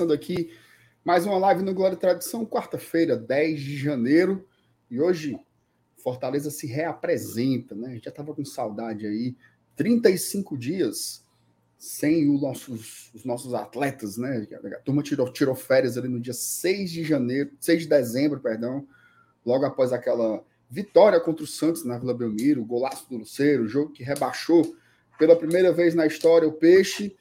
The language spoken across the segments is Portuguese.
Começando aqui mais uma live no Glória e Tradição, quarta-feira, 10 de janeiro. E hoje Fortaleza se reapresenta, né? A gente já estava com saudade aí. 35 dias sem os nossos, os nossos atletas, né? A turma tirou, tirou férias ali no dia 6 de janeiro, 6 de dezembro, perdão, logo após aquela vitória contra o Santos na Vila Belmiro, golaço do Luceiro, jogo que rebaixou pela primeira vez na história o Peixe,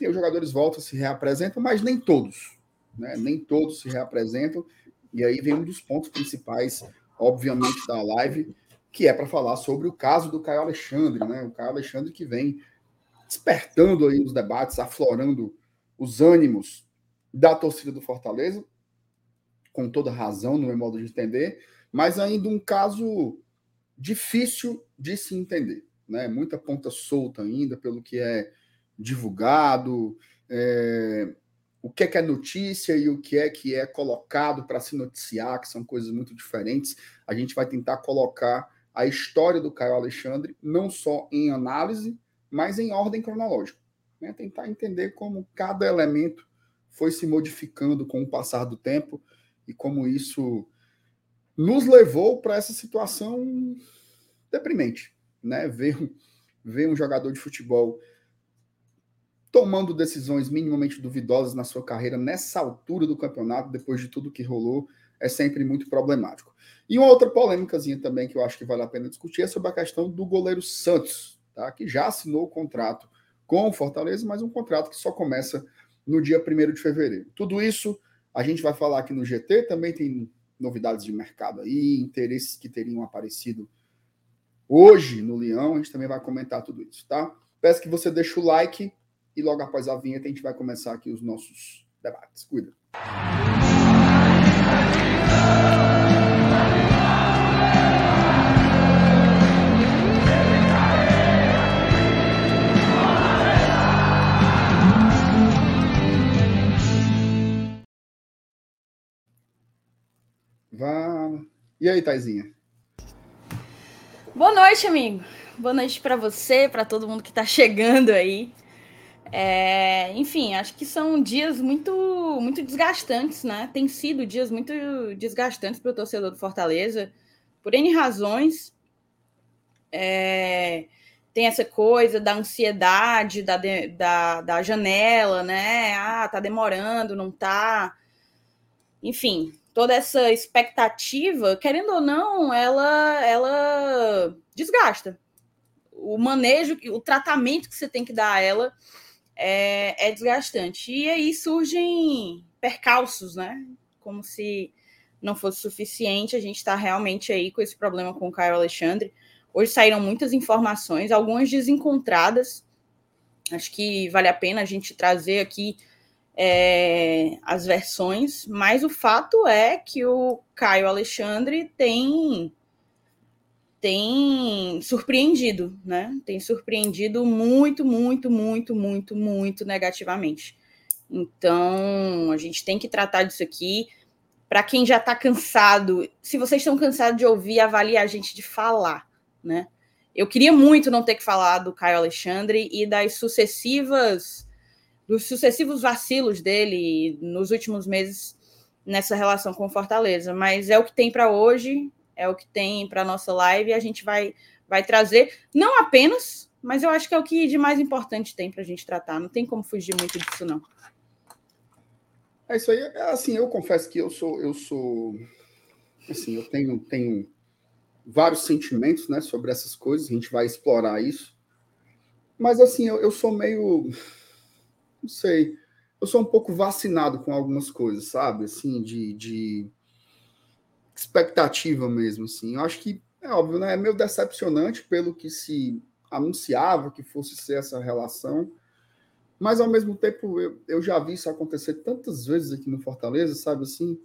e os jogadores voltam, se reapresentam, mas nem todos, né? Nem todos se reapresentam, e aí vem um dos pontos principais, obviamente, da live, que é para falar sobre o caso do Caio Alexandre, né? O Caio Alexandre que vem despertando aí os debates, aflorando os ânimos da torcida do Fortaleza, com toda razão, no meu modo de entender, mas ainda um caso difícil de se entender, né? Muita ponta solta ainda pelo que é divulgado, é, o que é que é notícia e o que é que é colocado para se noticiar, que são coisas muito diferentes. A gente vai tentar colocar a história do Caio Alexandre não só em análise, mas em ordem cronológica. Né? Tentar entender como cada elemento foi se modificando com o passar do tempo e como isso nos levou para essa situação deprimente. Né? Ver, ver um jogador de futebol tomando decisões minimamente duvidosas na sua carreira nessa altura do campeonato, depois de tudo que rolou, é sempre muito problemático. E uma outra polêmicazinha também que eu acho que vale a pena discutir é sobre a questão do goleiro Santos, tá? que já assinou o contrato com o Fortaleza, mas um contrato que só começa no dia 1 de fevereiro. Tudo isso a gente vai falar aqui no GT, também tem novidades de mercado aí, interesses que teriam aparecido hoje no Leão, a gente também vai comentar tudo isso, tá? Peço que você deixe o like e logo após a vinheta a gente vai começar aqui os nossos debates. Cuida. E aí, Taizinha? Boa noite, amigo. Boa noite para você, para todo mundo que está chegando aí. É, enfim, acho que são dias muito, muito desgastantes, né? Tem sido dias muito desgastantes para o torcedor do Fortaleza, por N razões. É, tem essa coisa da ansiedade da, da, da janela, né? Ah, tá demorando, não tá. Enfim, toda essa expectativa, querendo ou não, ela, ela desgasta. O manejo, o tratamento que você tem que dar a ela é, é desgastante. E aí surgem percalços, né? Como se não fosse suficiente, a gente está realmente aí com esse problema com o Caio Alexandre. Hoje saíram muitas informações, algumas desencontradas. Acho que vale a pena a gente trazer aqui é, as versões, mas o fato é que o Caio Alexandre tem tem surpreendido, né? Tem surpreendido muito, muito, muito, muito, muito negativamente. Então, a gente tem que tratar disso aqui. Para quem já está cansado, se vocês estão cansados de ouvir, avalie a gente de falar, né? Eu queria muito não ter que falar do Caio Alexandre e das sucessivas dos sucessivos vacilos dele nos últimos meses nessa relação com Fortaleza, mas é o que tem para hoje, é o que tem para nossa live e a gente vai vai trazer não apenas, mas eu acho que é o que de mais importante tem para a gente tratar. Não tem como fugir muito disso não. É isso aí. É assim, eu confesso que eu sou eu sou assim, eu tenho tenho vários sentimentos, né, sobre essas coisas. A gente vai explorar isso. Mas assim, eu, eu sou meio não sei, eu sou um pouco vacinado com algumas coisas, sabe? Assim, de, de expectativa mesmo, assim. Eu acho que, é óbvio, né? É meio decepcionante pelo que se anunciava que fosse ser essa relação, mas ao mesmo tempo eu, eu já vi isso acontecer tantas vezes aqui no Fortaleza, sabe? Assim,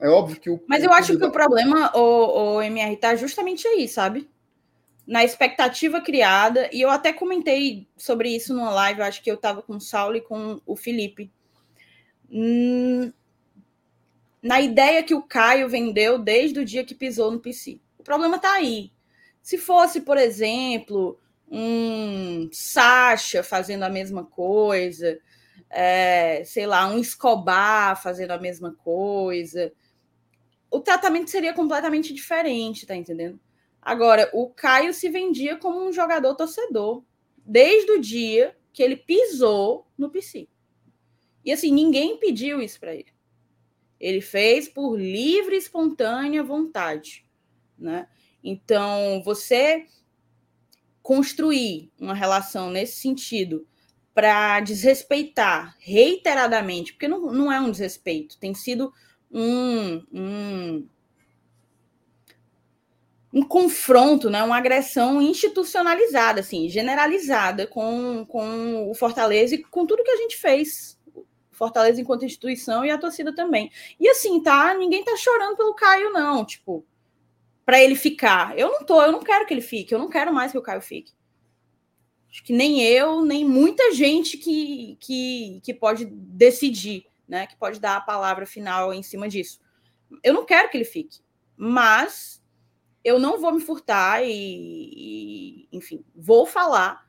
é óbvio que o. Mas eu acho que o problema, o, o MR, tá justamente aí, sabe? na expectativa criada, e eu até comentei sobre isso numa live, acho que eu estava com o Saulo e com o Felipe. hum, na ideia que o Caio vendeu desde o dia que pisou no PC. O problema está aí. Se fosse, por exemplo, um Sacha fazendo a mesma coisa, é, sei lá, um Escobar fazendo a mesma coisa, o tratamento seria completamente diferente, tá entendendo? Agora, o Caio se vendia como um jogador torcedor desde o dia que ele pisou no PC. E assim, ninguém pediu isso para ele. Ele fez por livre e espontânea vontade, né? Então, você construir uma relação nesse sentido para desrespeitar reiteradamente, porque não, não é um desrespeito, tem sido um, um, um confronto, né, uma agressão institucionalizada, assim, generalizada com, com o Fortaleza e com tudo que a gente fez. Fortaleza enquanto instituição e a torcida também. E assim, tá? Ninguém tá chorando pelo Caio, não. Tipo, para ele ficar. Eu não tô, eu não quero que ele fique, eu não quero mais que o Caio fique. Acho que nem eu, nem muita gente que, que, que pode decidir, né? Que pode dar a palavra final em cima disso. Eu não quero que ele fique, mas eu não vou me furtar e, e enfim, vou falar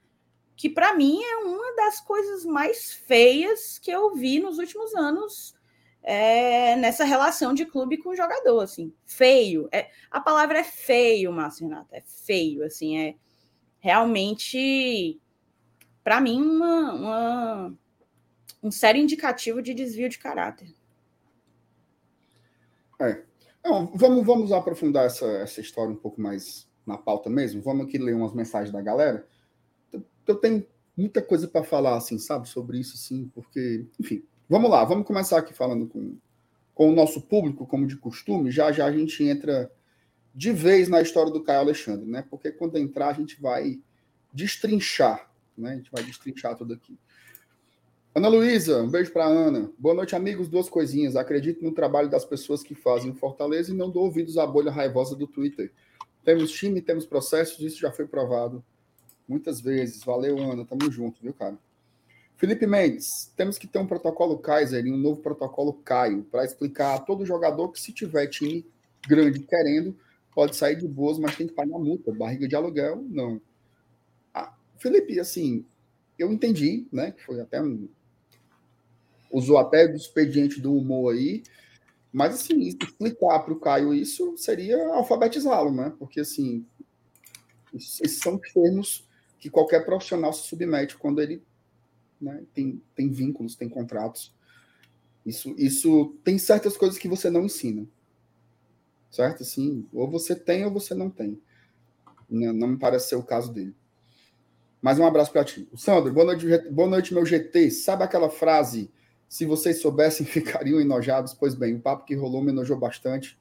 que para mim é uma das coisas mais feias que eu vi nos últimos anos é, nessa relação de clube com jogador, assim, feio. É, a palavra é feio, Márcio Renato, é feio, assim, é realmente, para mim, uma, uma, um sério indicativo de desvio de caráter. É. Vamos, vamos aprofundar essa, essa história um pouco mais na pauta mesmo. Vamos aqui ler umas mensagens da galera. Eu tenho muita coisa para falar, assim, sabe, sobre isso, sim, porque, enfim, Vamos lá, vamos começar aqui falando com, com o nosso público, como de costume. Já já a gente entra de vez na história do Caio Alexandre, né? Porque quando entrar a gente vai destrinchar, né? A gente vai destrinchar tudo aqui. Ana Luísa, um beijo para Ana. Boa noite, amigos. Duas coisinhas. Acredito no trabalho das pessoas que fazem Fortaleza e não dou ouvidos à bolha raivosa do Twitter. Temos time, temos processos, isso já foi provado muitas vezes. Valeu, Ana. Tamo junto, viu, cara? Felipe Mendes, temos que ter um protocolo Kaiser e um novo protocolo Caio para explicar a todo jogador que se tiver time grande querendo, pode sair de boas, mas tem que pagar multa. Barriga de aluguel, não. Ah, Felipe, assim, eu entendi, né? Que foi até um. Usou até do expediente do humor aí. Mas, assim, explicar para o Caio isso seria alfabetizá-lo, né? Porque, assim, esses são termos que qualquer profissional se submete quando ele né? tem, tem vínculos, tem contratos. Isso, isso tem certas coisas que você não ensina. Certo? Assim, ou você tem ou você não tem. Não, não me parece ser o caso dele. Mais um abraço para ti. Sandro, boa noite, boa noite, meu GT. Sabe aquela frase? Se vocês soubessem, ficariam enojados. Pois bem, o papo que rolou me enojou bastante.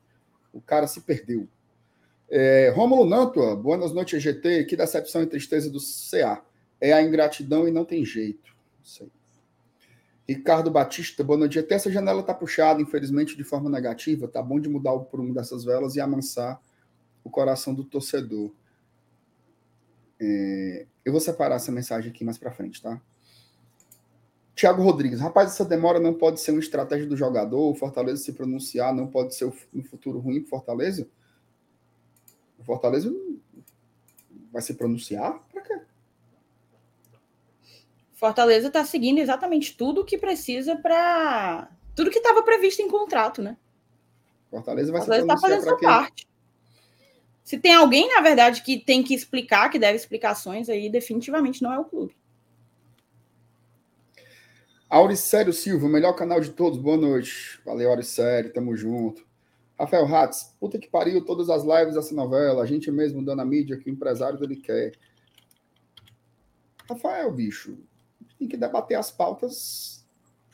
O cara se perdeu. É, Rômulo Nantua, boas noites, GT. Que decepção e tristeza do CA. É a ingratidão e não tem jeito. Isso aí. Ricardo Batista, boa noite. Até essa janela está puxada, infelizmente, de forma negativa. Tá bom de mudar o prumo dessas velas e amansar o coração do torcedor. É, eu vou separar essa mensagem aqui mais para frente, tá? Tiago Rodrigues, rapaz, essa demora não pode ser uma estratégia do jogador, o Fortaleza se pronunciar, não pode ser um futuro ruim para Fortaleza? O Fortaleza vai se pronunciar? Para quê? Fortaleza está seguindo exatamente tudo que precisa para. Tudo que estava previsto em contrato, né? Fortaleza vai Fortaleza está fazendo sua parte. Se tem alguém, na verdade, que tem que explicar, que deve explicações, aí definitivamente não é o clube. Auricério Silva, o melhor canal de todos, boa noite. Valeu, Auricério, tamo junto. Rafael Ratz, puta que pariu, todas as lives dessa novela, a gente mesmo dando a mídia que o empresário dele quer. Rafael, bicho, tem que debater as pautas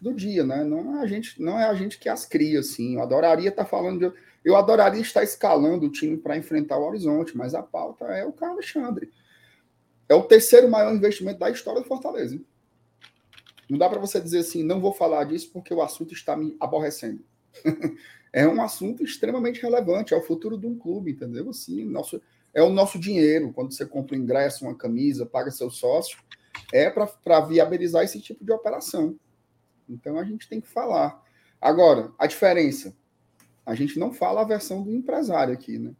do dia, né? Não é a gente, não é a gente que as cria, assim. Eu adoraria estar tá falando de, eu adoraria estar escalando o time para enfrentar o Horizonte, mas a pauta é o Carlos Alexandre. É o terceiro maior investimento da história do Fortaleza. Não dá para você dizer assim, não vou falar disso porque o assunto está me aborrecendo. é um assunto extremamente relevante, é o futuro de um clube, entendeu? Assim, nosso, é o nosso dinheiro. Quando você compra um ingresso, uma camisa, paga seu sócio, é para viabilizar esse tipo de operação. Então a gente tem que falar. Agora, a diferença. A gente não fala a versão do empresário aqui, né?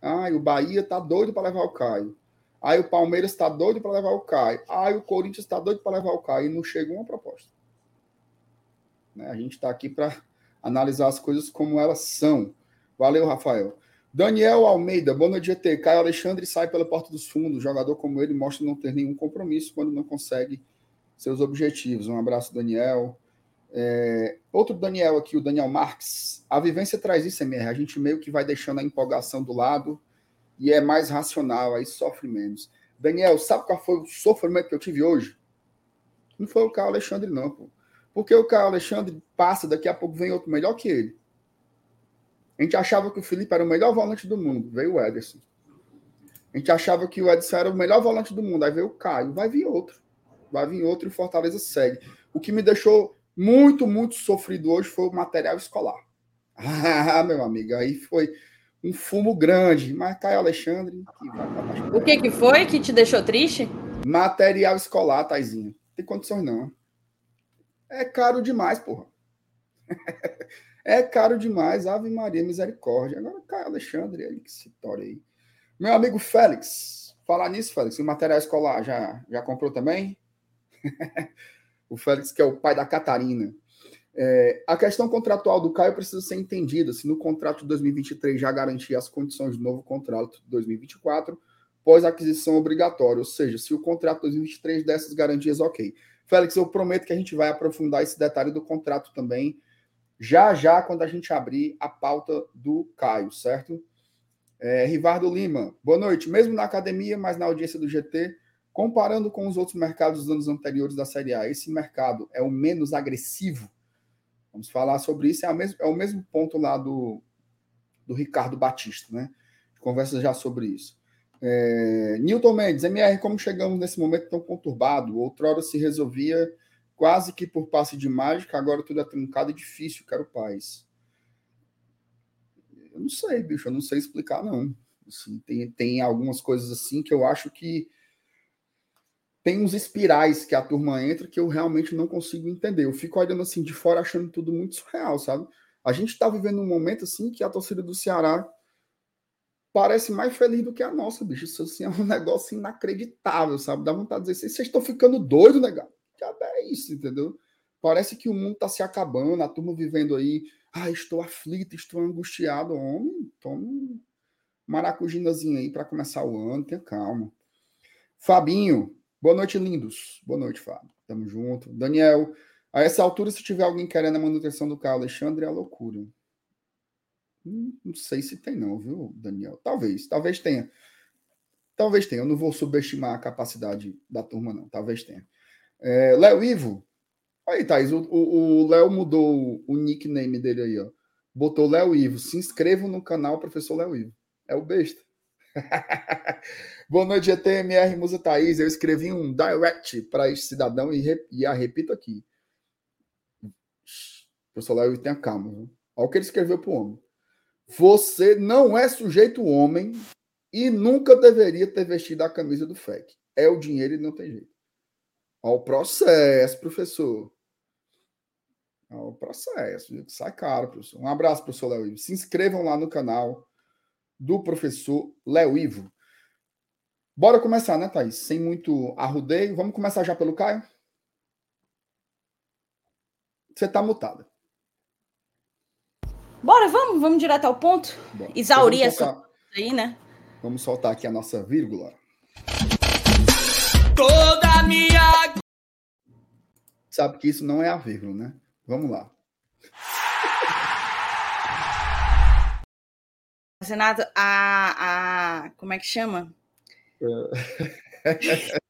Ah, o Bahia tá doido para levar o Caio. Aí o Palmeiras está doido para levar o Caio. Aí o Corinthians está doido para levar o Caio e não chega uma proposta. Né? A gente está aqui para analisar as coisas como elas são. Valeu, Rafael. Daniel Almeida, boa noite, GT. Caio Alexandre sai pela porta dos fundos. Jogador como ele mostra não ter nenhum compromisso quando não consegue seus objetivos. Um abraço, Daniel. É, outro Daniel aqui, o Daniel Marques. A vivência traz isso, MR. A gente meio que vai deixando a empolgação do lado e é mais racional, aí sofre menos. Daniel, sabe qual foi o sofrimento que eu tive hoje? Não foi o Caio Alexandre, não, pô. Porque o Caio Alexandre passa, daqui a pouco vem outro melhor que ele. A gente achava que o Felipe era o melhor volante do mundo, veio o Ederson. A gente achava que o Edson era o melhor volante do mundo, aí veio o Caio, vai vir outro. Vai vir outro e o Fortaleza segue. O que me deixou muito, muito sofrido hoje foi o material escolar. Ah, meu amigo, aí foi um fumo grande. Mas Caio Alexandre. Que o que, que foi que te deixou triste? Material escolar, Taizinho. Não tem condições, não. É caro demais, porra. é caro demais. Ave Maria, misericórdia. Agora, Caio Alexandre, aí que se tore aí. Meu amigo Félix. Falar nisso, Félix, o material escolar já, já comprou também? o Félix, que é o pai da Catarina. É, a questão contratual do Caio precisa ser entendida. Se no contrato de 2023 já garantir as condições do novo contrato de 2024, pós-aquisição obrigatória, ou seja, se o contrato de 2023 dessas garantias, ok. Félix, eu prometo que a gente vai aprofundar esse detalhe do contrato também, já já, quando a gente abrir a pauta do Caio, certo? É, Rivardo Lima, boa noite. Mesmo na academia, mas na audiência do GT, comparando com os outros mercados dos anos anteriores da Série A, esse mercado é o menos agressivo Vamos falar sobre isso. É, mesmo, é o mesmo ponto lá do, do Ricardo Batista, né? Conversa já sobre isso. É, Newton Mendes, MR, como chegamos nesse momento tão conturbado? Outrora se resolvia quase que por passe de mágica, agora tudo é truncado e difícil, quero paz. Eu não sei, bicho, eu não sei explicar, não. Assim, tem, tem algumas coisas assim que eu acho que tem uns espirais que a turma entra que eu realmente não consigo entender. Eu fico olhando assim de fora achando tudo muito surreal, sabe? A gente está vivendo um momento assim que a torcida do Ceará parece mais feliz do que a nossa, bicho. Isso assim, é um negócio inacreditável, sabe? Dá vontade de dizer, vocês estão ficando doidos, negado. Que é isso, entendeu? Parece que o mundo está se acabando, a turma vivendo aí, ah, estou aflito, estou angustiado. Homem, toma um maracujinazinho aí para começar o ano, tenha calma. Fabinho, Boa noite, lindos. Boa noite, Fábio. Tamo junto. Daniel, a essa altura, se tiver alguém querendo a manutenção do carro Alexandre, é loucura. Hum, não sei se tem, não, viu, Daniel? Talvez, talvez tenha. Talvez tenha. Eu não vou subestimar a capacidade da turma, não. Talvez tenha. É, Léo Ivo. Aí, Thaís, o Léo mudou o nickname dele aí, ó. Botou Léo Ivo. Se inscrevam no canal Professor Léo Ivo. É o besta. Boa noite, GTMR Musa Thaís. Eu escrevi um direct para este cidadão e, re, e a repito aqui. Professor Léo, tenha calma. Viu? Olha o que ele escreveu para o homem. Você não é sujeito homem e nunca deveria ter vestido a camisa do FEC. É o dinheiro e não tem jeito. Olha o processo, professor. Olha o processo. Sai caro, professor. Um abraço, professor Léo Se inscrevam lá no canal do professor Léo Ivo. Bora começar, né, Thaís? Sem muito arrudeio. Vamos começar já pelo Caio? Você está mutada. Bora, vamos, vamos direto ao ponto. Bora. Exaurir essa aí, né? Vamos soltar aqui a nossa vírgula. Toda minha. Sabe que isso não é a vírgula, né? Vamos lá. Renato, a, a. Como é que chama?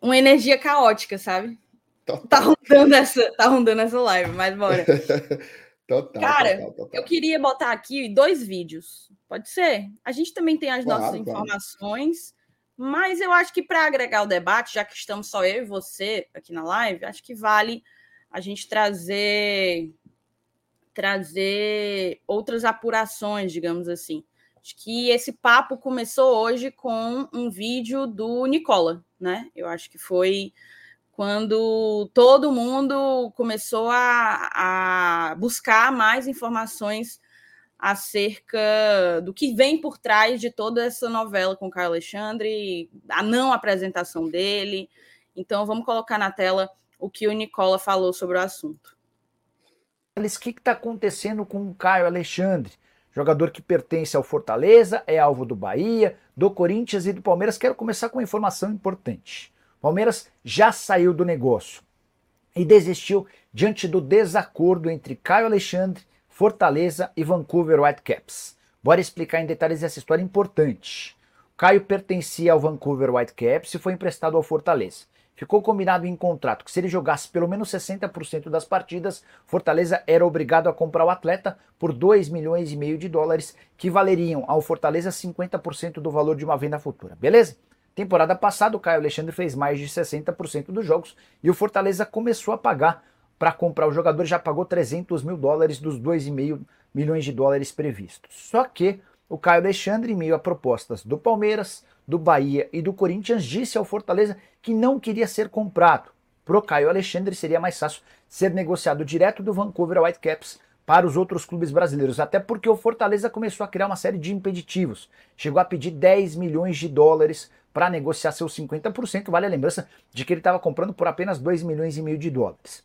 Uma energia caótica, sabe? Total. Tá rondando essa, tá rondando essa live, mas bora. Total, Cara, total, total. eu queria botar aqui dois vídeos. Pode ser? A gente também tem as claro, nossas informações, claro. mas eu acho que para agregar o debate, já que estamos só eu e você aqui na live, acho que vale a gente trazer trazer outras apurações, digamos assim. Acho que esse papo começou hoje com um vídeo do Nicola, né? Eu acho que foi quando todo mundo começou a, a buscar mais informações acerca do que vem por trás de toda essa novela com o Caio Alexandre, a não apresentação dele. Então, vamos colocar na tela o que o Nicola falou sobre o assunto. O que está acontecendo com o Caio Alexandre? Jogador que pertence ao Fortaleza, é alvo do Bahia, do Corinthians e do Palmeiras. Quero começar com uma informação importante. Palmeiras já saiu do negócio e desistiu diante do desacordo entre Caio Alexandre, Fortaleza e Vancouver Whitecaps. Bora explicar em detalhes essa história importante. Caio pertencia ao Vancouver Whitecaps e foi emprestado ao Fortaleza. Ficou combinado em contrato que se ele jogasse pelo menos 60% das partidas, Fortaleza era obrigado a comprar o atleta por 2 milhões e meio de dólares, que valeriam ao Fortaleza 50% do valor de uma venda futura. Beleza? Temporada passada, o Caio Alexandre fez mais de 60% dos jogos e o Fortaleza começou a pagar para comprar o jogador, já pagou 300 mil dólares dos 2,5 milhões de dólares previstos. Só que o Caio Alexandre, em meio a propostas do Palmeiras, do Bahia e do Corinthians, disse ao Fortaleza que não queria ser comprado. Pro Caio Alexandre seria mais fácil ser negociado direto do Vancouver Whitecaps para os outros clubes brasileiros, até porque o Fortaleza começou a criar uma série de impeditivos. Chegou a pedir 10 milhões de dólares para negociar seus 50%, vale a lembrança de que ele estava comprando por apenas 2 milhões e meio de dólares.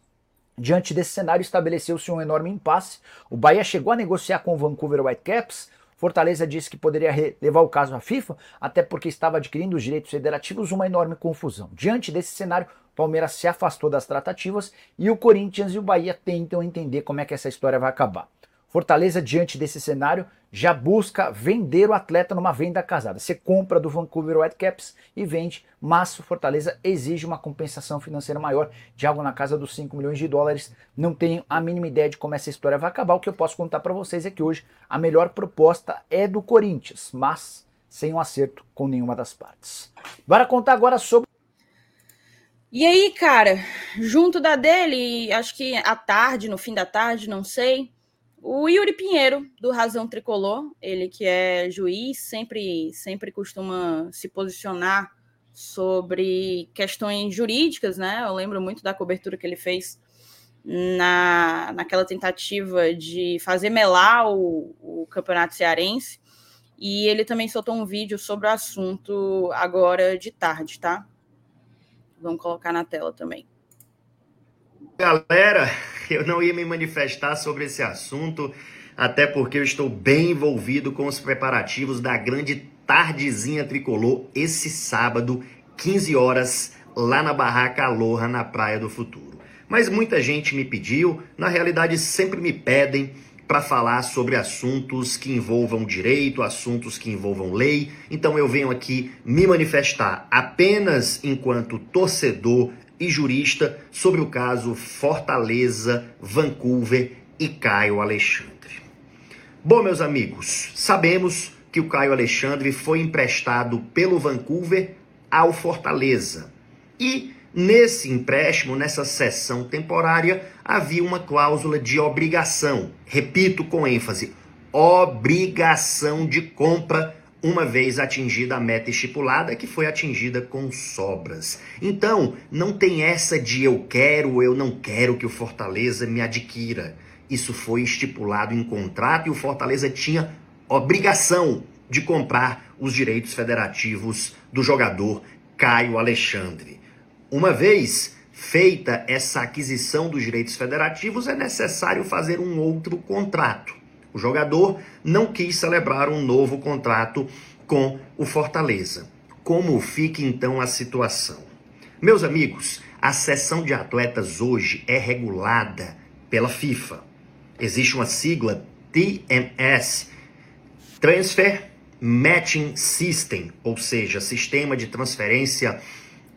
Diante desse cenário, estabeleceu-se um enorme impasse. O Bahia chegou a negociar com o Vancouver Whitecaps. Fortaleza disse que poderia levar o caso à FIFA, até porque estava adquirindo os direitos federativos, uma enorme confusão. Diante desse cenário, Palmeiras se afastou das tratativas e o Corinthians e o Bahia tentam entender como é que essa história vai acabar. Fortaleza, diante desse cenário, já busca vender o atleta numa venda casada. Você compra do Vancouver Whitecaps e vende, mas o Fortaleza exige uma compensação financeira maior de algo na casa dos 5 milhões de dólares. Não tenho a mínima ideia de como essa história vai acabar. O que eu posso contar para vocês é que hoje a melhor proposta é do Corinthians, mas sem um acerto com nenhuma das partes. Bora contar agora sobre e aí, cara, junto da dele, acho que à tarde, no fim da tarde, não sei, o Yuri Pinheiro, do Razão Tricolor, ele que é juiz, sempre, sempre costuma se posicionar sobre questões jurídicas, né? Eu lembro muito da cobertura que ele fez na, naquela tentativa de fazer melar o, o campeonato cearense. E ele também soltou um vídeo sobre o assunto agora de tarde, tá? Vamos colocar na tela também. Galera, eu não ia me manifestar sobre esse assunto, até porque eu estou bem envolvido com os preparativos da grande tardezinha tricolor esse sábado, 15 horas, lá na Barraca Aloha, na Praia do Futuro. Mas muita gente me pediu, na realidade sempre me pedem para falar sobre assuntos que envolvam direito, assuntos que envolvam lei. Então eu venho aqui me manifestar apenas enquanto torcedor e jurista sobre o caso Fortaleza, Vancouver e Caio Alexandre. Bom, meus amigos, sabemos que o Caio Alexandre foi emprestado pelo Vancouver ao Fortaleza. E Nesse empréstimo, nessa sessão temporária, havia uma cláusula de obrigação. Repito com ênfase: obrigação de compra uma vez atingida a meta estipulada, que foi atingida com sobras. Então, não tem essa de eu quero ou eu não quero que o Fortaleza me adquira. Isso foi estipulado em contrato e o Fortaleza tinha obrigação de comprar os direitos federativos do jogador Caio Alexandre. Uma vez feita essa aquisição dos direitos federativos, é necessário fazer um outro contrato. O jogador não quis celebrar um novo contrato com o Fortaleza. Como fica então a situação? Meus amigos, a sessão de atletas hoje é regulada pela FIFA. Existe uma sigla TMS Transfer Matching System, ou seja, sistema de transferência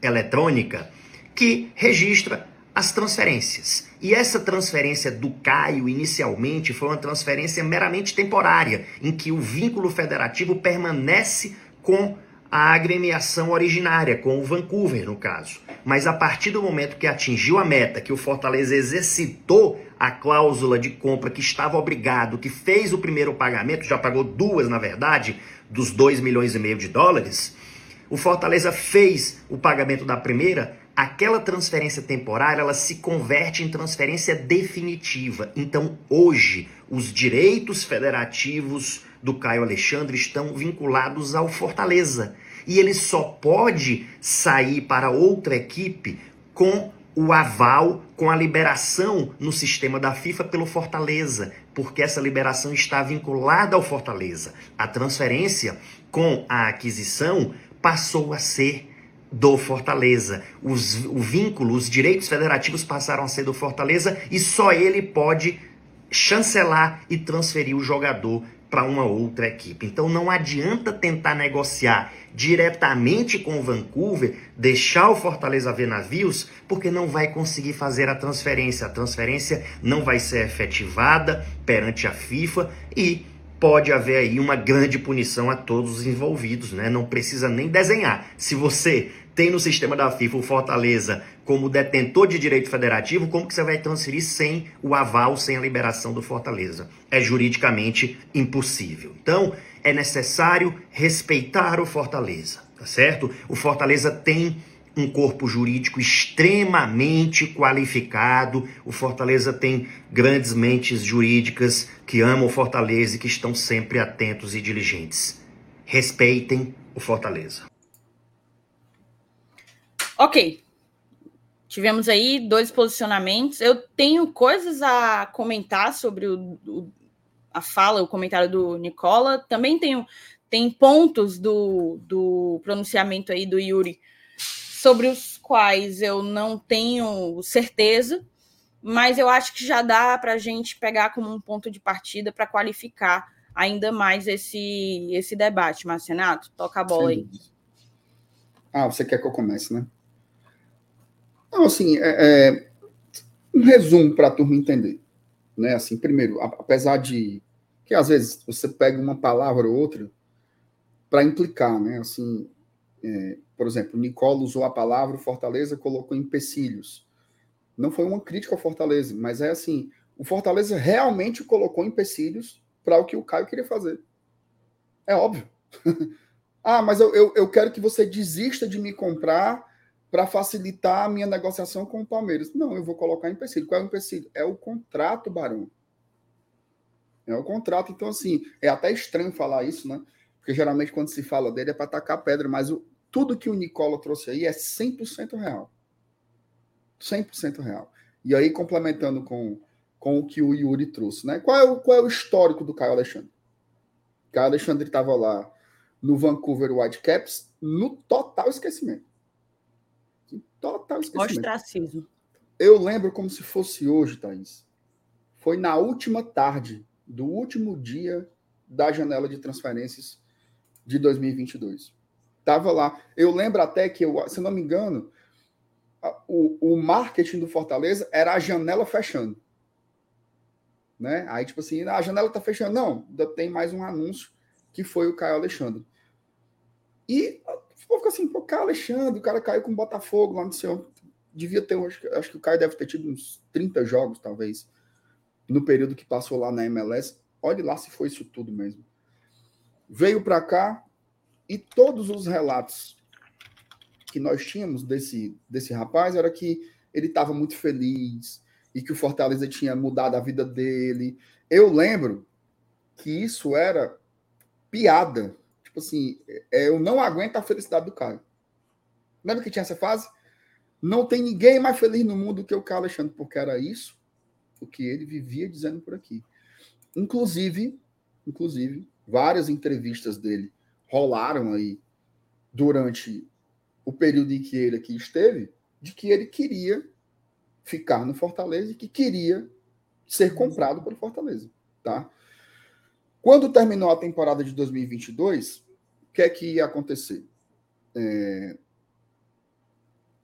eletrônica que registra as transferências. E essa transferência do Caio, inicialmente, foi uma transferência meramente temporária, em que o vínculo federativo permanece com a agremiação originária, com o Vancouver, no caso. Mas a partir do momento que atingiu a meta, que o Fortaleza exercitou a cláusula de compra que estava obrigado, que fez o primeiro pagamento, já pagou duas, na verdade, dos 2 milhões e meio de dólares, o Fortaleza fez o pagamento da primeira, aquela transferência temporária ela se converte em transferência definitiva. Então, hoje, os direitos federativos do Caio Alexandre estão vinculados ao Fortaleza. E ele só pode sair para outra equipe com o aval, com a liberação no sistema da FIFA pelo Fortaleza, porque essa liberação está vinculada ao Fortaleza. A transferência com a aquisição passou a ser do Fortaleza. Os, o vínculo, os direitos federativos passaram a ser do Fortaleza e só ele pode chancelar e transferir o jogador para uma outra equipe. Então não adianta tentar negociar diretamente com o Vancouver, deixar o Fortaleza ver navios, porque não vai conseguir fazer a transferência. A transferência não vai ser efetivada perante a FIFA e pode haver aí uma grande punição a todos os envolvidos, né? Não precisa nem desenhar. Se você tem no sistema da FIFA o Fortaleza como detentor de direito federativo, como que você vai transferir sem o aval, sem a liberação do Fortaleza? É juridicamente impossível. Então, é necessário respeitar o Fortaleza, tá certo? O Fortaleza tem um corpo jurídico extremamente qualificado. O Fortaleza tem grandes mentes jurídicas que amam o Fortaleza e que estão sempre atentos e diligentes. Respeitem o Fortaleza. Ok. Tivemos aí dois posicionamentos. Eu tenho coisas a comentar sobre o, o, a fala, o comentário do Nicola. Também tenho tem pontos do, do pronunciamento aí do Yuri sobre os quais eu não tenho certeza, mas eu acho que já dá para a gente pegar como um ponto de partida para qualificar ainda mais esse, esse debate. Marcenato, toca a bola aí. Ah, você quer que eu comece, né? Não, assim, é, é um resumo para a turma entender. Né? Assim, primeiro, apesar de que às vezes você pega uma palavra ou outra para implicar, né? Assim, é, por exemplo, Nicola usou a palavra Fortaleza colocou empecilhos. Não foi uma crítica ao Fortaleza, mas é assim, o Fortaleza realmente colocou empecilhos para o que o Caio queria fazer. É óbvio. ah, mas eu, eu, eu quero que você desista de me comprar para facilitar a minha negociação com o Palmeiras. Não, eu vou colocar empecilho. Qual é o empecilho? É o contrato, Barão. É o contrato. Então, assim, é até estranho falar isso, né? Porque geralmente quando se fala dele é para atacar pedra, mas o, tudo que o Nicola trouxe aí é 100% real. 100% real. E aí, complementando com, com o que o Yuri trouxe, né? Qual é o, qual é o histórico do Caio Alexandre? O Caio Alexandre estava lá no Vancouver Whitecaps no total esquecimento. Total esquecimento. Ostracismo. Eu lembro como se fosse hoje, Thaís. Foi na última tarde do último dia da janela de transferências de 2022. Tava lá. Eu lembro até que, eu, se não me engano, o, o marketing do Fortaleza era a janela fechando. Né? Aí, tipo assim, a janela tá fechando. Não, ainda tem mais um anúncio que foi o Caio Alexandre. E fica assim, pô, Caio Alexandre, o cara caiu com o Botafogo lá no seu. Devia ter, acho, acho que o Caio deve ter tido uns 30 jogos, talvez, no período que passou lá na MLS. Olhe lá se foi isso tudo mesmo. Veio para cá e todos os relatos que nós tínhamos desse, desse rapaz era que ele estava muito feliz e que o Fortaleza tinha mudado a vida dele. Eu lembro que isso era piada Tipo assim, é, eu não aguento a felicidade do Caio. Lembra que tinha essa fase? Não tem ninguém mais feliz no mundo do que o Caio Alexandre, porque era isso o que ele vivia dizendo por aqui. Inclusive, inclusive, várias entrevistas dele rolaram aí durante o período em que ele aqui esteve, de que ele queria ficar no Fortaleza e que queria ser comprado pelo Fortaleza, tá? Quando terminou a temporada de 2022, o que é que ia acontecer? É...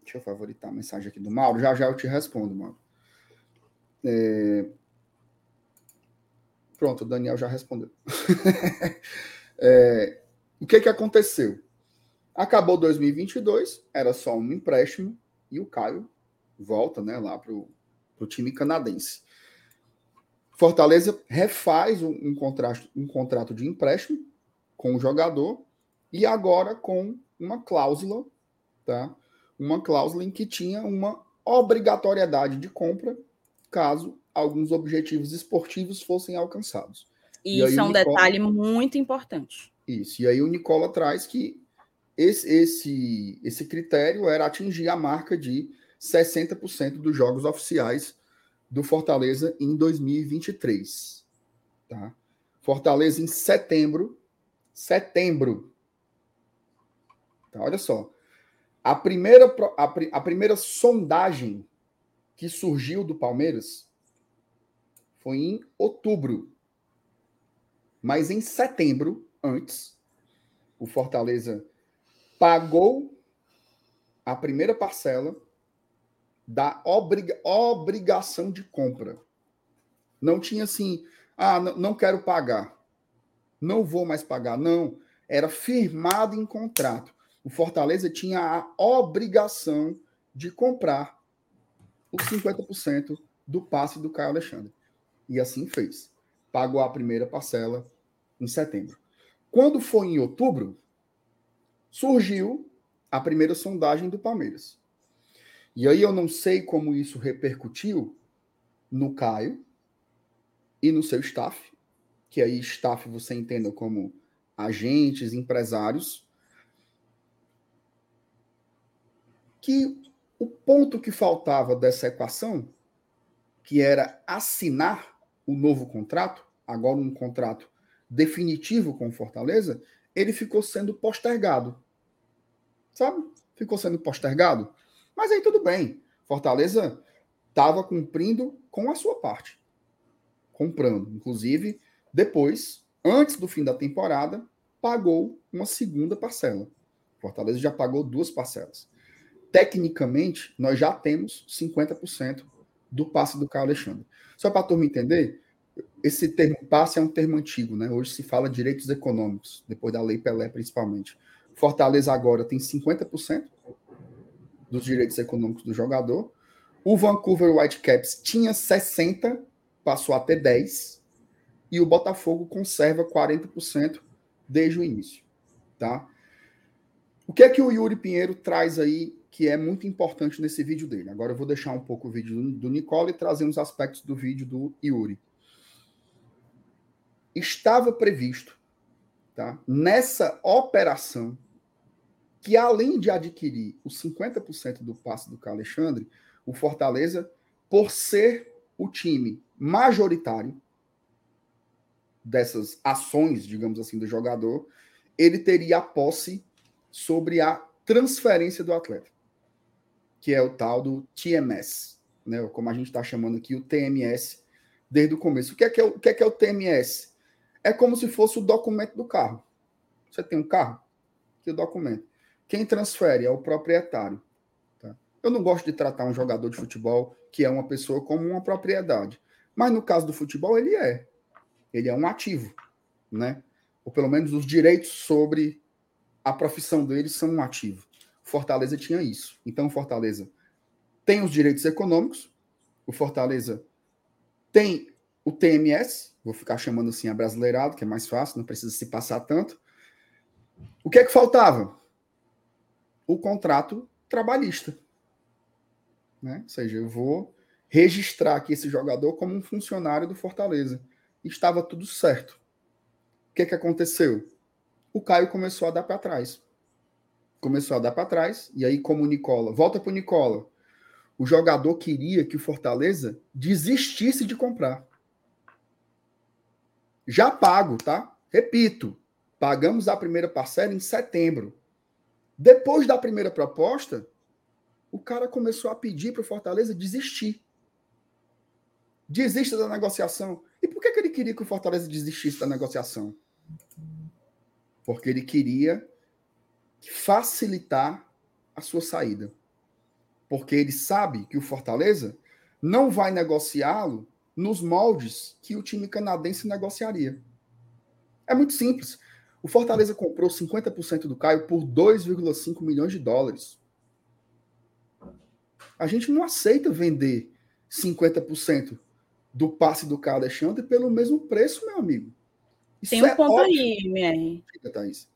Deixa eu favoritar a mensagem aqui do Mauro. Já já eu te respondo, Mauro. É... Pronto, o Daniel já respondeu. é... O que é que aconteceu? Acabou 2022, era só um empréstimo e o Caio volta né, lá para o time canadense. Fortaleza refaz um, um, contrato, um contrato de empréstimo com o jogador e agora com uma cláusula, tá? uma cláusula em que tinha uma obrigatoriedade de compra caso alguns objetivos esportivos fossem alcançados. E isso é um detalhe muito importante. Isso. E aí o Nicola traz que esse, esse, esse critério era atingir a marca de 60% dos jogos oficiais do Fortaleza em 2023. Tá? Fortaleza em setembro. Setembro. Tá, olha só. A primeira, a, a primeira sondagem que surgiu do Palmeiras foi em outubro. Mas em setembro, antes, o Fortaleza pagou a primeira parcela da obriga obrigação de compra. Não tinha assim, ah, não quero pagar, não vou mais pagar. Não, era firmado em contrato. O Fortaleza tinha a obrigação de comprar os 50% do passe do Caio Alexandre. E assim fez. Pagou a primeira parcela em setembro. Quando foi em outubro, surgiu a primeira sondagem do Palmeiras. E aí eu não sei como isso repercutiu no Caio e no seu staff, que aí staff você entenda como agentes, empresários, que o ponto que faltava dessa equação, que era assinar o novo contrato, agora um contrato definitivo com Fortaleza, ele ficou sendo postergado. Sabe? Ficou sendo postergado. Mas aí tudo bem. Fortaleza estava cumprindo com a sua parte. Comprando. Inclusive, depois, antes do fim da temporada, pagou uma segunda parcela. Fortaleza já pagou duas parcelas. Tecnicamente, nós já temos 50% do passe do Caio Alexandre. Só para a turma entender, esse termo passe é um termo antigo, né? Hoje se fala direitos econômicos, depois da Lei Pelé, principalmente. Fortaleza agora tem 50% dos direitos econômicos do jogador. O Vancouver Whitecaps tinha 60%, passou a ter 10%. E o Botafogo conserva 40% desde o início. Tá? O que é que o Yuri Pinheiro traz aí que é muito importante nesse vídeo dele? Agora eu vou deixar um pouco o vídeo do, Nicole e trazer uns aspectos do vídeo do Yuri. Estava previsto tá, nessa operação que além de adquirir os 50% do passe do Alexandre, o Fortaleza, por ser o time majoritário dessas ações, digamos assim, do jogador, ele teria a posse sobre a transferência do atleta, que é o tal do TMS, né? como a gente está chamando aqui, o TMS, desde o começo. O que é que é o, o, que é, que é o TMS? É como se fosse o documento do carro. Você tem um carro? Que o documento. Quem transfere é o proprietário. Tá? Eu não gosto de tratar um jogador de futebol que é uma pessoa como uma propriedade. Mas no caso do futebol, ele é. Ele é um ativo. Né? Ou pelo menos os direitos sobre a profissão dele são um ativo. Fortaleza tinha isso. Então, Fortaleza tem os direitos econômicos, o Fortaleza tem o TMS, vou ficar chamando assim a brasileirado, que é mais fácil, não precisa se passar tanto. O que é que faltava? o contrato trabalhista. Né? Ou seja, eu vou registrar aqui esse jogador como um funcionário do Fortaleza. Estava tudo certo. O que, que aconteceu? O Caio começou a dar para trás. Começou a dar para trás, e aí, como o Nicola, volta para o Nicola. O jogador queria que o Fortaleza desistisse de comprar. Já pago, tá? Repito, pagamos a primeira parcela em setembro. Depois da primeira proposta, o cara começou a pedir para o Fortaleza desistir. Desista da negociação. E por que, que ele queria que o Fortaleza desistisse da negociação? Porque ele queria facilitar a sua saída. Porque ele sabe que o Fortaleza não vai negociá-lo nos moldes que o time canadense negociaria. É muito simples. O Fortaleza comprou 50% do Caio por 2,5 milhões de dólares. A gente não aceita vender 50% do passe do Caio Alexandre pelo mesmo preço, meu amigo. Isso Tem um é ponto óbvio. aí, MR. Fica, Thaís.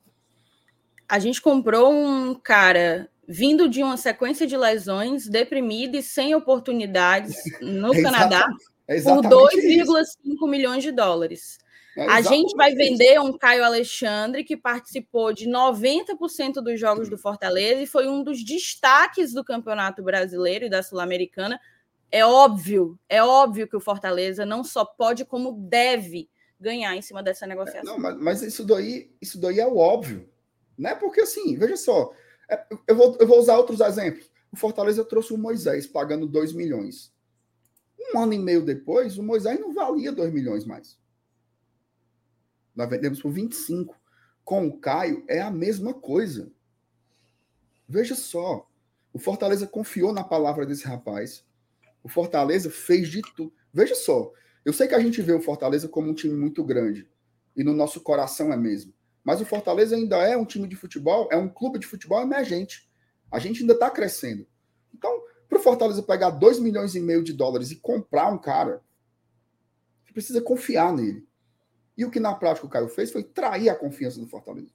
A gente comprou um cara vindo de uma sequência de lesões, deprimido e sem oportunidades no É Canadá É por exatamente isso. 2,5 milhões de dólares. É A gente vai vender um Caio Alexandre que participou de 90% dos jogos do Fortaleza e foi um dos destaques do Campeonato Brasileiro e da Sul-Americana. É óbvio, é óbvio que o Fortaleza não só pode, como deve ganhar em cima dessa negociação. Não, mas, mas isso daí, isso daí é o óbvio, né? Porque assim, veja só, é, eu, vou, eu vou usar outros exemplos. O Fortaleza trouxe o Moisés pagando 2 milhões. Um ano e meio depois, o Moisés não valia 2 milhões mais. Nós vendemos por 25. Com o Caio é a mesma coisa. Veja só, o Fortaleza confiou na palavra desse rapaz. O Fortaleza fez de tudo. Veja só, eu sei que a gente vê o Fortaleza como um time muito grande e no nosso coração é mesmo. Mas o Fortaleza ainda é um time de futebol, é um clube de futebol emergente. A gente ainda está crescendo. Então, para o Fortaleza pegar 2 milhões e meio de dólares e comprar um cara, você precisa confiar nele. E o que na prática o Caio fez foi trair a confiança do Fortaleza.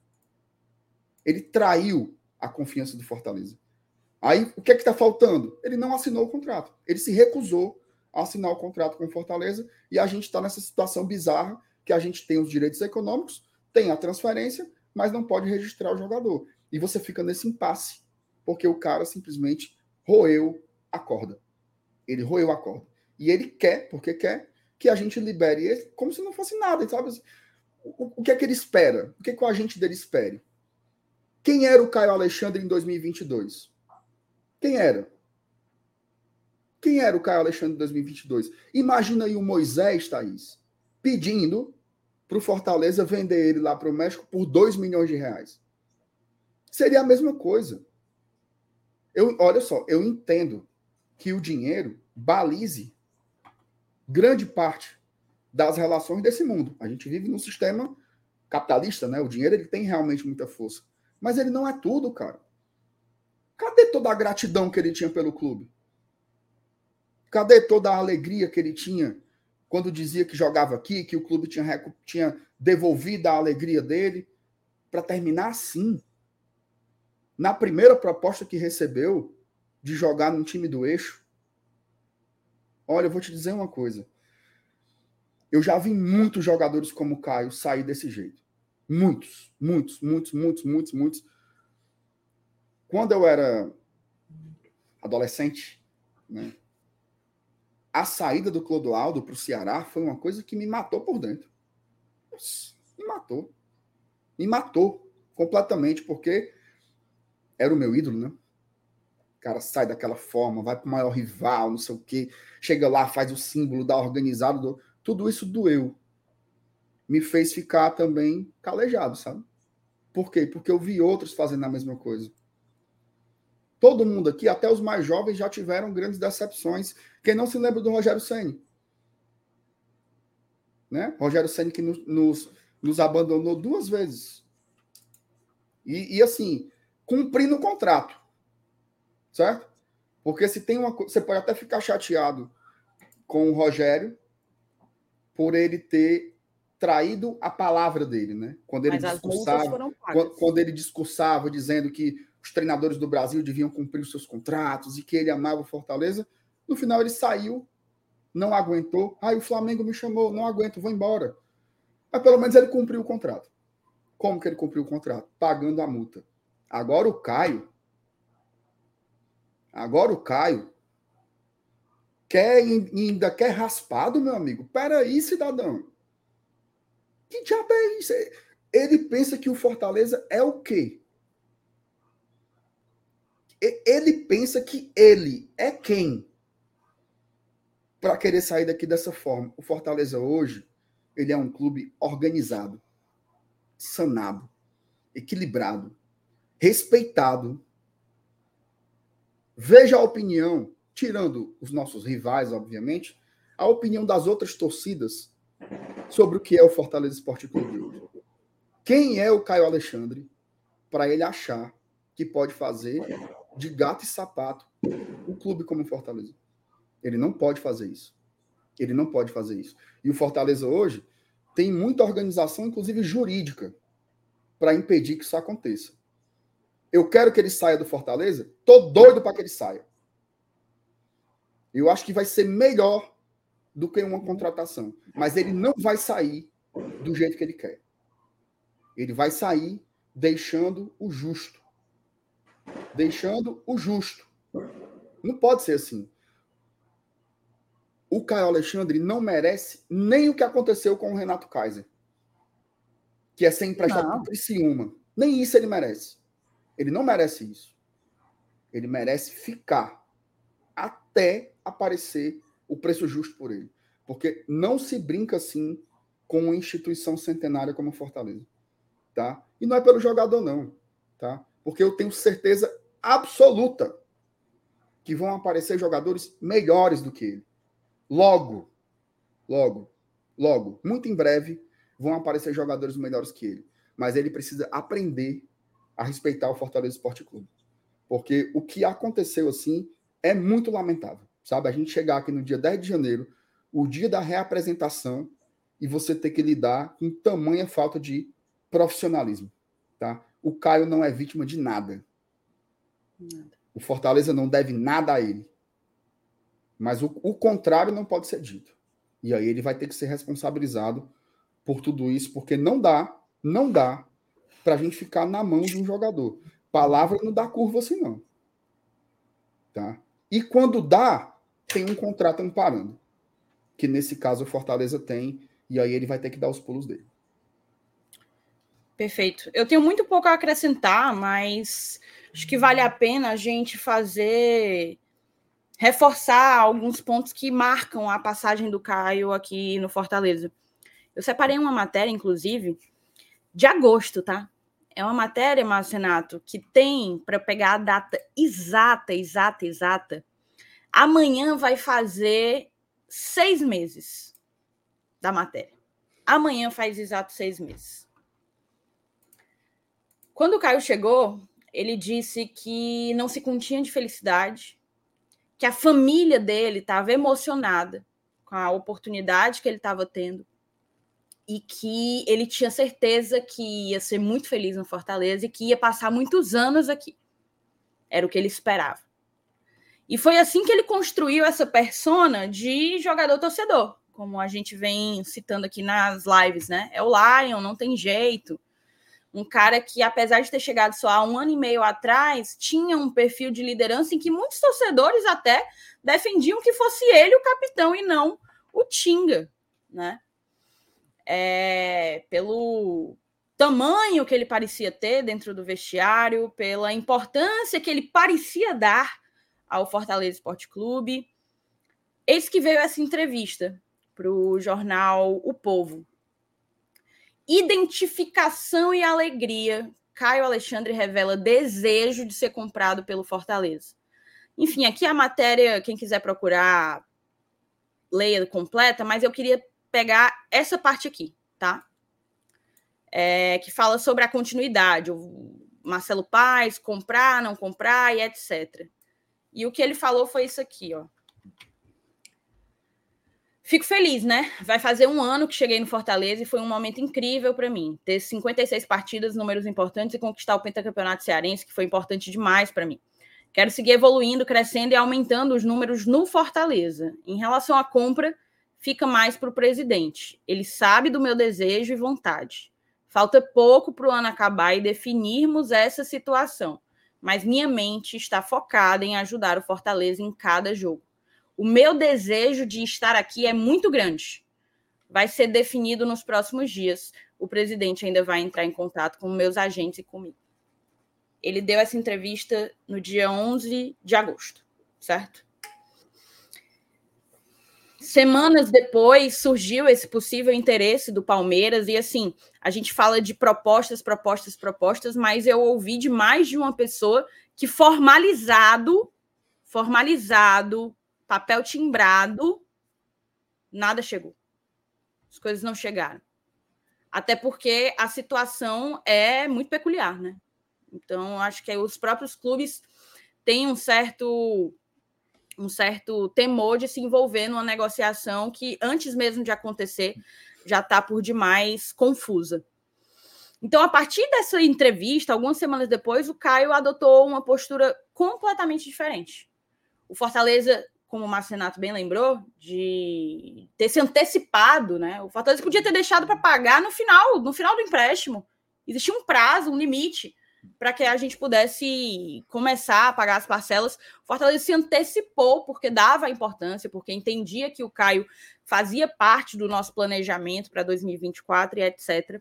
Ele traiu a confiança do Fortaleza. Aí, o que é que está faltando? Ele não assinou o contrato. Ele se recusou a assinar o contrato com o Fortaleza e a gente está nessa situação bizarra que a gente tem os direitos econômicos, tem a transferência, mas não pode registrar o jogador. E você fica nesse impasse, porque o cara simplesmente roeu a corda. Ele roeu a corda. E ele quer, porque quer, que a gente libere ele como se não fosse nada, sabe? O, o que é que ele espera? O que, é que o agente dele espere? Quem era o Caio Alexandre em 2022? Quem era? Quem era o Caio Alexandre em 2022? Imagina aí o Moisés, Thaís, pedindo para o Fortaleza vender ele lá para o México por 2 milhões de reais. Seria a mesma coisa. Eu, olha só, eu entendo que o dinheiro balize grande parte das relações desse mundo. A gente vive num sistema capitalista, né? O dinheiro ele tem realmente muita força, mas ele não é tudo, cara. Cadê toda a gratidão que ele tinha pelo clube? Cadê toda a alegria que ele tinha quando dizia que jogava aqui, que o clube tinha, tinha devolvido a alegria dele? Para terminar assim, na primeira proposta que recebeu de jogar num time do eixo, olha, eu vou te dizer uma coisa. Eu já vi muitos jogadores como o Caio sair desse jeito. Muitos, muitos, muitos, muitos, muitos, muitos. Quando eu era adolescente, né, a saída do Clodoaldo para o Ceará foi uma coisa que me matou por dentro. Me matou. Me matou completamente, porque era o meu ídolo, né? Cara sai daquela forma, vai para o maior rival, não sei o quê, chega lá, faz o símbolo da organizado. Do... Tudo isso doeu. Me fez ficar também calejado, sabe? Por quê? Porque eu vi outros fazendo a mesma coisa. Todo mundo aqui, até os mais jovens, já tiveram grandes decepções. Quem não se lembra do Rogério Senni? Né? Rogério Senni que nos, nos, nos abandonou duas vezes. E, e, assim, cumprindo o contrato. Certo? Porque se tem uma Você pode até ficar chateado com o Rogério por ele ter traído a palavra dele, né? Quando ele Mas discursava, quando, quando ele discursava dizendo que os treinadores do Brasil deviam cumprir os seus contratos e que ele amava o Fortaleza. No final ele saiu, não aguentou. Aí ah, o Flamengo me chamou, não aguento, vou embora. Mas pelo menos ele cumpriu o contrato. Como que ele cumpriu o contrato? Pagando a multa. Agora o Caio, agora o Caio quer ainda quer raspado, meu amigo. Peraí, cidadão. Que diabo é isso? Ele pensa que o Fortaleza é o quê? ele pensa que ele é quem para querer sair daqui dessa forma. O Fortaleza hoje, ele é um clube organizado, sanado, equilibrado, respeitado. Veja a opinião, tirando os nossos rivais, obviamente, a opinião das outras torcidas sobre o que é o Fortaleza Esporte Clube hoje. Quem é o Caio Alexandre para ele achar que pode fazer de gato e sapato um clube como o Fortaleza. Ele não pode fazer isso. Ele não pode fazer isso. E o Fortaleza hoje tem muita organização, inclusive jurídica, para impedir que isso aconteça. Eu quero que ele saia do Fortaleza? Tô doido para que ele saia. Eu acho que vai ser melhor do que uma contratação. Mas ele não vai sair do jeito que ele quer. Ele vai sair deixando o justo. Deixando o justo. Não pode ser assim. O Caio Alexandre não merece nem o que aconteceu com o Renato Kaiser. Que é ser emprestado para Criciúma. Nem isso ele merece. Ele não merece isso. Ele merece ficar até aparecer o preço justo por ele. Porque não se brinca assim com uma instituição centenária como a Fortaleza. Tá? E não é pelo jogador, não. Tá? Porque eu tenho certeza absoluta que vão aparecer jogadores melhores do que ele. Logo, logo, logo, muito em breve, vão aparecer jogadores melhores que ele. Mas ele precisa aprender a respeitar o Fortaleza Esporte Clube. Porque o que aconteceu assim é muito lamentável. Sabe? A gente chegar aqui no dia 10 de janeiro, o dia da reapresentação, e você ter que lidar com tamanha falta de profissionalismo. Tá? O Caio não é vítima de nada. nada. O Fortaleza não deve nada a ele. Mas o, o contrário não pode ser dito. E aí ele vai ter que ser responsabilizado por tudo isso, porque não dá, não dá para a gente ficar na mão de um jogador. Palavra não dá curva assim, não. Tá? E quando dá, tem um contrato amparando. Que nesse caso o Fortaleza tem, e aí ele vai ter que dar os pulos dele. Perfeito. Eu tenho muito pouco a acrescentar, mas acho que vale a pena a gente fazer reforçar alguns pontos que marcam a passagem do Caio aqui no Fortaleza. Eu separei uma matéria, inclusive, de agosto, tá? É uma matéria, Márcio Renato, que tem, para pegar a data exata, exata, exata, amanhã vai fazer seis meses da matéria. Amanhã faz exato seis meses. Quando o Caio chegou, ele disse que não se continha de felicidade, que a família dele estava emocionada com a oportunidade que ele estava tendo, e que ele tinha certeza que ia ser muito feliz no Fortaleza e que ia passar muitos anos aqui. Era o que ele esperava. E foi assim que ele construiu essa persona de jogador torcedor, como a gente vem citando aqui nas lives, né? É o Lion, não tem jeito. Um cara que, apesar de ter chegado só há um ano e meio atrás, tinha um perfil de liderança em que muitos torcedores até defendiam que fosse ele o capitão e não o Tinga, né? É, pelo tamanho que ele parecia ter dentro do vestiário, pela importância que ele parecia dar ao Fortaleza Esporte Clube. Eis que veio essa entrevista para o jornal O Povo. Identificação e alegria. Caio Alexandre revela desejo de ser comprado pelo Fortaleza. Enfim, aqui a matéria, quem quiser procurar, leia completa, mas eu queria pegar essa parte aqui, tá? É, que fala sobre a continuidade, o Marcelo Paes, comprar, não comprar e etc. E o que ele falou foi isso aqui, ó. Fico feliz, né? Vai fazer um ano que cheguei no Fortaleza e foi um momento incrível para mim. Ter 56 partidas, números importantes e conquistar o pentacampeonato cearense, que foi importante demais para mim. Quero seguir evoluindo, crescendo e aumentando os números no Fortaleza. Em relação à compra, fica mais para o presidente. Ele sabe do meu desejo e vontade. Falta pouco para o ano acabar e definirmos essa situação, mas minha mente está focada em ajudar o Fortaleza em cada jogo. O meu desejo de estar aqui é muito grande. Vai ser definido nos próximos dias. O presidente ainda vai entrar em contato com meus agentes e comigo. Ele deu essa entrevista no dia 11 de agosto, certo? Semanas depois surgiu esse possível interesse do Palmeiras, e assim, a gente fala de propostas, propostas, propostas, mas eu ouvi de mais de uma pessoa que formalizado, formalizado, papel timbrado, nada chegou. As coisas não chegaram. Até porque a situação é muito peculiar, né? Então, acho que os próprios clubes têm um certo um certo temor de se envolver numa negociação que, antes mesmo de acontecer, já está por demais confusa. Então, a partir dessa entrevista, algumas semanas depois, o Caio adotou uma postura completamente diferente. O Fortaleza, como o Márcio Renato bem lembrou, de ter se antecipado, né? O Fortaleza podia ter deixado para pagar no final, no final do empréstimo. Existia um prazo, um limite para que a gente pudesse começar a pagar as parcelas. O Fortaleza se antecipou porque dava importância, porque entendia que o Caio fazia parte do nosso planejamento para 2024 e etc.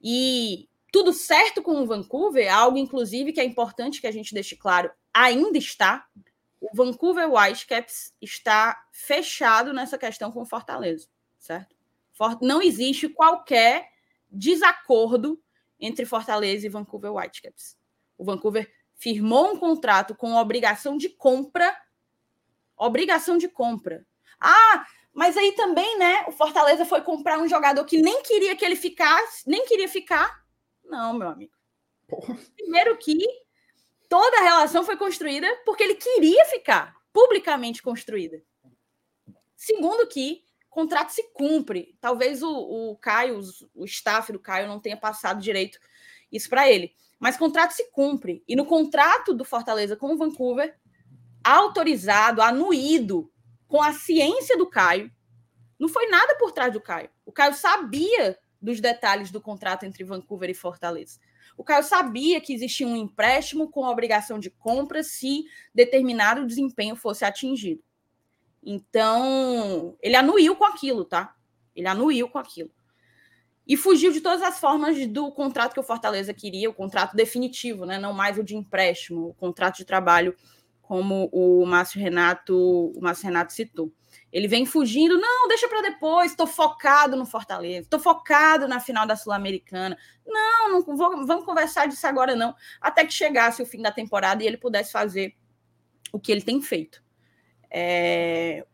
E tudo certo com o Vancouver, algo inclusive que é importante que a gente deixe claro, ainda está. O Vancouver Whitecaps está fechado nessa questão com o Fortaleza, certo? Não existe qualquer desacordo entre Fortaleza e Vancouver Whitecaps. O Vancouver firmou um contrato com obrigação de compra. Obrigação de compra. Ah, mas aí também, né? O Fortaleza foi comprar um jogador que nem queria que ele ficasse, nem queria ficar. Não, meu amigo. Porra. Primeiro que toda a relação foi construída porque ele queria ficar, publicamente construída. Segundo que contrato se cumpre. Talvez o, o Caio, o staff do Caio não tenha passado direito isso para ele. Mas contrato se cumpre. E no contrato do Fortaleza com o Vancouver, autorizado, anuído, com a ciência do Caio, não foi nada por trás do Caio. O Caio sabia dos detalhes do contrato entre Vancouver e Fortaleza. O Caio sabia que existia um empréstimo com obrigação de compra se determinado desempenho fosse atingido. Então, ele anuiu com aquilo, tá? Ele anuiu com aquilo. E fugiu de todas as formas do contrato que o Fortaleza queria, o contrato definitivo, né? Não mais o de empréstimo, o contrato de trabalho, como o Márcio Renato, o Márcio Renato citou. Ele vem fugindo, não, deixa para depois, estou focado no Fortaleza, estou focado na final da Sul-Americana. Não, não vou, vamos conversar disso agora não, até que chegasse o fim da temporada e ele pudesse fazer o que ele tem feito. É,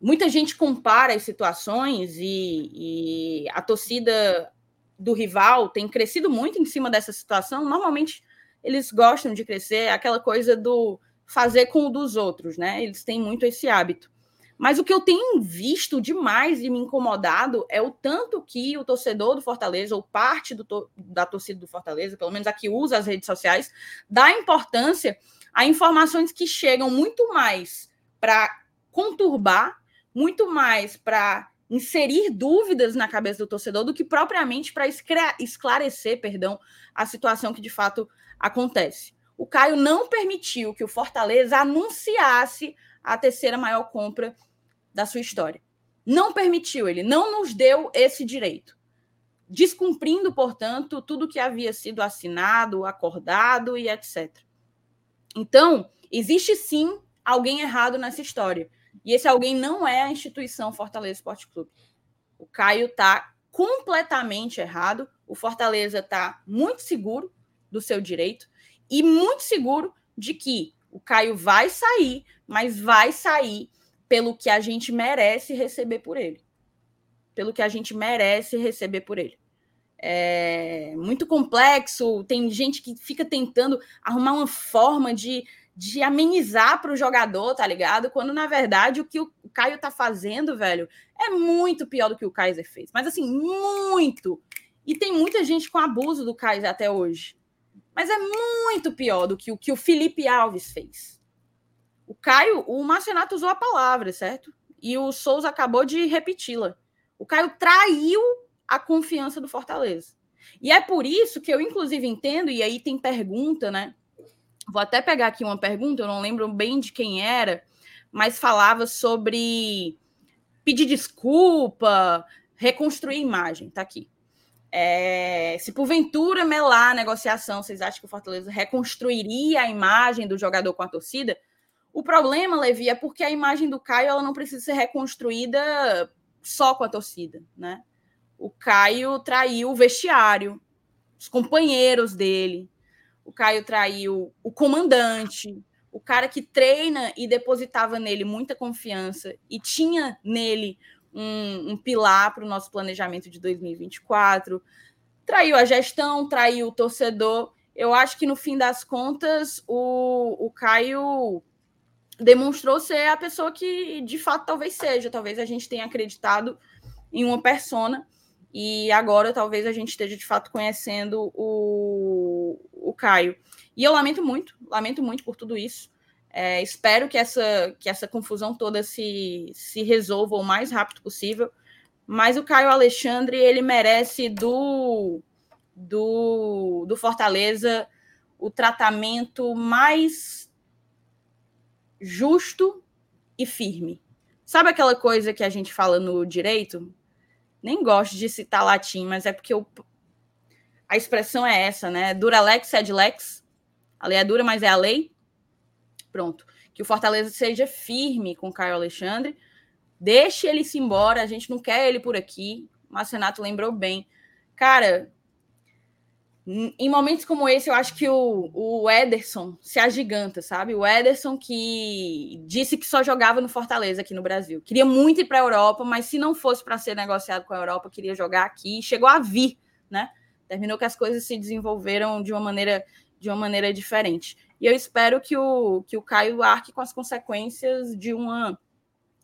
muita gente compara as situações e, e, a torcida do rival tem crescido muito em cima dessa situação. Normalmente eles gostam de crescer, aquela coisa do fazer com o dos outros, né? Eles têm muito esse hábito. Mas o que eu tenho visto demais e me incomodado é o tanto que o torcedor do Fortaleza, ou parte do da torcida do Fortaleza, pelo menos a que usa as redes sociais, dá importância a informações que chegam muito mais para conturbar, muito mais para inserir dúvidas na cabeça do torcedor do que propriamente para esclarecer, perdão, a situação que de fato acontece. O Caio não permitiu que o Fortaleza anunciasse a terceira maior compra da sua história. Não permitiu, ele não nos deu esse direito. Descumprindo, portanto, tudo que havia sido assinado, acordado e etc. Então, existe sim alguém errado nessa história. E esse alguém não é a instituição Fortaleza Esporte Clube. O Caio está completamente errado. O Fortaleza está muito seguro do seu direito e muito seguro de que o Caio vai sair, mas vai sair pelo que a gente merece receber por ele. Pelo que a gente merece receber por ele. É muito complexo, tem gente que fica tentando arrumar uma forma de de amenizar para o jogador, tá ligado? Quando na verdade o que o Caio tá fazendo, velho, é muito pior do que o Kaiser fez. Mas assim, muito. E tem muita gente com abuso do Kaiser até hoje. Mas é muito pior do que o que o Felipe Alves fez. O Caio, o Marcenato usou a palavra, certo? E o Souza acabou de repeti-la. O Caio traiu a confiança do Fortaleza. E é por isso que eu, inclusive, entendo, e aí tem pergunta, né? Vou até pegar aqui uma pergunta, eu não lembro bem de quem era, mas falava sobre pedir desculpa, reconstruir imagem. Tá aqui. É, se porventura melar a negociação, vocês acham que o Fortaleza reconstruiria a imagem do jogador com a torcida? O problema, Levi, é porque a imagem do Caio ela não precisa ser reconstruída só com a torcida, né? O Caio traiu o vestiário, os companheiros dele, o Caio traiu o comandante, o cara que treina e depositava nele muita confiança e tinha nele um, um pilar para o nosso planejamento de 2024. Traiu a gestão, traiu o torcedor. Eu acho que no fim das contas o, o Caio demonstrou ser a pessoa que de fato talvez seja. Talvez a gente tenha acreditado em uma persona E agora talvez a gente esteja de fato conhecendo o, o Caio. E eu lamento muito, lamento muito por tudo isso. É, espero que essa, que essa confusão toda se, se resolva o mais rápido possível. Mas o Caio Alexandre, ele merece do, do, do Fortaleza o tratamento mais justo e firme. Sabe aquela coisa que a gente fala no direito? Nem gosto de citar latim, mas é porque eu, a expressão é essa, né? Dura lex, sed lex. A lei é dura, mas é a lei. Pronto. Que o Fortaleza seja firme com o Caio Alexandre. Deixe ele se embora. A gente não quer ele por aqui. O Renato lembrou bem. Cara, em momentos como esse, eu acho que o, o Ederson se agiganta, sabe? O Ederson que disse que só jogava no Fortaleza aqui no Brasil. Queria muito ir para a Europa, mas se não fosse para ser negociado com a Europa, queria jogar aqui. Chegou a vir, né? Terminou que as coisas se desenvolveram de uma maneira, de uma maneira diferente. E eu espero que o, que o Caio arque com as consequências de uma,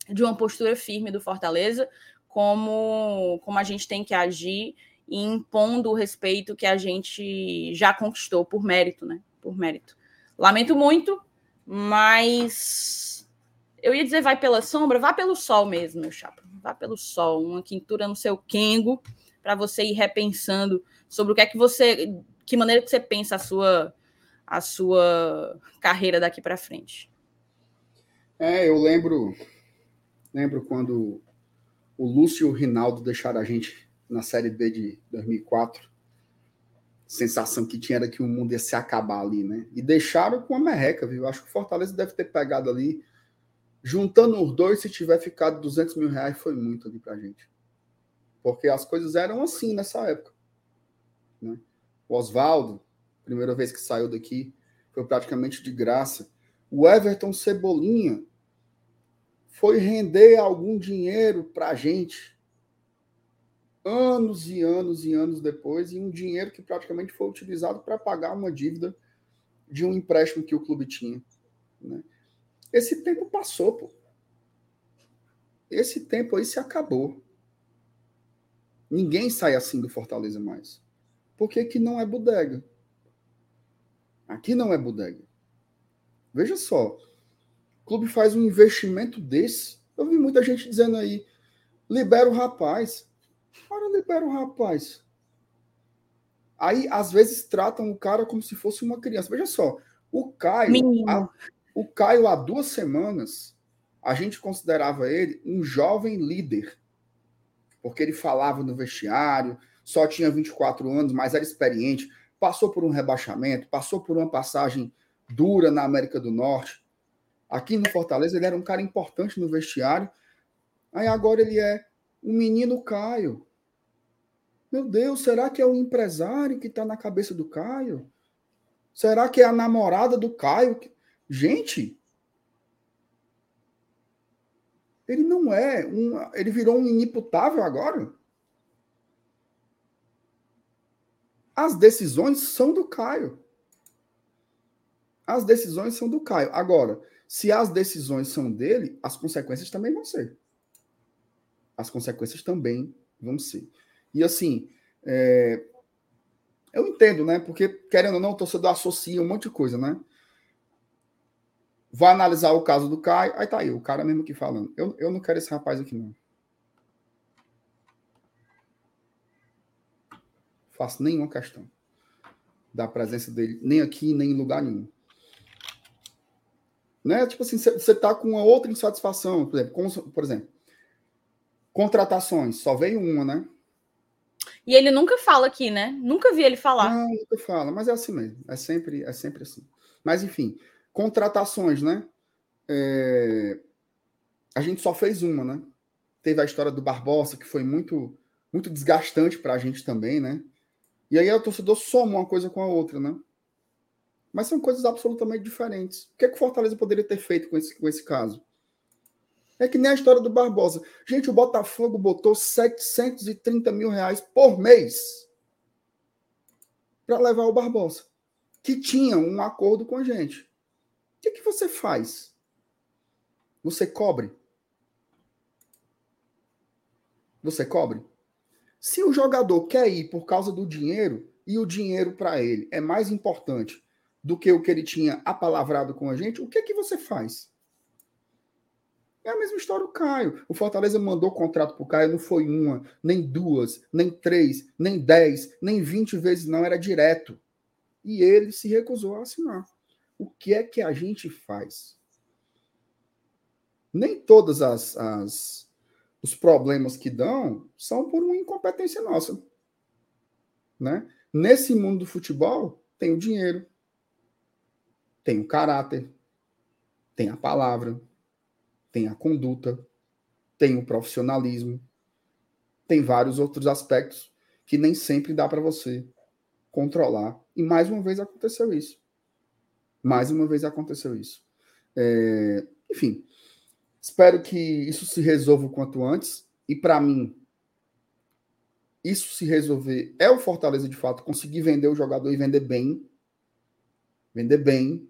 de uma postura firme do Fortaleza, como, como a gente tem que agir e impondo o respeito que a gente já conquistou por mérito, né? Por mérito. Lamento muito, mas eu ia dizer vai pela sombra, vá pelo sol mesmo, meu chapa. Vá pelo sol, uma quintura no seu quengo para você ir repensando sobre o que é que você, que maneira que você pensa a sua a sua carreira daqui para frente. É, eu lembro lembro quando o Lúcio e o Rinaldo deixaram a gente na Série B de 2004. Sensação que tinha era que o mundo ia se acabar ali, né? E deixaram com a merreca, viu? Acho que o Fortaleza deve ter pegado ali. Juntando os dois, se tiver ficado 200 mil reais, foi muito ali pra gente. Porque as coisas eram assim nessa época. Né? O Oswaldo, primeira vez que saiu daqui, foi praticamente de graça. O Everton Cebolinha foi render algum dinheiro pra gente anos e anos e anos depois, e um dinheiro que praticamente foi utilizado para pagar uma dívida de um empréstimo que o clube tinha. Né? Esse tempo passou, pô. Esse tempo aí se acabou. Ninguém sai assim do Fortaleza mais. Porque aqui não é bodega. Aqui não é bodega. Veja só. O clube faz um investimento desse. Eu vi muita gente dizendo aí: libera o rapaz. Ora, libera o rapaz. Aí, às vezes, tratam o cara como se fosse uma criança. Veja só, o Caio, a, o Caio, há duas semanas, a gente considerava ele um jovem líder. Porque ele falava no vestiário, só tinha 24 anos, mas era experiente, passou por um rebaixamento, passou por uma passagem dura na América do Norte. Aqui no Fortaleza, ele era um cara importante no vestiário. Aí agora ele é um menino Caio. Meu Deus, será que é o empresário que está na cabeça do Caio? Será que é a namorada do Caio? Gente, ele não é um. Ele virou um inimputável agora. As decisões são do Caio. As decisões são do Caio. Agora, se as decisões são dele, as consequências também vão ser. As consequências também vão ser. E assim, é, eu entendo, né? Porque, querendo ou não, o torcedor associa um monte de coisa, né? Vou analisar o caso do Caio. Aí tá aí, o cara mesmo aqui falando. Eu, eu não quero esse rapaz aqui, não. Faço nenhuma questão da presença dele, nem aqui, nem em lugar nenhum. Né? Tipo assim, você tá com uma outra insatisfação, por exemplo, como, por exemplo, contratações, só veio uma, né? E ele nunca fala aqui, né? Nunca vi ele falar. Não, nunca fala, mas é assim mesmo. É sempre, é sempre assim. Mas, enfim, contratações, né? É... A gente só fez uma, né? Teve a história do Barbosa, que foi muito, muito desgastante para a gente também, né? E aí o torcedor soma uma coisa com a outra, né? Mas são coisas absolutamente diferentes. O que, é que o Fortaleza poderia ter feito com esse, com esse caso? É que nem a história do Barbosa. Gente, o Botafogo botou 730 mil reais por mês para levar o Barbosa, que tinha um acordo com a gente. O que, que você faz? Você cobre? Você cobre? Se o jogador quer ir por causa do dinheiro e o dinheiro para ele é mais importante do que o que ele tinha apalavrado com a gente, o que é que você faz? É a mesma história do Caio. O Fortaleza mandou contrato para o Caio, não foi uma, nem duas, nem três, nem dez, nem vinte vezes, não, era direto. E ele se recusou a assinar. O que é que a gente faz? Nem todas as, as os problemas que dão são por uma incompetência nossa. Né? Nesse mundo do futebol, tem o dinheiro, tem o caráter, tem a palavra, tem a conduta, tem o profissionalismo, tem vários outros aspectos que nem sempre dá para você controlar. E mais uma vez aconteceu isso. Mais uma vez aconteceu isso. É, enfim, espero que isso se resolva o quanto antes. E para mim, isso se resolver é o Fortaleza de fato conseguir vender o jogador e vender bem. Vender bem.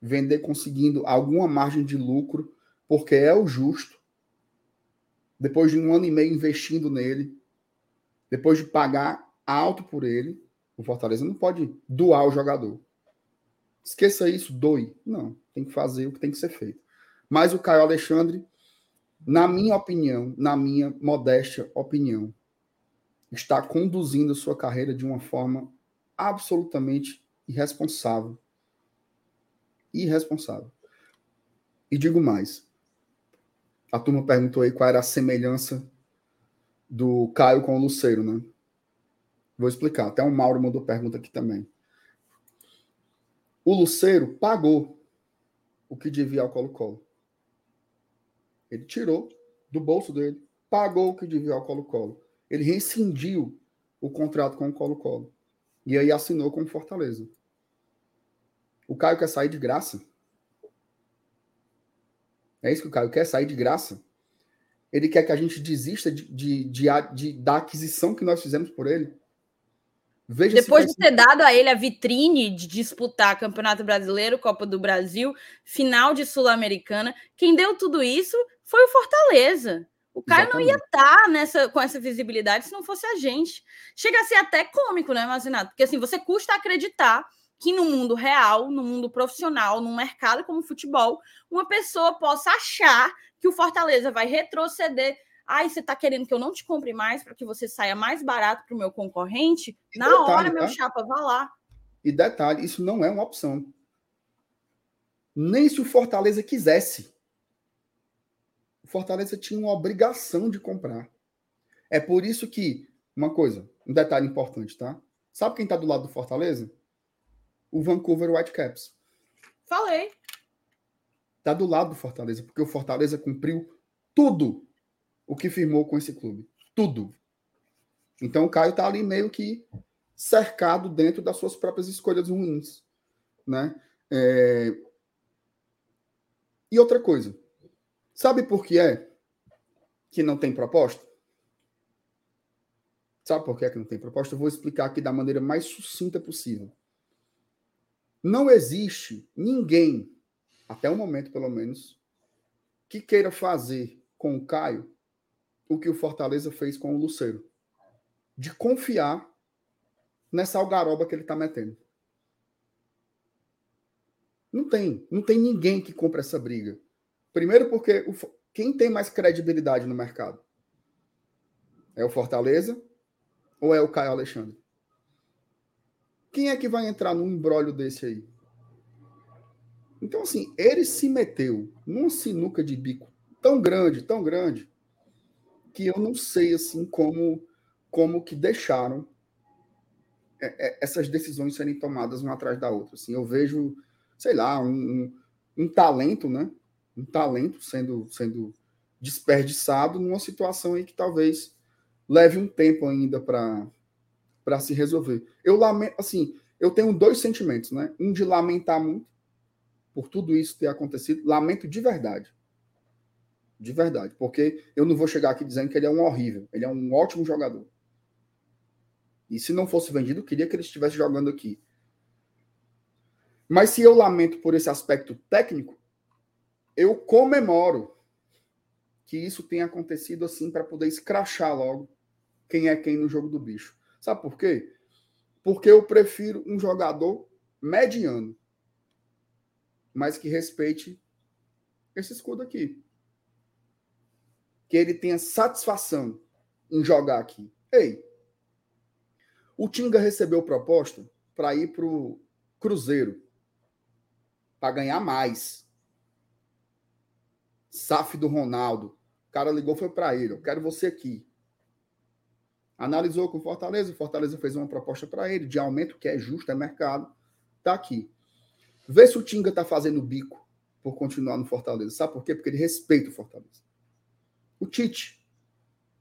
Vender conseguindo alguma margem de lucro porque é o justo. Depois de um ano e meio investindo nele, depois de pagar alto por ele, o Fortaleza não pode doar o jogador. Esqueça isso, doe. Não, tem que fazer o que tem que ser feito. Mas o Caio Alexandre, na minha opinião, na minha modéstia opinião, está conduzindo sua carreira de uma forma absolutamente irresponsável. Irresponsável. E digo mais: a turma perguntou aí qual era a semelhança do Caio com o Luceiro, né? Vou explicar. Até o Mauro mandou pergunta aqui também. O Luceiro pagou o que devia ao Colo-Colo. Ele tirou do bolso dele, pagou o que devia ao Colo-Colo. Ele rescindiu o contrato com o Colo-Colo. E aí assinou com o Fortaleza. O Caio quer sair de graça. É isso que o Caio quer, sair de graça. Ele quer que a gente desista de, de, de, de da aquisição que nós fizemos por ele. Veja Depois de ter dado a ele a vitrine de disputar Campeonato Brasileiro, Copa do Brasil, final de Sul-Americana, quem deu tudo isso foi o Fortaleza. O Caio Exatamente. não ia estar tá nessa, com essa visibilidade se não fosse a gente. Chega a ser até cômico, né, Mazinato? Porque assim, você custa acreditar que no mundo real, no mundo profissional, num mercado como o futebol, uma pessoa possa achar que o Fortaleza vai retroceder. Ai, você está querendo que eu não te compre mais para que você saia mais barato para o meu concorrente? E Na detalhe, hora, meu tá? chapa, vá lá. E detalhe, isso não é uma opção. Nem se o Fortaleza quisesse. Fortaleza tinha uma obrigação de comprar. É por isso que, uma coisa, um detalhe importante, tá? Sabe quem está do lado do Fortaleza? o Vancouver Whitecaps. Falei. Tá do lado do Fortaleza, porque o Fortaleza cumpriu tudo o que firmou com esse clube. Tudo. Então o Caio tá ali meio que cercado dentro das suas próprias escolhas ruins. Né? É... E outra coisa. Sabe por que é que não tem proposta? Sabe por que é que não tem proposta? Eu vou explicar aqui da maneira mais sucinta possível. Não existe ninguém, até o momento pelo menos, que queira fazer com o Caio o que o Fortaleza fez com o Luceiro. De confiar nessa algaroba que ele está metendo. Não tem. Não tem ninguém que compra essa briga. Primeiro porque o, quem tem mais credibilidade no mercado? É o Fortaleza ou é o Caio Alexandre? Quem é que vai entrar num embrólio desse aí? Então, assim, ele se meteu numa sinuca de bico tão grande, tão grande, que eu não sei, assim, como, como que deixaram é, é, essas decisões serem tomadas uma atrás da outra. Assim, eu vejo, sei lá, um, um, um talento, né? Um talento sendo, sendo desperdiçado numa situação aí que talvez leve um tempo ainda para se resolver. Eu lamento, assim, eu tenho dois sentimentos, né? Um de lamentar muito por tudo isso ter acontecido, lamento de verdade. De verdade, porque eu não vou chegar aqui dizendo que ele é um horrível, ele é um ótimo jogador. E se não fosse vendido, eu queria que ele estivesse jogando aqui. Mas se eu lamento por esse aspecto técnico, eu comemoro que isso tenha acontecido assim para poder escrachar logo quem é quem no jogo do bicho. Sabe por quê? Porque eu prefiro um jogador mediano, mas que respeite esse escudo aqui. Que ele tenha satisfação em jogar aqui. Ei, o Tinga recebeu proposta para ir para o Cruzeiro para ganhar mais. SAF do Ronaldo. O cara ligou, foi para ele. Eu quero você aqui. Analisou com Fortaleza. Fortaleza fez uma proposta para ele de aumento, que é justo, é mercado. Tá aqui. Vê se o Tinga tá fazendo bico por continuar no Fortaleza. Sabe por quê? Porque ele respeita o Fortaleza. O Tite.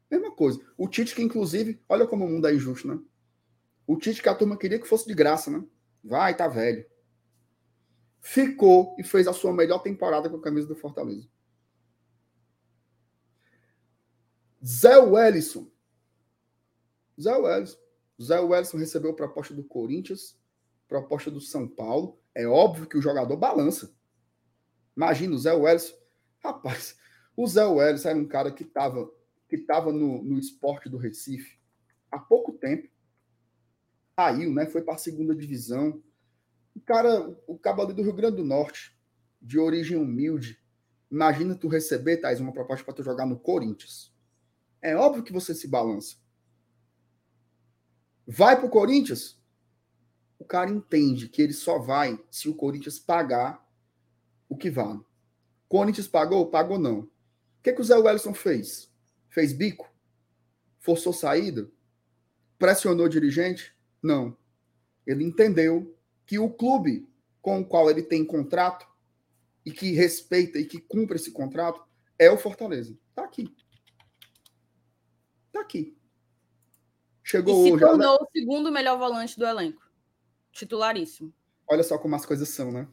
Mesma coisa. O Tite, que inclusive, olha como o mundo é injusto, né? O Tite que a turma queria que fosse de graça, né? Vai, tá velho. Ficou e fez a sua melhor temporada com a camisa do Fortaleza. Zé Wellison. Zé Wellison. Zé Wellison recebeu proposta do Corinthians, proposta do São Paulo. É óbvio que o jogador balança. Imagina o Zé Wellison. Rapaz, o Zé Wellison era um cara que estava que tava no, no esporte do Recife há pouco tempo. Caiu, né? Foi para a segunda divisão. O cara, o ali do Rio Grande do Norte, de origem humilde. Imagina tu receber, Thais, uma proposta para tu jogar no Corinthians. É óbvio que você se balança. Vai para o Corinthians? O cara entende que ele só vai se o Corinthians pagar o que vale. Corinthians pagou? Pagou não. O que, que o Zé Wellison fez? Fez bico? Forçou saída? Pressionou o dirigente? Não. Ele entendeu que o clube com o qual ele tem contrato e que respeita e que cumpre esse contrato é o Fortaleza. Tá aqui. Aqui. Chegou e se tornou o segundo melhor volante do elenco. Titularíssimo. Olha só como as coisas são, né?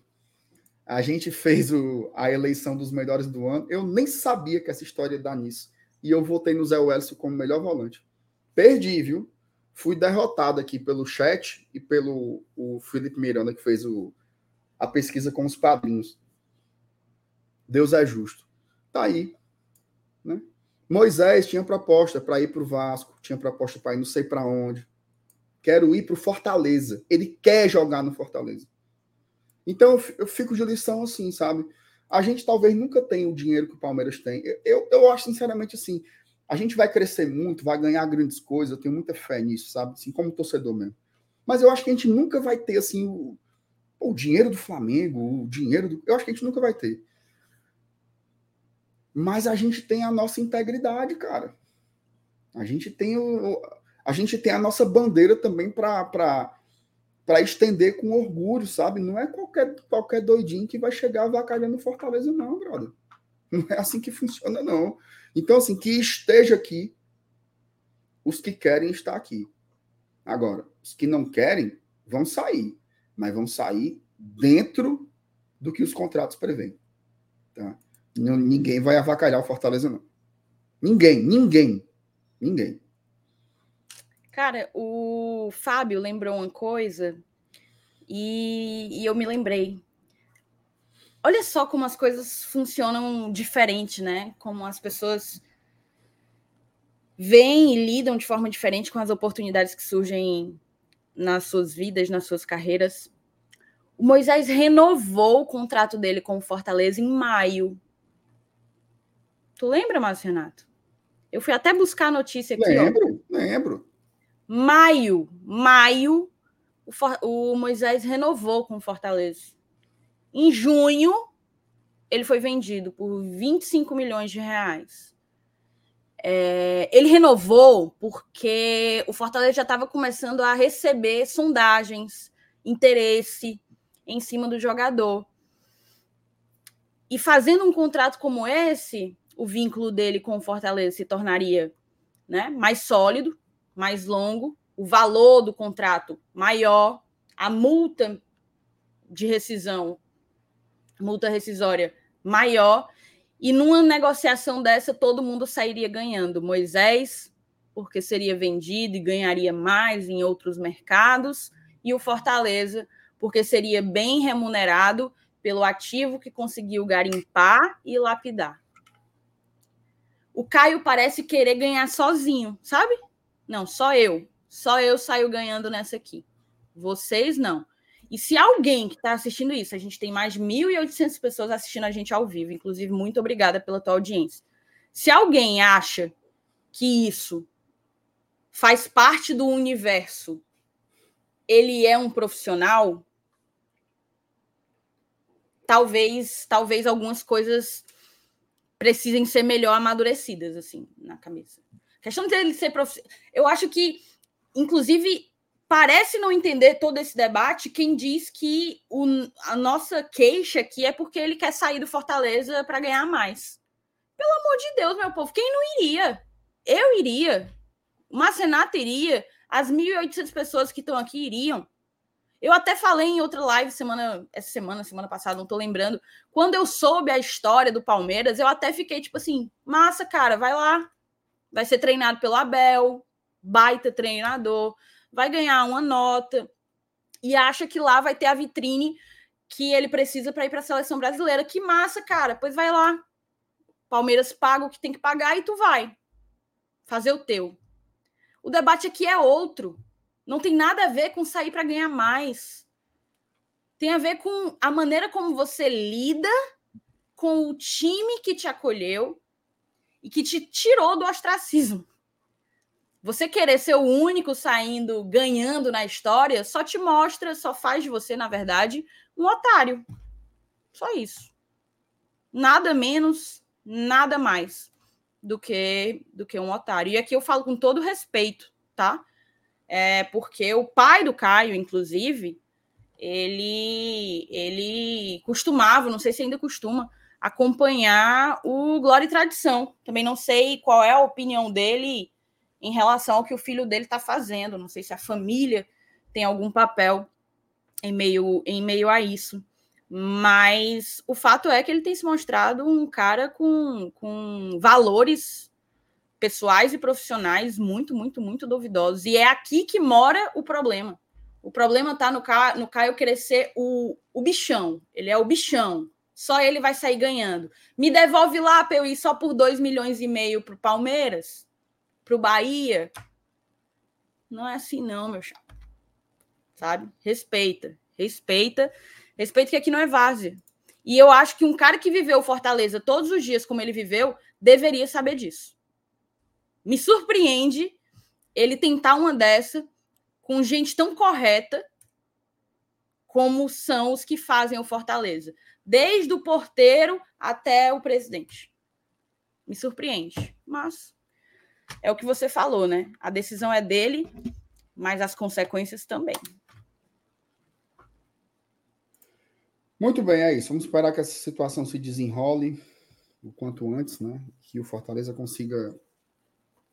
A gente fez o, a eleição dos melhores do ano. Eu nem sabia que essa história ia dar nisso. E eu votei no Zé Welso como melhor volante. Perdi, viu? Fui derrotado aqui pelo chat e pelo o Felipe Miranda, que fez o, a pesquisa com os padrinhos. Deus é justo. Tá aí. Né? Moisés tinha proposta para ir para o Vasco, tinha proposta para ir não sei para onde. Quero ir para o Fortaleza. Ele quer jogar no Fortaleza. Então eu fico de lição assim, sabe? A gente talvez nunca tenha o dinheiro que o Palmeiras tem. Eu, eu acho, sinceramente, assim, a gente vai crescer muito, vai ganhar grandes coisas, eu tenho muita fé nisso, sabe? Assim, como torcedor mesmo. Mas eu acho que a gente nunca vai ter, assim, o, o dinheiro do Flamengo, o dinheiro do. Eu acho que a gente nunca vai ter. Mas a gente tem a nossa integridade, cara. A gente tem o, a gente tem a nossa bandeira também para para estender com orgulho, sabe? Não é qualquer, qualquer doidinho que vai chegar avacalhando Fortaleza, não, brother. Não é assim que funciona, não. Então, assim, que esteja aqui os que querem estar aqui. Agora, os que não querem vão sair, mas vão sair dentro do que os contratos prevêem. Tá? Ninguém vai avacalhar o Fortaleza, não. Ninguém, ninguém, ninguém. Cara, o Fábio lembrou uma coisa e, e eu me lembrei. Olha só como as coisas funcionam diferente, né? Como as pessoas veem e lidam de forma diferente com as oportunidades que surgem nas suas vidas, nas suas carreiras. O Moisés renovou o contrato dele com o Fortaleza em maio. Tu lembra, Márcio Renato? Eu fui até buscar a notícia aqui. Lembro, ó. lembro. Maio, maio, o, For... o Moisés renovou com o Fortaleza. Em junho, ele foi vendido por 25 milhões de reais. É, ele renovou porque o Fortaleza já estava começando a receber sondagens, interesse em cima do jogador. E fazendo um contrato como esse, o vínculo dele com o Fortaleza se tornaria né, mais sólido, mais longo, o valor do contrato maior, a multa de rescisão, multa rescisória maior, e numa negociação dessa todo mundo sairia ganhando. Moisés, porque seria vendido e ganharia mais em outros mercados, e o Fortaleza, porque seria bem remunerado pelo ativo que conseguiu garimpar e lapidar o Caio parece querer ganhar sozinho, sabe? Não, só eu. Só eu saio ganhando nessa aqui. Vocês não. E se alguém que está assistindo isso, a gente tem mais de 1.800 pessoas assistindo a gente ao vivo, inclusive, muito obrigada pela tua audiência. Se alguém acha que isso faz parte do universo, ele é um profissional, talvez, talvez algumas coisas precisem ser melhor amadurecidas assim na cabeça. A questão dele ser profissional, eu acho que inclusive parece não entender todo esse debate quem diz que o, a nossa queixa aqui é porque ele quer sair do Fortaleza para ganhar mais. Pelo amor de Deus, meu povo, quem não iria? Eu iria. O Marcenato iria. As 1.800 pessoas que estão aqui iriam. Eu até falei em outra live semana, essa semana, semana passada, não tô lembrando. Quando eu soube a história do Palmeiras, eu até fiquei tipo assim: massa, cara, vai lá. Vai ser treinado pelo Abel, baita treinador, vai ganhar uma nota e acha que lá vai ter a vitrine que ele precisa para ir para a seleção brasileira. Que massa, cara. Pois vai lá. Palmeiras paga o que tem que pagar e tu vai fazer o teu. O debate aqui é outro. Não tem nada a ver com sair para ganhar mais. Tem a ver com a maneira como você lida com o time que te acolheu e que te tirou do ostracismo. Você querer ser o único saindo ganhando na história só te mostra, só faz de você, na verdade, um otário. Só isso. Nada menos, nada mais do que do que um otário. E aqui eu falo com todo respeito, tá? É porque o pai do Caio, inclusive, ele ele costumava, não sei se ainda costuma, acompanhar o Glória e Tradição. Também não sei qual é a opinião dele em relação ao que o filho dele está fazendo. Não sei se a família tem algum papel em meio, em meio a isso. Mas o fato é que ele tem se mostrado um cara com, com valores pessoais e profissionais muito, muito, muito duvidosos. E é aqui que mora o problema. O problema está no, Ca... no Caio crescer o, o bichão. Ele é o bichão. Só ele vai sair ganhando. Me devolve lá para eu ir só por 2 milhões e meio para o Palmeiras, para o Bahia. Não é assim, não, meu chapa. Sabe? Respeita. Respeita Respeito que aqui não é várzea. E eu acho que um cara que viveu Fortaleza todos os dias como ele viveu, deveria saber disso. Me surpreende ele tentar uma dessa com gente tão correta como são os que fazem o Fortaleza, desde o porteiro até o presidente. Me surpreende, mas é o que você falou, né? A decisão é dele, mas as consequências também. Muito bem, é isso. Vamos esperar que essa situação se desenrole o quanto antes, né? Que o Fortaleza consiga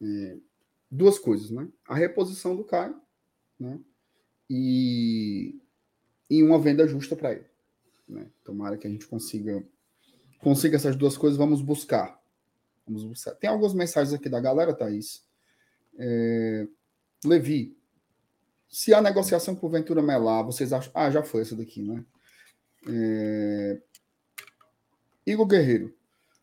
é, duas coisas, né? A reposição do Caio, né? E, e uma venda justa para ele. Né? Tomara que a gente consiga consiga essas duas coisas. Vamos buscar. Vamos buscar. Tem algumas mensagens aqui da galera, Thaís. É, Levi, se a negociação por Ventura Melar, vocês acham. Ah, já foi essa daqui, né? É... Igor Guerreiro.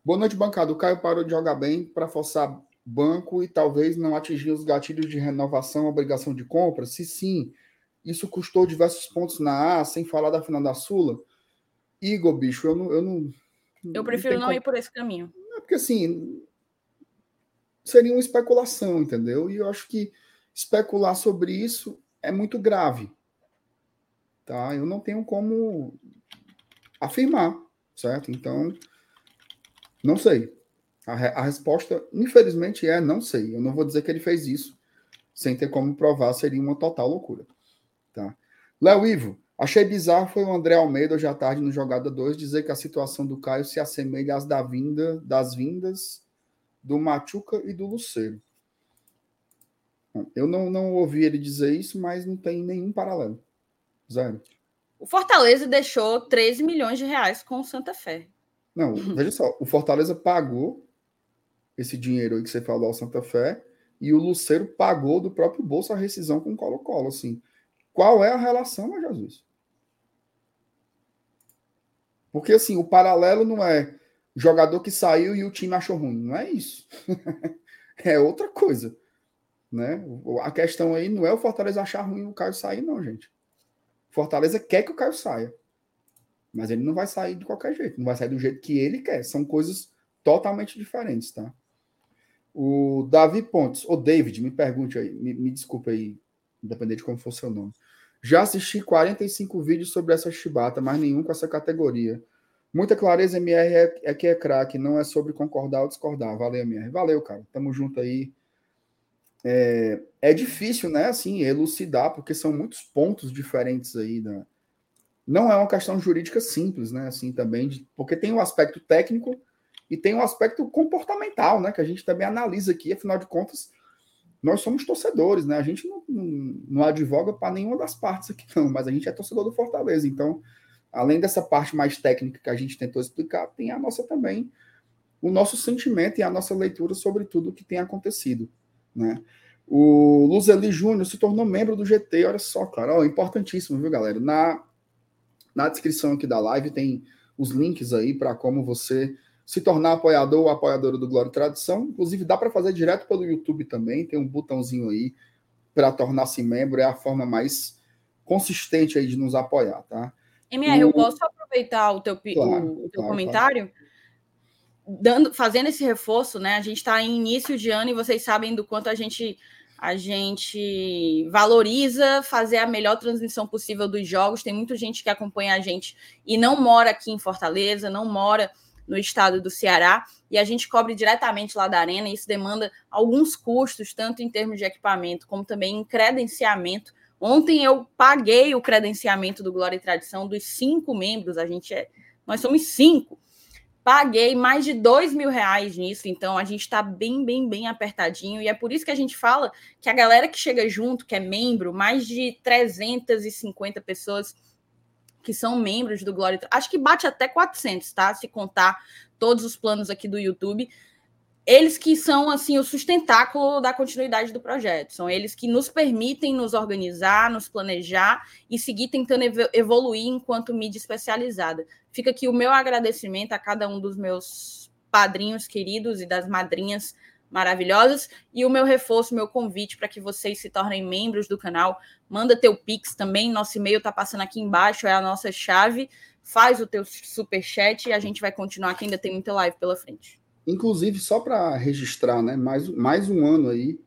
Boa noite, bancada. O Caio parou de jogar bem para forçar banco e talvez não atingir os gatilhos de renovação, obrigação de compra? Se sim, isso custou diversos pontos na A, sem falar da final da Sula. Igor, bicho, eu não. Eu, não, eu prefiro não, não ir por esse caminho. É porque assim. Seria uma especulação, entendeu? E eu acho que especular sobre isso é muito grave. Tá? Eu não tenho como afirmar, certo? Então, não sei. A, re a, resposta, infelizmente, é não sei. Eu não vou dizer que ele fez isso sem ter como provar, seria uma total loucura. Tá? Léo Ivo, achei bizarro foi o André Almeida hoje à tarde no Jogada 2 dizer que a situação do Caio se assemelha às da vinda, das vindas do Machuca e do Luceiro. Bom, eu não, não ouvi ele dizer isso, mas não tem nenhum paralelo. Zero. O Fortaleza deixou 13 milhões de reais com o Santa Fé. Não, veja só, o Fortaleza pagou esse dinheiro aí que você falou ao Santa Fé e o Luceiro pagou do próprio bolso a rescisão com o Colo-Colo, assim. Qual é a relação, meu Jesus? Porque, assim, o paralelo não é jogador que saiu e o time achou ruim. Não é isso. é outra coisa. Né? A questão aí não é o Fortaleza achar ruim o Caio sair, não, gente. Fortaleza quer que o Caio saia. Mas ele não vai sair de qualquer jeito, não vai sair do jeito que ele quer. São coisas totalmente diferentes, tá? O Davi Pontes, o David, me pergunte aí, me, me desculpe aí, independente de como for seu nome. Já assisti 45 vídeos sobre essa chibata, mas nenhum com essa categoria. Muita clareza, MR é, é que é craque, não é sobre concordar ou discordar. Valeu, MR. Valeu, cara. Tamo junto aí. É, é difícil, né, assim, elucidar, porque são muitos pontos diferentes aí da. Não é uma questão jurídica simples, né, assim, também, de, porque tem o um aspecto técnico e tem um aspecto comportamental, né, que a gente também analisa aqui, afinal de contas, nós somos torcedores, né, a gente não, não, não advoga para nenhuma das partes aqui, não, mas a gente é torcedor do Fortaleza, então além dessa parte mais técnica que a gente tentou explicar, tem a nossa também, o nosso sentimento e a nossa leitura sobre tudo o que tem acontecido. Né? O Luzeli Júnior se tornou membro do GT, olha só, cara, ó, importantíssimo, viu, galera? Na, na descrição aqui da live tem os links aí para como você se tornar apoiador ou apoiadora do Glória e Tradição. Inclusive, dá para fazer direto pelo YouTube também, tem um botãozinho aí para tornar-se membro, é a forma mais consistente aí de nos apoiar, tá? MR, eu posso aproveitar o teu, claro, o, o teu claro, comentário? Claro. Dando, fazendo esse reforço, né? A gente está em início de ano e vocês sabem do quanto a gente a gente valoriza fazer a melhor transmissão possível dos jogos. Tem muita gente que acompanha a gente e não mora aqui em Fortaleza, não mora no estado do Ceará, e a gente cobre diretamente lá da arena. E isso demanda alguns custos, tanto em termos de equipamento como também em credenciamento Ontem eu paguei o credenciamento do Glória e Tradição dos cinco membros, a gente é, nós somos cinco. Paguei mais de dois mil reais nisso, então a gente está bem, bem, bem apertadinho, e é por isso que a gente fala que a galera que chega junto, que é membro, mais de 350 pessoas que são membros do Glória, acho que bate até 400, tá? Se contar todos os planos aqui do YouTube, eles que são assim o sustentáculo da continuidade do projeto. São eles que nos permitem nos organizar, nos planejar e seguir tentando evoluir enquanto mídia especializada. Fica aqui o meu agradecimento a cada um dos meus padrinhos queridos e das madrinhas maravilhosas e o meu reforço, meu convite para que vocês se tornem membros do canal. Manda teu pix também, nosso e-mail está passando aqui embaixo, é a nossa chave. Faz o teu super chat e a gente vai continuar que ainda tem muita live pela frente. Inclusive, só para registrar, né, mais, mais um ano aí,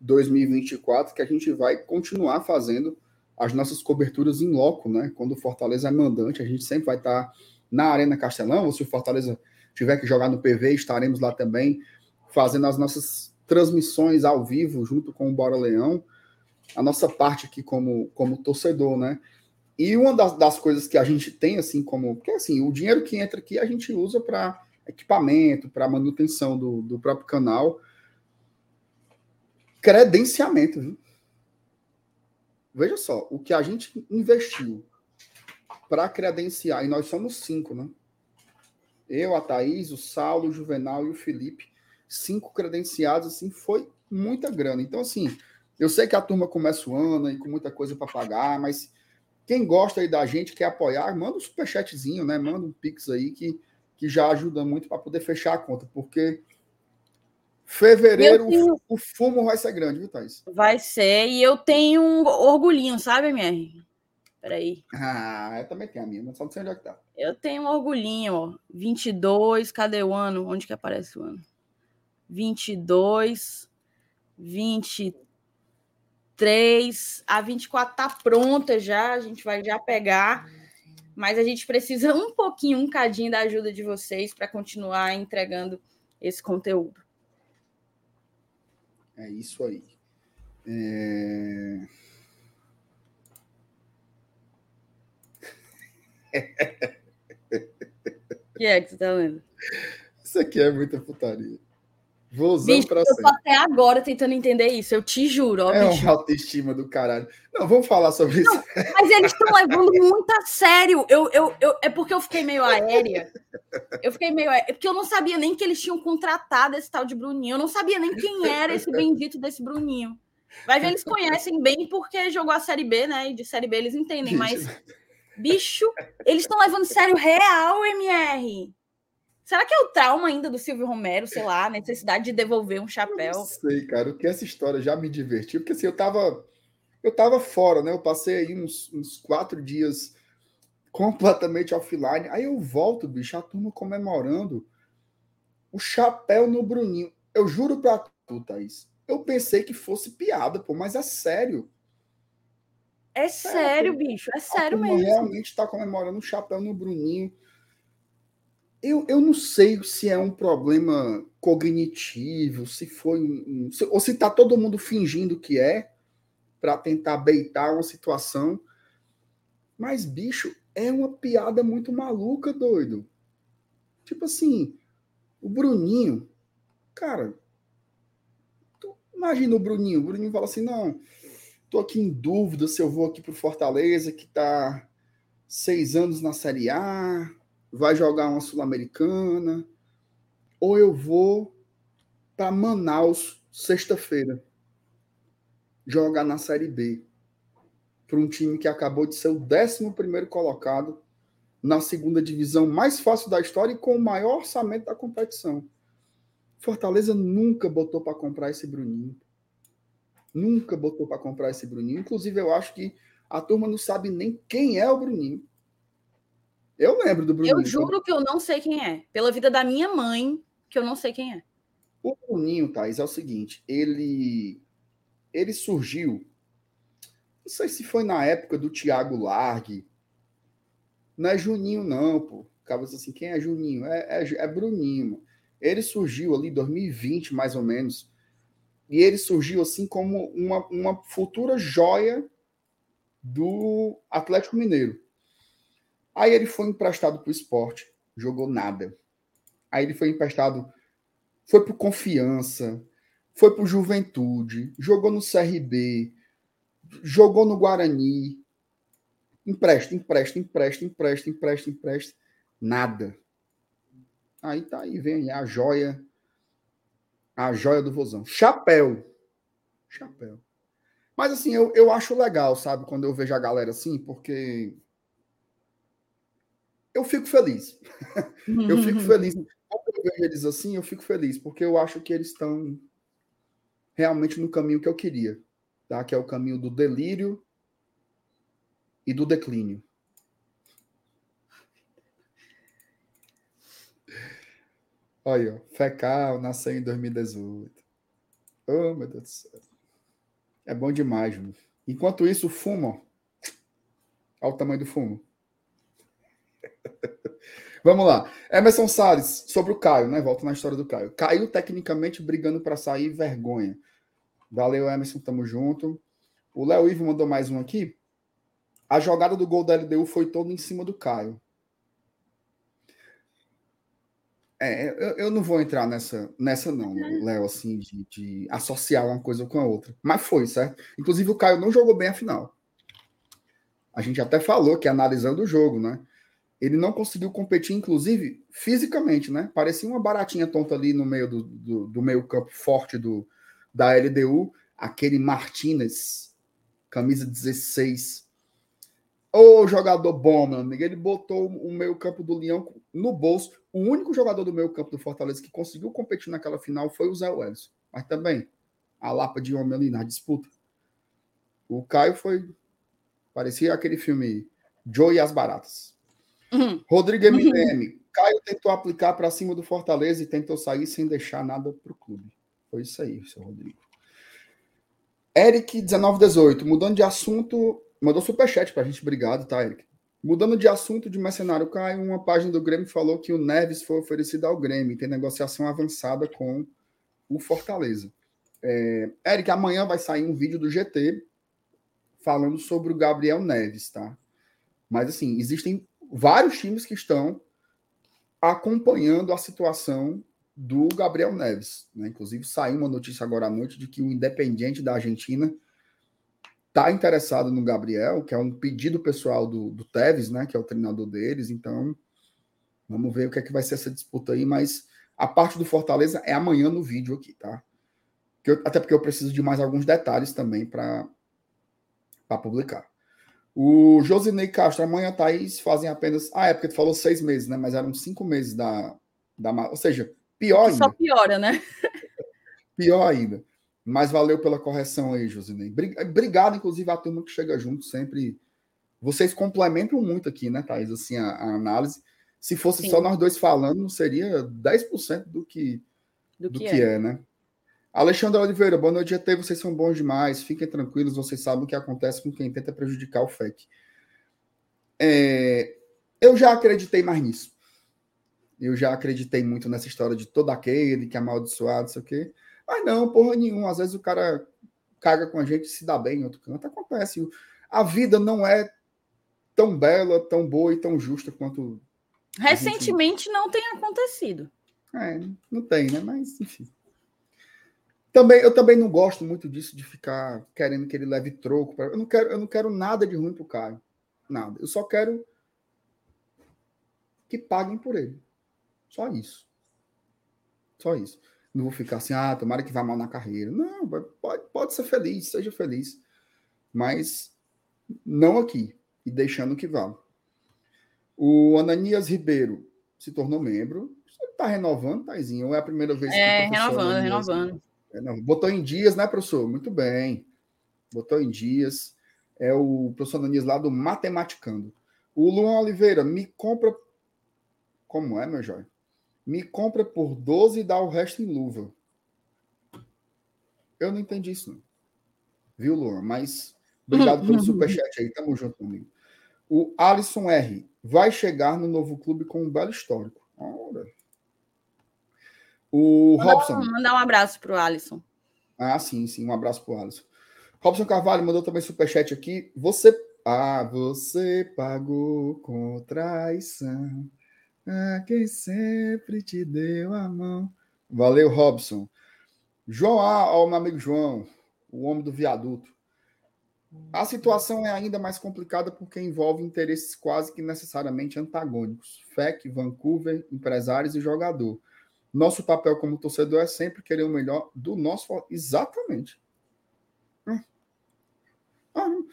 2024, que a gente vai continuar fazendo as nossas coberturas em loco, né? Quando o Fortaleza é mandante, a gente sempre vai estar na Arena Castelão, ou se o Fortaleza tiver que jogar no PV, estaremos lá também, fazendo as nossas transmissões ao vivo, junto com o Bora Leão, a nossa parte aqui como, como torcedor, né? E uma das, das coisas que a gente tem, assim, como. Porque, assim, o dinheiro que entra aqui a gente usa para equipamento, para manutenção do, do próprio canal. Credenciamento, viu? Veja só, o que a gente investiu para credenciar, e nós somos cinco, né? Eu, a Thaís, o Saulo, o Juvenal e o Felipe, cinco credenciados, assim, foi muita grana. Então, assim, eu sei que a turma começa o ano e com muita coisa para pagar, mas quem gosta aí da gente, quer apoiar, manda um superchatzinho, né? Manda um pix aí que que já ajuda muito para poder fechar a conta, porque fevereiro tenho... o fumo vai ser grande, viu, Thais? Vai ser, e eu tenho um orgulhinho, sabe, MR? Peraí. Ah, eu também tenho a minha, mas só não sei onde é que tá. Eu tenho um orgulhinho, ó. 22, cadê o ano? Onde que aparece o ano? 22, 23, a 24 tá pronta já, a gente vai já pegar mas a gente precisa um pouquinho, um cadinho da ajuda de vocês para continuar entregando esse conteúdo. É isso aí. É... que é que você tá lendo? Isso aqui é muita putaria. Vou usando bicho, pra eu sempre. tô até agora tentando entender isso, eu te juro. Ó, é bicho. uma autoestima do caralho. Não, vamos falar sobre Não, isso. Mas eles estão levando muito a sério. Eu, eu, eu, é porque eu fiquei meio aérea. Eu fiquei meio aérea. É porque eu não sabia nem que eles tinham contratado esse tal de Bruninho. Eu não sabia nem quem era esse bendito desse Bruninho. Vai ver, eles conhecem bem porque jogou a Série B, né? E de Série B eles entendem, mas. Bicho, eles estão levando sério real, MR. Será que é o trauma ainda do Silvio Romero, sei lá, a necessidade de devolver um Eu chapéu? não sei, cara, o que essa história já me divertiu, porque assim, eu tava, eu tava fora, né? Eu passei aí uns, uns quatro dias completamente offline. Aí eu volto, bicho, a turma comemorando o chapéu no Bruninho. Eu juro pra tu, Thaís. Eu pensei que fosse piada, pô, mas é sério. É sério, bicho, é A sério turma mesmo. realmente tá comemorando o chapéu no Bruninho. Eu, eu não sei se é um problema cognitivo, se foi um, se- ou se tá todo mundo fingindo que é para tentar beitar uma situação. Mas bicho, é uma piada muito maluca, doido. Tipo assim, o Bruninho, cara, imagina o Bruninho, o Bruninho fala assim: "Não, tô aqui em dúvida se eu vou aqui pro Fortaleza que tá seis anos na Série A, vai jogar uma Sul-Americana, ou eu vou para Manaus sexta-feira jogar na Série B para um time que acabou de ser o 11 primeiro colocado na segunda divisão mais fácil da história e com o maior orçamento da competição. Fortaleza nunca botou para comprar esse Bruninho. Nunca botou para comprar esse Bruninho. Inclusive, eu acho que a turma não sabe nem quem é o Bruninho. Eu lembro do Bruninho. Eu juro que eu não sei quem é. Pela vida da minha mãe, que eu não sei quem é. O Bruninho, Thaís, é o seguinte, ele ele surgiu, não sei se foi na época do Thiago Largue, não é Juninho não, pô. Ficava assim, quem é Juninho? É, é, é Bruninho. mano. Ele surgiu ali em 2020, mais ou menos, e ele surgiu assim como uma, uma futura joia do Atlético Mineiro. Aí ele foi emprestado para o esporte, jogou nada. Aí ele foi emprestado foi pro Confiança, foi pro Juventude, jogou no CRB, jogou no Guarani. Empresta, empresta, empresta, empresta, empresta, empresta. Nada. Aí tá aí, vem aí a joia. A joia do Vozão. Chapéu. Chapéu. Mas assim, eu, eu acho legal, sabe, quando eu vejo a galera assim, porque eu fico feliz. Eu fico feliz. Quando eu vejo eles assim, eu fico feliz, porque eu acho que eles estão realmente no caminho que eu queria, tá? Que é o caminho do delírio e do declínio. Olha, Fecal nasceu em 2018. Oh, meu Deus do céu. É bom demais, mano. Enquanto isso, fumo. Olha o tamanho do fumo. Vamos lá. Emerson Salles, sobre o Caio, né? Volto na história do Caio. Caiu tecnicamente brigando para sair, vergonha. Valeu, Emerson, tamo junto. O Léo Ivo mandou mais um aqui. A jogada do gol da LDU foi toda em cima do Caio. É, eu, eu não vou entrar nessa, nessa não, Léo, assim, de, de associar uma coisa com a outra. Mas foi, certo? Inclusive, o Caio não jogou bem a final. A gente até falou que analisando o jogo, né? Ele não conseguiu competir, inclusive, fisicamente, né? Parecia uma baratinha tonta ali no meio do, do, do meio campo forte do, da LDU. Aquele Martinez, camisa 16. Ô jogador bom, meu amigo. Ele botou o meio campo do Leão no bolso. O único jogador do meio campo do Fortaleza que conseguiu competir naquela final foi o Zé Welles. Mas também, a lapa de homem ali na disputa. O Caio foi... Parecia aquele filme Joe e as Baratas. Uhum. Rodrigo MDM. Caio tentou aplicar para cima do Fortaleza e tentou sair sem deixar nada para o clube. Foi isso aí, seu Rodrigo. Eric 1918, mudando de assunto, mandou superchat para a gente. Obrigado, tá, Eric? Mudando de assunto de mercenário, Caio, uma página do Grêmio falou que o Neves foi oferecido ao Grêmio e tem negociação avançada com o Fortaleza. É, Eric, amanhã vai sair um vídeo do GT falando sobre o Gabriel Neves, tá? Mas assim, existem vários times que estão acompanhando a situação do Gabriel Neves. Né? Inclusive, saiu uma notícia agora à noite de que o Independiente da Argentina está interessado no Gabriel, que é um pedido pessoal do, do Tevez, né? que é o treinador deles. Então, vamos ver o que é que vai ser essa disputa aí. Mas a parte do Fortaleza é amanhã no vídeo aqui, tá? Até porque eu preciso de mais alguns detalhes também para publicar. O Josinei Castro, amanhã Thaís fazem apenas. Ah, é porque tu falou seis meses, né? Mas eram cinco meses da, Da, ou seja, pior ainda. Só piora, né? Pior ainda. Mas valeu pela correção aí, Josinei. Obrigado, inclusive, à turma que chega junto sempre. Vocês complementam muito aqui, né, Thaís? Assim, a, a análise. Se fosse Sim. só nós dois falando, seria 10% do que, do, do que, que é. é. né? Alexandre Oliveira, boa noite, GT. Vocês são bons demais. Fiquem tranquilos, vocês sabem o que acontece com quem tenta prejudicar o FEC. É, eu já acreditei mais nisso. Eu já acreditei muito nessa história de todo aquele que é amaldiçoado, não sei o quê. Mas não, porra nenhuma. Às vezes o cara caga com a gente e se dá bem em outro canto. Acontece. A vida não é tão bela, tão boa e tão justa quanto. Recentemente gente... não tem acontecido. É, não tem, né? Mas, enfim. Também, eu também não gosto muito disso de ficar querendo que ele leve troco. Pra... Eu, não quero, eu não quero nada de ruim pro Caio. Nada. Eu só quero que paguem por ele. Só isso. Só isso. Não vou ficar assim, ah, tomara que vá mal na carreira. Não, pode, pode ser feliz, seja feliz. Mas não aqui. E deixando que vá. O Ananias Ribeiro se tornou membro. Está renovando, Taizinho? Ou é a primeira vez que É, renovando, Ananias... renovando. É, não, botou em dias, né, professor? Muito bem. Botou em dias. É o professor Ananias lá do Matematicando. O Luan Oliveira, me compra como é, meu joia? Me compra por 12 e dá o resto em luva. Eu não entendi isso, não. Viu, Luan? Mas obrigado pelo superchat aí. Tamo junto comigo. O Alisson R. Vai chegar no novo clube com um belo histórico. Ora. O Robson. Mandar um abraço pro Alisson. Ah, sim, sim. Um abraço pro Alisson. Robson Carvalho mandou também superchat aqui. Você. Ah, você pagou com traição. Ah, quem sempre te deu a mão. Valeu, Robson. João A, ó, meu amigo João, o homem do viaduto. A situação é ainda mais complicada porque envolve interesses quase que necessariamente antagônicos. FEC, Vancouver, empresários e jogador. Nosso papel como torcedor é sempre querer o melhor do nosso. Exatamente. Hum. Ah, hum.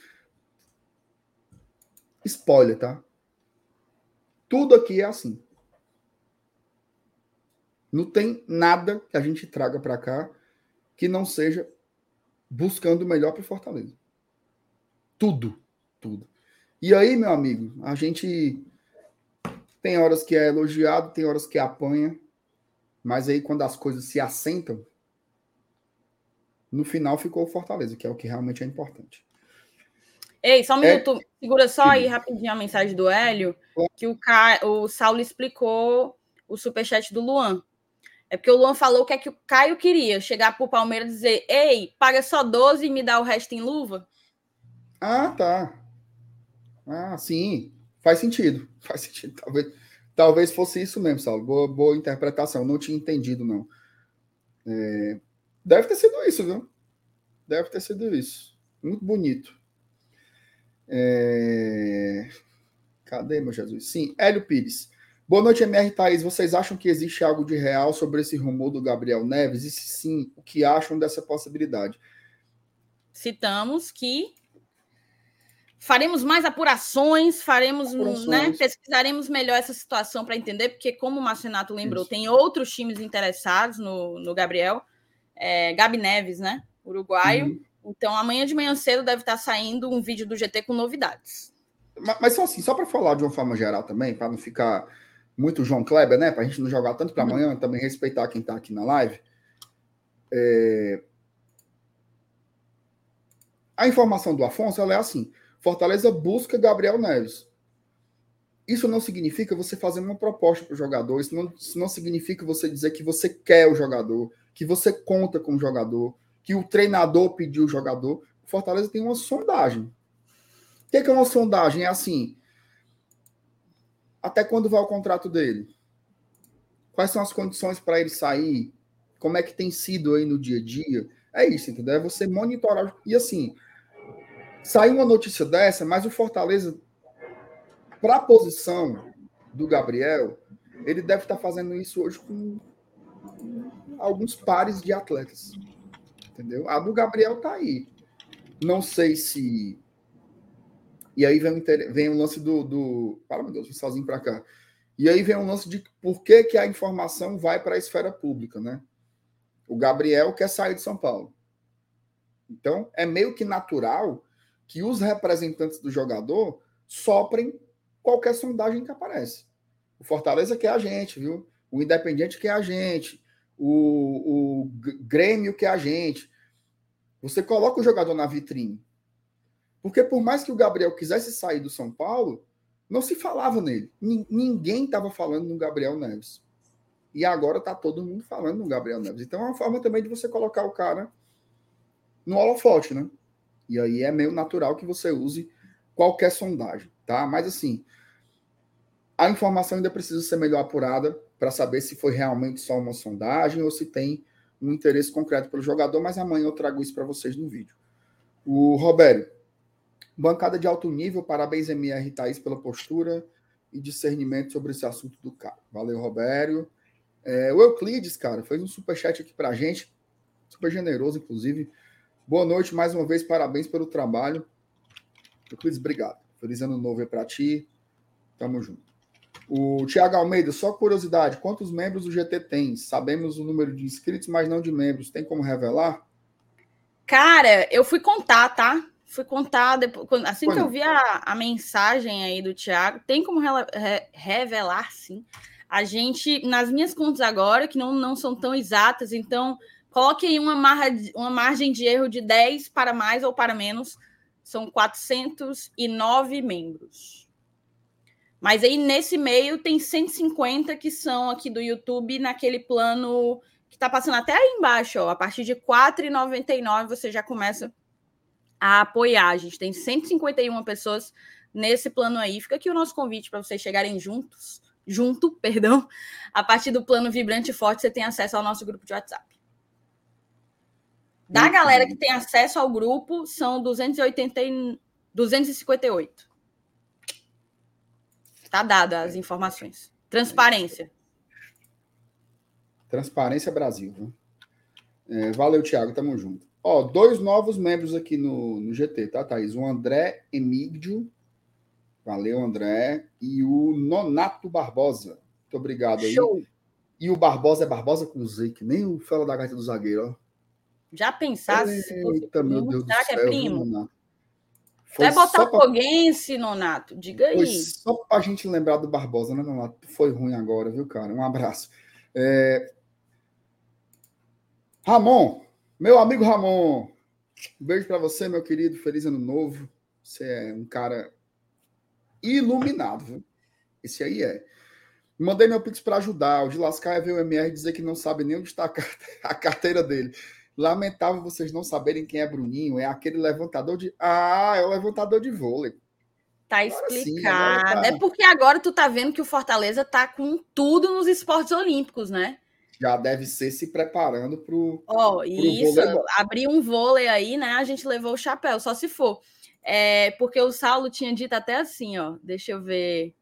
Spoiler, tá? Tudo aqui é assim. Não tem nada que a gente traga para cá que não seja buscando o melhor para Fortaleza. Tudo, tudo. E aí, meu amigo, a gente tem horas que é elogiado, tem horas que apanha, mas aí quando as coisas se assentam, no final ficou o Fortaleza, que é o que realmente é importante. Ei, só um é... minuto, segura só aí rapidinho a mensagem do Hélio, que o, Ca... o Saulo explicou o superchat do Luan. É porque o Luan falou que é que o Caio queria chegar para o Palmeiras e dizer: Ei, paga só 12 e me dá o resto em luva. Ah, tá. Ah, sim. Faz sentido. Faz sentido. Talvez, talvez fosse isso mesmo, Saulo. Boa, boa interpretação. Não tinha entendido, não. É... Deve ter sido isso, viu? Deve ter sido isso. Muito bonito. É... Cadê, meu Jesus? Sim, Hélio Pires. Boa noite, MR Thaís. Vocês acham que existe algo de real sobre esse rumor do Gabriel Neves? E se sim, o que acham dessa possibilidade? Citamos que faremos mais apurações, faremos, apurações. Né, pesquisaremos melhor essa situação para entender, porque, como o Marcenato lembrou, Isso. tem outros times interessados no, no Gabriel. É, Gabi Neves, né? Uruguaio. Uhum. Então, amanhã de manhã cedo deve estar saindo um vídeo do GT com novidades. Mas, mas só assim, só para falar de uma forma geral também, para não ficar muito João Kleber, né? Para a gente não jogar tanto para amanhã, também respeitar quem está aqui na live. É... A informação do Afonso é assim: Fortaleza busca Gabriel Neves. Isso não significa você fazer uma proposta para o jogador, isso não, isso não significa você dizer que você quer o jogador, que você conta com o jogador, que o treinador pediu o jogador. Fortaleza tem uma sondagem. O é, que é uma sondagem? É assim: até quando vai o contrato dele? Quais são as condições para ele sair? Como é que tem sido aí no dia a dia? É isso, entendeu? É você monitorar. E assim, saiu uma notícia dessa, mas o Fortaleza, para a posição do Gabriel, ele deve estar tá fazendo isso hoje com alguns pares de atletas. Entendeu? A do Gabriel tá aí. Não sei se e aí vem, vem o lance do, do. Para, meu Deus, vim sozinho para cá. E aí vem o lance de por que, que a informação vai para a esfera pública, né? O Gabriel quer sair de São Paulo. Então, é meio que natural que os representantes do jogador soprem qualquer sondagem que aparece. O Fortaleza quer a gente, viu? O Independente quer a gente. O, o Grêmio quer a gente. Você coloca o jogador na vitrine. Porque por mais que o Gabriel quisesse sair do São Paulo, não se falava nele. Ninguém estava falando no Gabriel Neves. E agora está todo mundo falando no Gabriel Neves. Então é uma forma também de você colocar o cara no holofote, né? E aí é meio natural que você use qualquer sondagem, tá? Mas assim, a informação ainda precisa ser melhor apurada para saber se foi realmente só uma sondagem ou se tem um interesse concreto pelo jogador, mas amanhã eu trago isso para vocês no vídeo. O Roberto, bancada de alto nível, parabéns MR Thaís pela postura e discernimento sobre esse assunto do cara. Valeu, Robério. É, o Euclides, cara, fez um superchat aqui para a gente, super generoso, inclusive. Boa noite mais uma vez, parabéns pelo trabalho. Euclides, obrigado. Feliz ano novo aí para ti. Tamo junto. O Tiago Almeida, só curiosidade: quantos membros o GT tem? Sabemos o número de inscritos, mas não de membros. Tem como revelar? Cara, eu fui contar, tá? Fui contar depois, assim que eu vi a, a mensagem aí do Tiago. Tem como re, re, revelar, sim. A gente, nas minhas contas agora, que não, não são tão exatas, então coloque uma, marra, uma margem de erro de 10 para mais ou para menos. São 409 membros. Mas aí nesse meio tem 150 que são aqui do YouTube naquele plano que está passando até aí embaixo, ó. A partir de R$ 4,99 você já começa a apoiar. A gente tem 151 pessoas nesse plano aí. Fica aqui o nosso convite para vocês chegarem juntos, junto, perdão. A partir do plano Vibrante Forte, você tem acesso ao nosso grupo de WhatsApp. Da galera que tem acesso ao grupo, são 280 258. Está dada as informações. Transparência. Transparência Brasil. É, valeu, Thiago. Tamo junto. Ó, dois novos membros aqui no, no GT, tá, Thaís? O André Emídio. Valeu, André. E o Nonato Barbosa. Muito obrigado aí. Show. E o Barbosa é Barbosa com Z, que nem o fela da gaita do zagueiro, ó. Já pensasse? Eita, meu Deus do céu. que é primo? Foi Vai botar Foguense, pra... Nonato, diga aí. Foi só para a gente lembrar do Barbosa, né, Nonato? Foi ruim agora, viu, cara? Um abraço. É... Ramon, meu amigo Ramon, um beijo para você, meu querido. Feliz ano novo. Você é um cara iluminado, viu? Esse aí é. Mandei meu pix para ajudar. O de lascar é ver o MR dizer que não sabe nem onde está a carteira dele. Lamentável vocês não saberem quem é Bruninho. É aquele levantador de. Ah, é o levantador de vôlei. Tá explicado. Sim, tá... É porque agora tu tá vendo que o Fortaleza tá com tudo nos esportes olímpicos, né? Já deve ser se preparando pro. Ó, oh, isso. Abrir um vôlei aí, né? A gente levou o chapéu, só se for. É, porque o Saulo tinha dito até assim, ó. Deixa eu ver.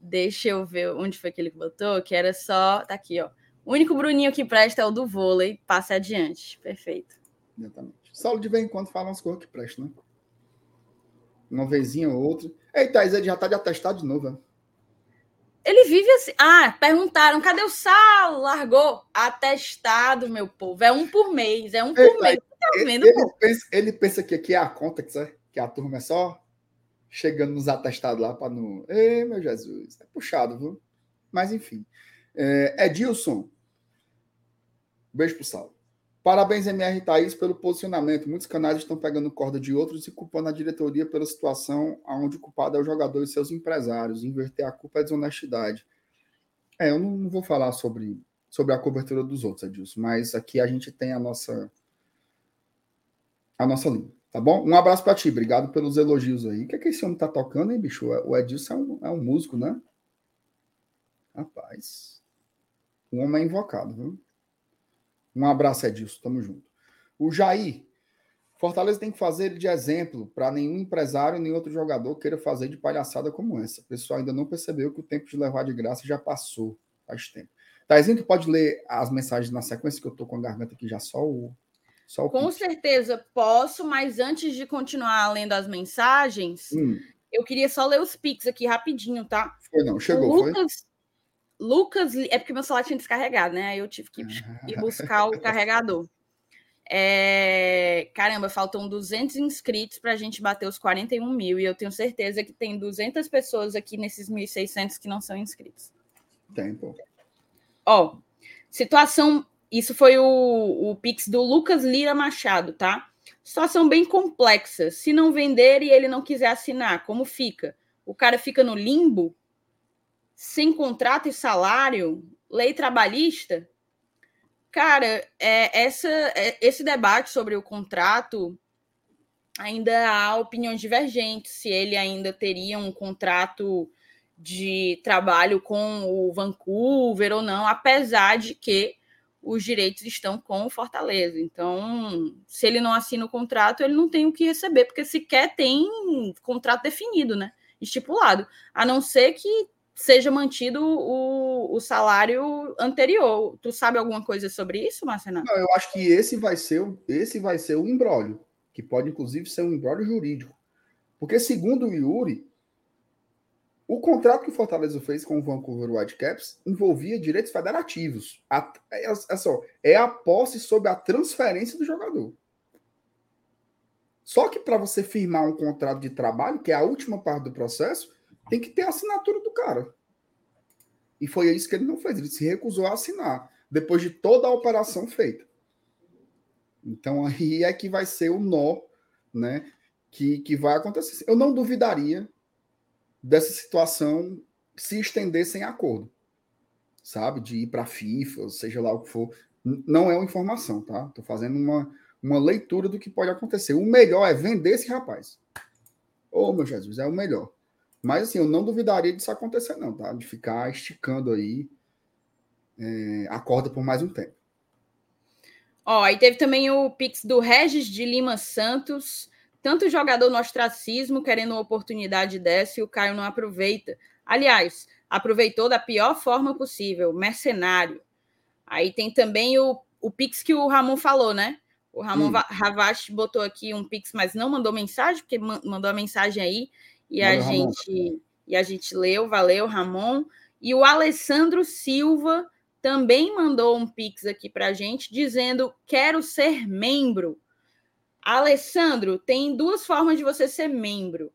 Deixa eu ver onde foi que ele botou, que era só. Tá aqui, ó. O único Bruninho que presta é o do vôlei. Passe adiante. Perfeito. Exatamente. Saulo de vez em quando fala umas coisas que prestam, né? Uma vezinha ou outra. Eita, ele já tá de atestado de novo, né? Ele vive assim. Ah, perguntaram, cadê o Saulo? Largou. Atestado, meu povo. É um por mês. É um Eita, por mês. Tá vendo, ele, ele, pensa, ele pensa que aqui é a conta, que a turma é só chegando nos atestados lá para não. Ei, meu Jesus. É puxado, viu? Mas enfim. É, Edilson. Beijo pro Saulo. Parabéns, MR Thaís, pelo posicionamento. Muitos canais estão pegando corda de outros e culpando a diretoria pela situação onde o culpado é o jogador e seus empresários. Inverter a culpa é desonestidade. É, eu não, vou falar sobre, sobre a cobertura dos outros, Edilson, mas aqui a gente tem a nossa a nossa linha, tá bom? Um abraço para ti, obrigado pelos elogios aí. O que é que esse homem tá tocando, hein, bicho? O Edilson é um, é um músico, né? Rapaz. Um homem é invocado, viu? Um abraço, Edilson. Tamo junto. O Jair. Fortaleza tem que fazer ele de exemplo para nenhum empresário nem outro jogador queira fazer de palhaçada como essa. O pessoal ainda não percebeu que o tempo de levar de graça já passou. Faz tempo. Taizinho, tu pode ler as mensagens na sequência, que eu tô com a garganta aqui já só o. Só o com certeza posso, mas antes de continuar lendo as mensagens, hum. Eu queria só ler os pics aqui rapidinho, tá? Foi não, chegou, o Lucas, foi? Lucas, é porque meu celular tinha descarregado, né? Aí eu tive que ir buscar o carregador. É, Caramba, faltam 200 inscritos para a gente bater os 41 mil. E eu tenho certeza que tem 200 pessoas aqui nesses 1.600 que não são inscritos. Tempo. Ó, situação. Isso foi o, o Pix do Lucas Lira Machado, tá? Situação bem complexa. Se não vender e ele não quiser assinar, como fica? O cara fica no limbo? Sem contrato e salário? Lei trabalhista? Cara, é, essa, é, esse debate sobre o contrato ainda há opiniões divergentes. Se ele ainda teria um contrato de trabalho com o Vancouver ou não, apesar de que os direitos estão com o Fortaleza. Então, se ele não assina o contrato, ele não tem o que receber, porque sequer tem contrato definido, né? Estipulado. A não ser que seja mantido o, o salário anterior. Tu sabe alguma coisa sobre isso, Marcena? Não, eu acho que esse vai ser, esse vai ser o embrólio, que pode inclusive ser um embrólio jurídico. Porque segundo o Yuri, o contrato que o Fortaleza fez com o Vancouver Whitecaps envolvia direitos federativos. A, é, é só, é a posse sobre a transferência do jogador. Só que para você firmar um contrato de trabalho, que é a última parte do processo, tem que ter a assinatura do cara. E foi isso que ele não fez. Ele se recusou a assinar, depois de toda a operação feita. Então aí é que vai ser o nó, né? Que, que vai acontecer. Eu não duvidaria dessa situação se estender sem acordo, sabe? De ir para a FIFA, seja lá o que for. Não é uma informação, tá? Estou fazendo uma, uma leitura do que pode acontecer. O melhor é vender esse rapaz. Ô, meu Jesus, é o melhor. Mas assim, eu não duvidaria disso acontecer, não, tá? De ficar esticando aí é, a corda por mais um tempo. Ó, aí teve também o Pix do Regis de Lima Santos. Tanto jogador no ostracismo querendo uma oportunidade dessa e o Caio não aproveita. Aliás, aproveitou da pior forma possível, mercenário. Aí tem também o, o Pix que o Ramon falou, né? O Ramon Hum. Va- Ravache botou aqui um Pix, mas não mandou mensagem, porque man- mandou a mensagem aí e a Valeu, Ramon. gente e a gente leu, valeu, Ramon. E o Alessandro Silva também mandou um pix aqui para a gente dizendo: quero ser membro. Alessandro, tem duas formas de você ser membro.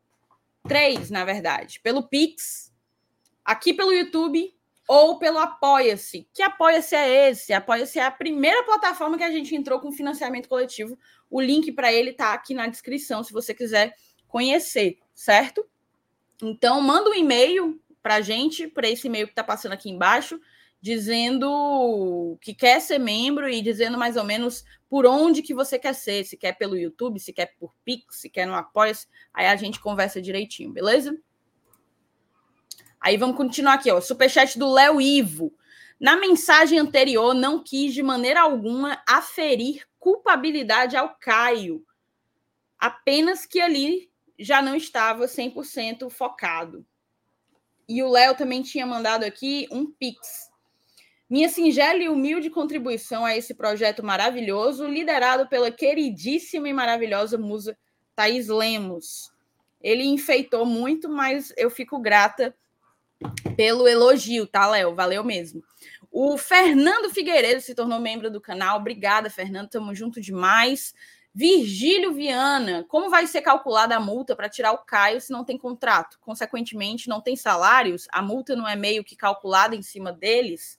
Três, na verdade. Pelo Pix, aqui pelo YouTube ou pelo Apoia-se. Que Apoia-se é esse? Apoia-se é a primeira plataforma que a gente entrou com financiamento coletivo. O link para ele tá aqui na descrição, se você quiser conhecer, certo? Então, manda um e-mail para a gente, para esse e-mail que está passando aqui embaixo, dizendo que quer ser membro e dizendo mais ou menos por onde que você quer ser, se quer pelo YouTube, se quer por Pix, se quer no Apoia-se, aí a gente conversa direitinho, beleza? Aí vamos continuar aqui, ó, superchat do Léo Ivo. Na mensagem anterior, não quis de maneira alguma aferir culpabilidade ao Caio, apenas que ali já não estava 100% focado. E o Léo também tinha mandado aqui um pix. Minha singela e humilde contribuição a esse projeto maravilhoso, liderado pela queridíssima e maravilhosa musa Thaís Lemos. Ele enfeitou muito, mas eu fico grata pelo elogio, tá, Léo? Valeu mesmo. O Fernando Figueiredo se tornou membro do canal. Obrigada, Fernando. Tamo junto demais. Virgílio Viana, como vai ser calculada a multa para tirar o Caio se não tem contrato? Consequentemente, não tem salários? A multa não é meio que calculada em cima deles?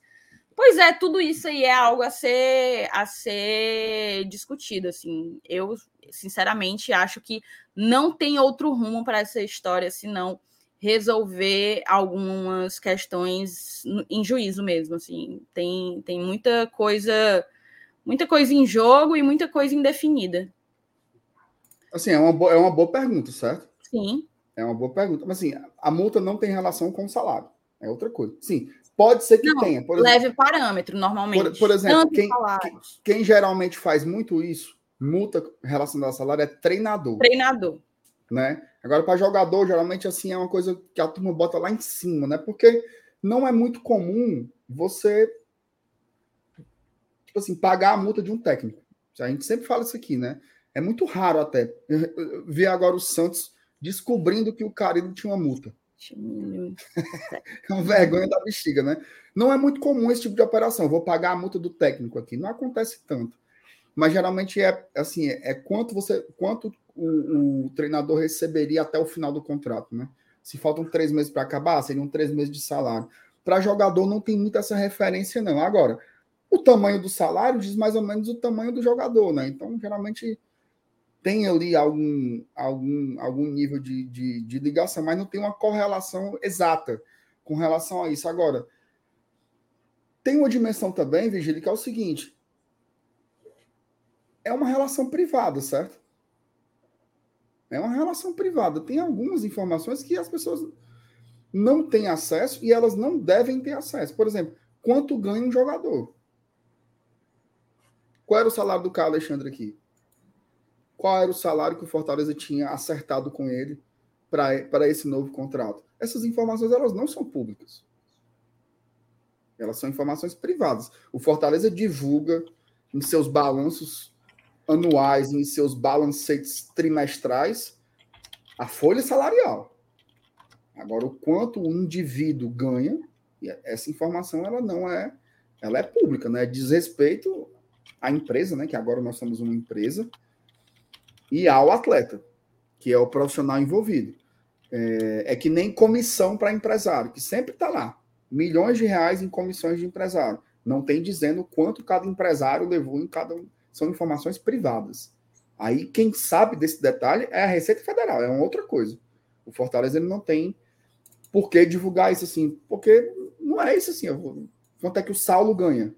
Pois é, tudo isso aí é algo a ser, a ser discutido. Assim, eu sinceramente acho que não tem outro rumo para essa história senão resolver algumas questões em juízo mesmo. Assim, tem, tem muita coisa muita coisa em jogo e muita coisa indefinida. Assim, é uma, boa, é uma boa pergunta, certo? Sim. É uma boa pergunta. Mas assim, a multa não tem relação com o salário. É outra coisa. Sim, pode ser que Não, tenha. Por leve exemplo, parâmetro, normalmente. por, por exemplo quem, quem, quem geralmente faz muito isso, multa relacionada ao salário, é treinador. Treinador. né? Agora, para jogador, geralmente assim é uma coisa que a turma bota lá em cima, né? Porque não é muito comum você tipo assim, pagar a multa de um técnico. A gente sempre fala isso aqui, né? É muito raro até. Eu, eu vi agora o Santos descobrindo que o Carido tinha uma multa. É uma vergonha da bexiga, né? Não é muito comum esse tipo de operação. Vou pagar a multa do técnico aqui. Não acontece tanto. Mas geralmente é assim, é, quanto você, quanto o, o, treinador receberia até o final do contrato, né? Se faltam três meses para acabar, seriam três meses de salário. Para jogador não tem muita essa referência, não. Agora, o tamanho do salário diz mais ou menos o tamanho do jogador, né? Então, geralmente tem ali algum, algum, algum nível de, de, de ligação, mas não tem uma correlação exata com relação a isso. Agora, tem uma dimensão também, Vigília, que é o seguinte: é uma relação privada, certo? É uma relação privada. Tem algumas informações que as pessoas não têm acesso e elas não devem ter acesso. Por exemplo, quanto ganha um jogador? Qual era o salário do Carlos Alexandre aqui? Qual era o salário que o Fortaleza tinha acertado com ele para esse novo contrato? Essas informações elas não são públicas. Elas são informações privadas. O Fortaleza divulga em seus balanços anuais, em seus balancetes trimestrais, a folha salarial. Agora, o quanto o indivíduo ganha, essa informação ela não é, ela é pública, né? Diz respeito à empresa, né? Que agora nós somos uma empresa e ao atleta, que é o profissional envolvido. É, é que nem comissão para empresário, que sempre está lá. Milhões de reais em comissões de empresário. Não tem dizendo quanto cada empresário levou em cada um. São informações privadas. Aí quem sabe desse detalhe é a Receita Federal, é uma outra coisa. O Fortaleza ele não tem por que divulgar isso assim, porque não é isso assim. Vou, quanto é que o Saulo ganha?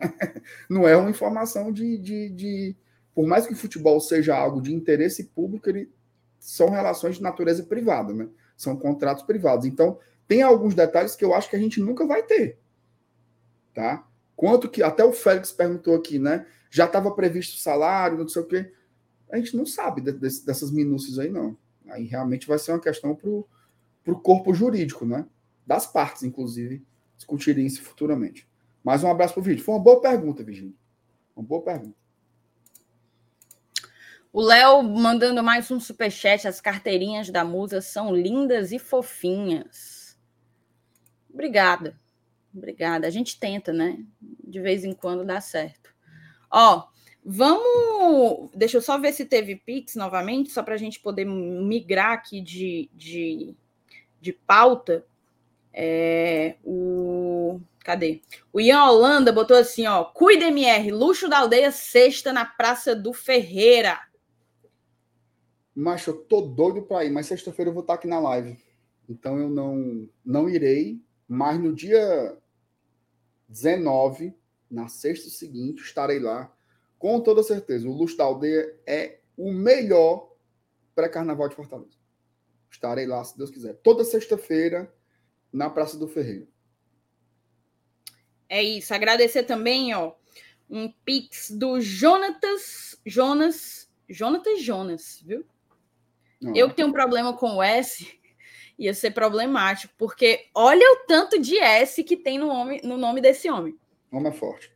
não é uma informação de, de, de por mais que o futebol seja algo de interesse público, ele são relações de natureza privada, né? São contratos privados. Então, tem alguns detalhes que eu acho que a gente nunca vai ter. Tá? Quanto que até o Félix perguntou aqui, né? Já estava previsto o salário, não sei o quê. A gente não sabe de, de, dessas minúcias aí, não. Aí realmente vai ser uma questão para o corpo jurídico, né? Das partes, inclusive, discutirem isso futuramente. Mais um abraço para o vídeo. Foi uma boa pergunta, Virginia. Uma boa pergunta. O Léo mandando mais um superchat. As carteirinhas da Musa são lindas e fofinhas. Obrigada. Obrigada. A gente tenta, né? De vez em quando dá certo. Ó, vamos. Deixa eu só ver se teve Pix novamente, só para a gente poder migrar aqui de, de, de pauta. É, o. Cadê? O Ian Holanda botou assim, ó. Cuida MR, luxo da aldeia sexta na Praça do Ferreira. Macho, eu tô doido para ir, mas sexta-feira eu vou estar aqui na live. Então eu não, não irei, mas no dia 19, na sexta seguinte, estarei lá. Com toda certeza. O Luxo da Aldeia é o melhor pré-carnaval de Fortaleza. Estarei lá, se Deus quiser. Toda sexta-feira, na Praça do Ferreiro. É isso. Agradecer também, ó, um pix do Jonatas, Jonas, Jonatas Jonas, viu? Não. Eu que tenho um problema com o S, ia ser problemático, porque olha o tanto de S que tem no nome, no nome desse homem. Nome é forte.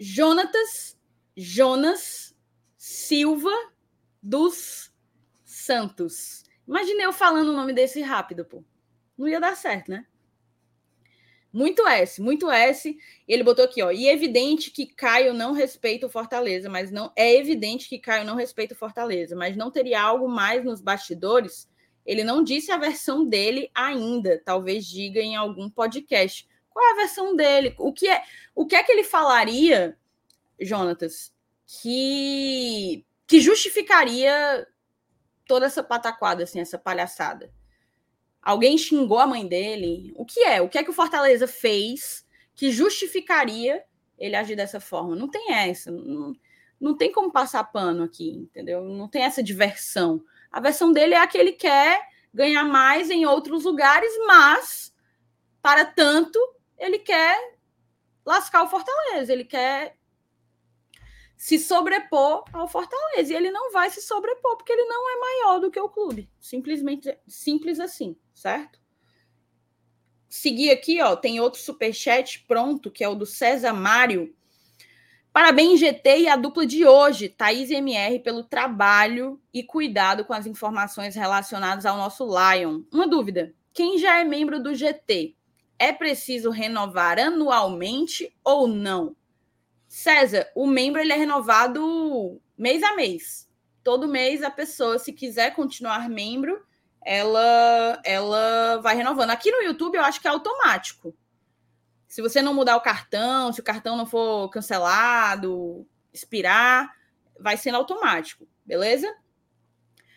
Jonatas Jonas Silva dos Santos. Imaginei eu falando o nome desse rápido, pô. Não ia dar certo, né? Muito S, muito S. Ele botou aqui, ó. E é evidente que Caio não respeita o Fortaleza, mas não é evidente que Caio não respeita o Fortaleza, mas não teria algo mais nos bastidores. Ele não disse a versão dele ainda. Talvez diga em algum podcast. Qual é a versão dele? O que é, o que é que ele falaria, Jonatas, que que justificaria toda essa pataquada, assim, essa palhaçada? Alguém xingou a mãe dele? O que é? O que é que o Fortaleza fez que justificaria ele agir dessa forma? Não tem essa. Não, não tem como passar pano aqui, entendeu? Não tem essa diversão. A versão dele é a que ele quer ganhar mais em outros lugares, mas, para tanto, ele quer lascar o Fortaleza, ele quer se sobrepor ao Fortaleza. E ele não vai se sobrepor, porque ele não é maior do que o clube. Simplesmente simples assim, certo? Seguir aqui, ó, tem outro superchat pronto, que é o do César Mário. Parabéns, GT e a dupla de hoje, Thaís e MR, pelo trabalho e cuidado com as informações relacionadas ao nosso Lion. Uma dúvida: quem já é membro do GT, é preciso renovar anualmente ou não? César, o membro ele é renovado mês a mês. Todo mês a pessoa, se quiser continuar membro, ela, ela vai renovando. Aqui no YouTube eu acho que é automático. Se você não mudar o cartão, se o cartão não for cancelado, expirar, vai sendo automático, beleza?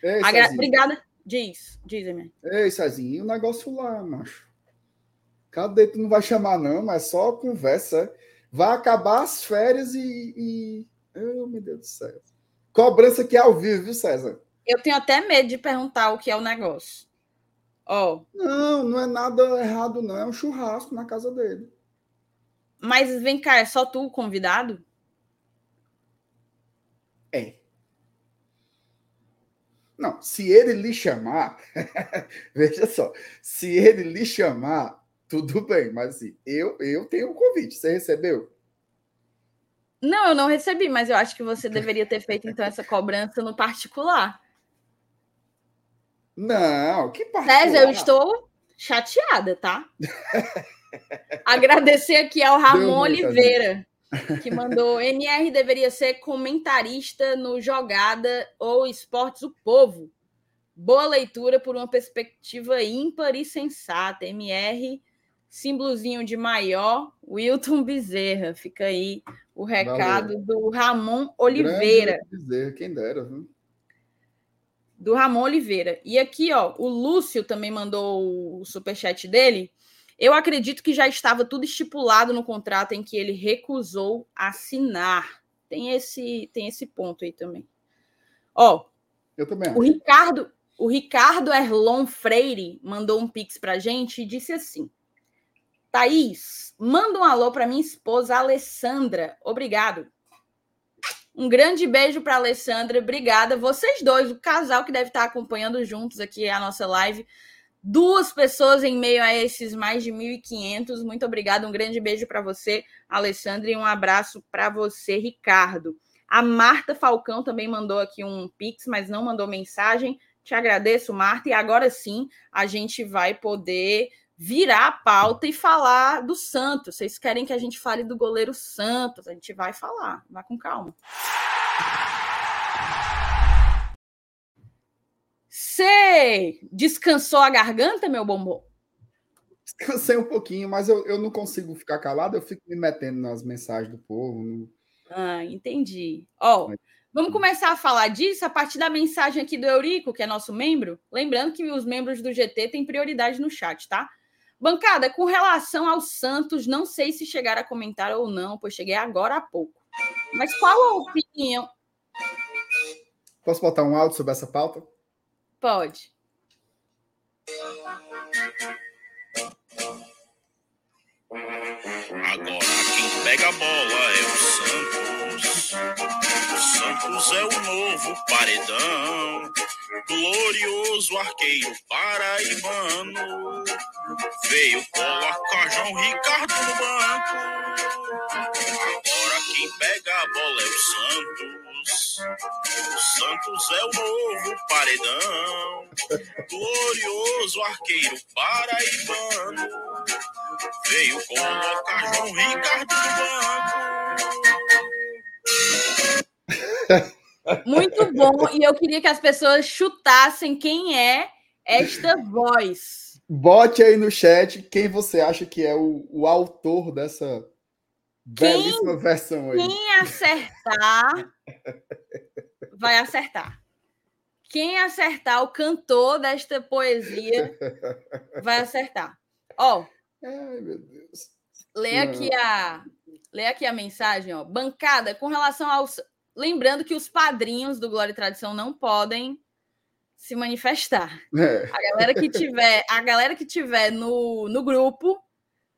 Ei, Agra-. Obrigada. Diz, diz, Emir. Ei, Cezinho, e o negócio lá, macho? Cadê? Tu não vai chamar, não, mas só conversa. É? Vai acabar as férias e. e... Oh, meu Deus do céu. Cobrança aqui ao vivo, viu, César? Eu tenho até medo de perguntar o que é o negócio. Ó, Não, não é nada errado, não. É um churrasco na casa dele. mas vem cá, é só tu o convidado? É. Não, se ele lhe chamar, veja só, se ele lhe chamar, tudo bem, mas assim, eu, eu tenho um convite. Você recebeu? Não, eu não recebi, mas eu acho que você deveria ter feito então essa cobrança no particular. Não, que particular. César, eu estou chateada, tá? Agradecer aqui ao Ramon Oliveira, que mandou NR deveria ser comentarista no Jogada ou Esportes o Povo. Boa leitura por uma perspectiva ímpar e sensata. MR, símbolozinho de maior, Wilton Bezerra. Fica aí o recado do Ramon Oliveira. Bezerra, quem dera, viu? do Ramon Oliveira. E aqui, ó, o Lúcio também mandou o superchat dele. Eu acredito que já estava tudo estipulado no contrato em que ele recusou assinar. Tem esse, tem esse ponto aí também. Ó, Eu também o. Ricardo, o Ricardo Erlon Freire mandou um pix pra gente e disse assim: Thaís, manda um alô para minha esposa Alessandra. Obrigado. Um grande beijo para Alessandra. Obrigada. Vocês dois, o casal que deve estar acompanhando juntos aqui a nossa live. Duas pessoas em meio a esses mais de 1.500. Muito obrigada. Um grande beijo para você, Alessandra, e um abraço para você, Ricardo. A Marta Falcão também mandou aqui um pix, mas não mandou mensagem. Te agradeço, Marta. E agora sim, a gente vai poder virar a pauta e falar do Santos. Vocês querem que a gente fale do goleiro Santos? A gente vai falar. Vá com calma. Você descansou a garganta, meu bombom? Descansei um pouquinho, mas eu, eu não consigo ficar calado, eu fico me metendo nas mensagens do povo. Ah, entendi. Ó, vamos começar a falar disso a partir da mensagem aqui do Eurico, que é nosso membro. Lembrando que os membros do GT têm prioridade no chat, tá? Bancada, com relação ao Santos, não sei se chegar a comentar ou não, pois cheguei agora há pouco. Mas qual a opinião? Posso botar um áudio sobre essa pauta? Pode. Agora quem pega a bola é o Santos. O Santos é o novo paredão. Glorioso arqueiro paraibano. Veio colocar João Ricardo no banco. Agora quem pega a bola é o Santos. O Santos é o novo paredão. Glorioso arqueiro paraibano. Veio colocar João Ricardo no banco. Muito bom. e eu queria que as pessoas chutassem quem é esta voz. Bote aí no chat quem você acha que é o, o autor dessa Quem- belíssima versão aí. Quem acertar vai acertar. Quem acertar o cantor desta poesia vai acertar. Ó, Ai, meu Deus. Não. aqui a lê aqui a mensagem, ó. Bancada com relação aos lembrando que os padrinhos do Glória e Tradição não podem se manifestar. É, A galera que tiver, a galera que tiver no, no grupo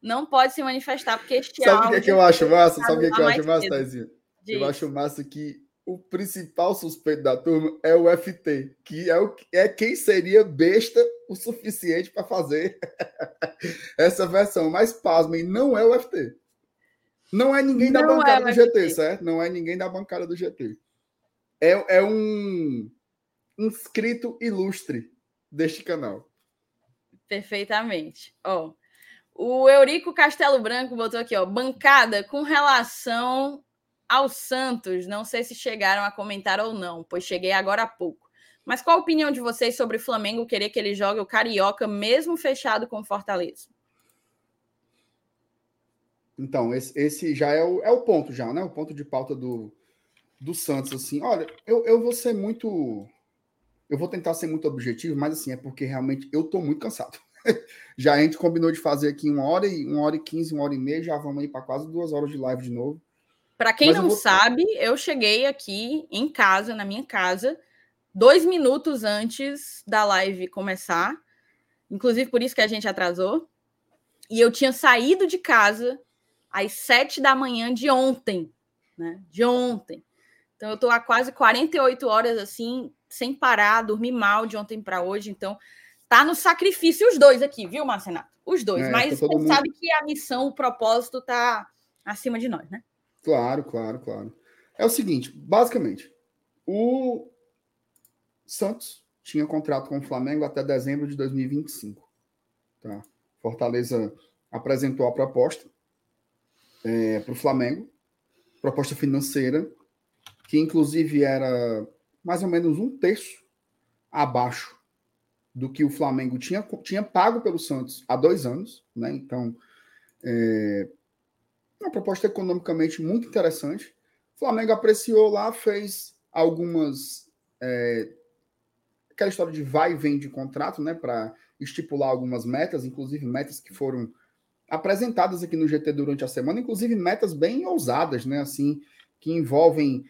não pode se manifestar porque este Sabe o que, é que eu acho massa? tá Sabe o que, é que eu acho massa. Taizinho? Eu acho massa que o principal suspeito da turma é o FT, que é, o, é quem seria besta o suficiente para fazer essa versão. Mas, pasmem, não é o FT. Não é ninguém da Não bancada é do GT, certo? Não é ninguém da bancada do GT. É, é um inscrito ilustre deste canal. Perfeitamente. Ó, o Eurico Castelo Branco botou aqui, ó, bancada com relação ao Santos. Não sei se chegaram a comentar ou não, pois cheguei agora há pouco. Mas qual a opinião de vocês sobre o Flamengo querer que ele jogue o Carioca mesmo fechado com o Fortaleza? Então, esse, esse já é o, é o ponto, já, né? O ponto de pauta do, do Santos, assim. Olha, eu, eu vou ser muito. Eu vou tentar ser muito objetivo, mas assim, é porque realmente eu tô muito cansado. já a gente combinou de fazer aqui uma hora e uma hora e quinze, uma hora e meia, já vamos aí para quase duas horas de live de novo. Para quem Mas eu não vou- sabe, eu cheguei aqui em casa, na minha casa, dois minutos antes da live começar. Inclusive por isso que a gente atrasou. E eu tinha saído de casa às sete da manhã de ontem, né? De ontem. Então eu tô há quase 48 horas assim, sem parar, dormi mal de ontem para hoje. Então tá no sacrifício os dois aqui, viu, Marcenato? Os dois. É, Mas tá você mundo- sabe que a missão, o propósito tá acima de nós, né? Claro, claro, claro. É o seguinte, basicamente, o Santos tinha contrato com o Flamengo até dezembro de 2025. Tá? Fortaleza apresentou a proposta para o Flamengo, proposta financeira, que inclusive era mais ou menos um terço abaixo do que o Flamengo tinha, tinha pago pelo Santos há dois anos. Né? Então, é, uma proposta economicamente muito interessante. O Flamengo apreciou lá, fez algumas. É, aquela história de vai e vem de contrato, né? Para estipular algumas metas, inclusive metas que foram apresentadas aqui no GT durante a semana, inclusive metas bem ousadas, né? Assim, que envolvem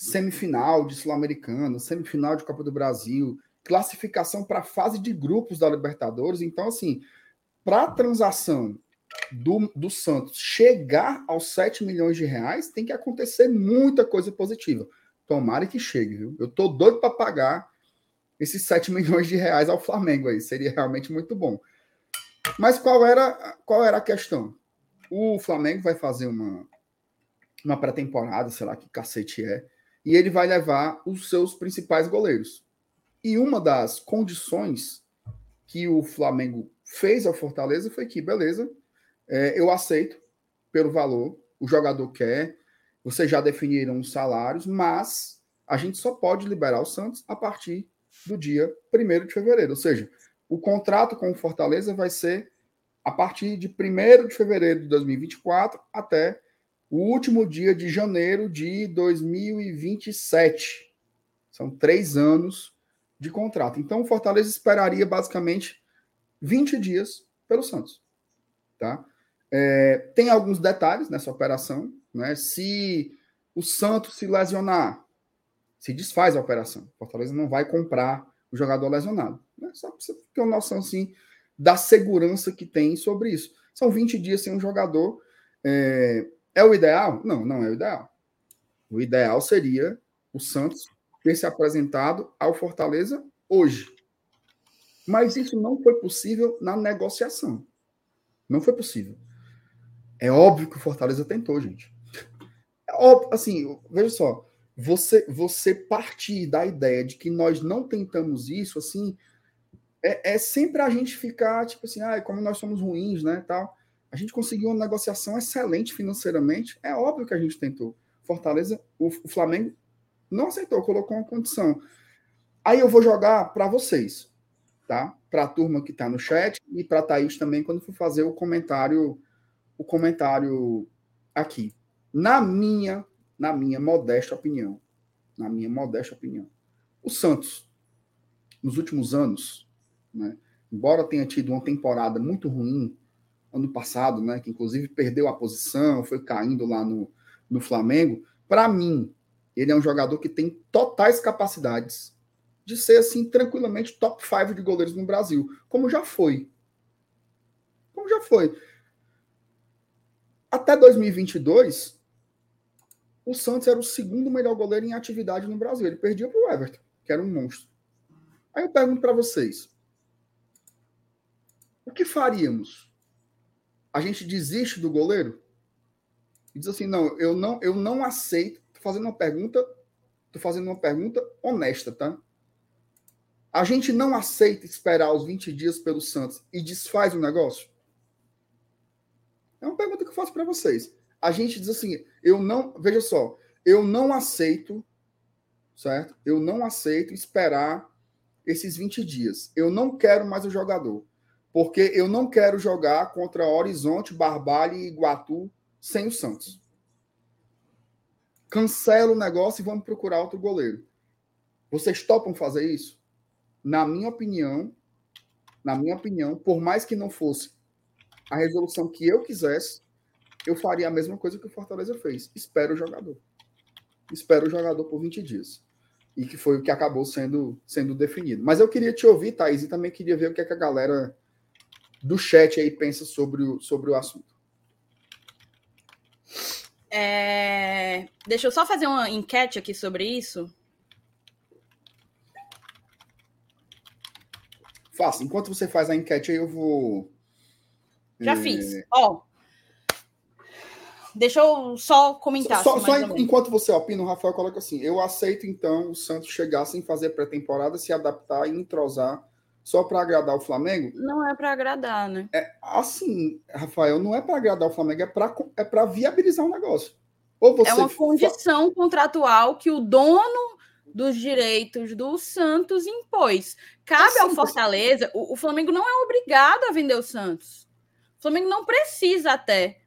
semifinal de Sul-Americana, semifinal de Copa do Brasil, classificação para a fase de grupos da Libertadores. Então, assim, para a transação do, do Santos chegar aos 7 milhões de reais, tem que acontecer muita coisa positiva. Tomara que chegue, viu? Eu tô doido para pagar esses 7 milhões de reais ao Flamengo aí. Seria realmente muito bom. Mas qual era, qual era a questão? O Flamengo vai fazer uma, uma pré-temporada, sei lá que cacete é, e ele vai levar os seus principais goleiros. E uma das condições que o Flamengo fez ao Fortaleza foi que, beleza, é, eu aceito pelo valor, o jogador quer, vocês já definiram os salários, mas a gente só pode liberar o Santos a partir do dia 1 de fevereiro. Ou seja, o contrato com o Fortaleza vai ser a partir de 1 de fevereiro de 2024 até o último dia de janeiro de 2027. São três anos de contrato. Então, o Fortaleza esperaria basicamente 20 dias pelo Santos. Tá? É, tem alguns detalhes nessa operação. Né? Se o Santos se lesionar, se desfaz a operação. O Fortaleza não vai comprar o jogador lesionado. Né? Só para você ter uma noção assim, da segurança que tem sobre isso. São 20 dias sem um jogador. É, é o ideal? Não, não é o ideal. O ideal seria o Santos ter se apresentado ao Fortaleza hoje. Mas isso não foi possível na negociação. Não foi possível. É óbvio que o Fortaleza tentou, gente. É óbvio, assim, veja só, você você partir da ideia de que nós não tentamos isso, assim, é, é sempre a gente ficar tipo assim, ah, como nós somos ruins, né, tal. A gente conseguiu uma negociação excelente financeiramente. É óbvio que a gente tentou. Fortaleza, o, o Flamengo não aceitou, colocou uma condição. Aí eu vou jogar para vocês, tá? Para a turma que está no chat e para a Thaís também, quando for fazer o comentário, o comentário aqui. Na minha, na minha modesta opinião, na minha modesta opinião, o Santos, nos últimos anos, né, embora tenha tido uma temporada muito ruim ano passado, né, que inclusive perdeu a posição, foi caindo lá no, no Flamengo, para mim, ele é um jogador que tem totais capacidades de ser, assim, tranquilamente top 5 de goleiros no Brasil, como já foi. Como já foi. Até 2022, o Santos era o segundo melhor goleiro em atividade no Brasil. Ele perdia para o Everton, que era um monstro. Aí eu pergunto para vocês: o que faríamos? A gente desiste do goleiro? e diz assim: não, eu não, eu não aceito. Tô fazendo uma pergunta, tô fazendo uma pergunta honesta, tá? A gente não aceita esperar os 20 dias pelo Santos e desfaz o negócio? É uma pergunta que eu faço para vocês. A gente diz assim: eu não, veja só, eu não aceito, certo? Eu não aceito esperar esses 20 dias. Eu não quero mais o jogador, porque eu não quero jogar contra Horizonte, Barbalha e Iguatu sem o Santos. Cancela o negócio e vamos procurar outro goleiro. Vocês topam fazer isso? Na minha opinião, na minha opinião, por mais que não fosse a resolução que eu quisesse, eu faria a mesma coisa que o Fortaleza fez. Espero o jogador. Espero o jogador por 20 dias. E que foi o que acabou sendo, sendo definido. Mas eu queria te ouvir, Thaís, e também queria ver o que, é que a galera do chat aí pensa sobre o, sobre o assunto. É... Deixa eu só fazer uma enquete aqui sobre isso. Faça. Enquanto você faz a enquete aí, eu vou. Já é... fiz. Ó. Deixa eu só comentar. Só, assim, só en- enquanto você opina, o Rafael coloca assim: eu aceito então o Santos chegar sem fazer pré-temporada, se adaptar e entrosar só para agradar o Flamengo. Não é para agradar, né? Assim, Rafael, não é para agradar o Flamengo, é para é viabilizar o negócio. Ou você É uma condição contratual que o dono dos direitos do Santos impôs. Cabe Assim, ao Fortaleza, o, o Flamengo não é obrigado a vender o Santos. O Flamengo não precisa até.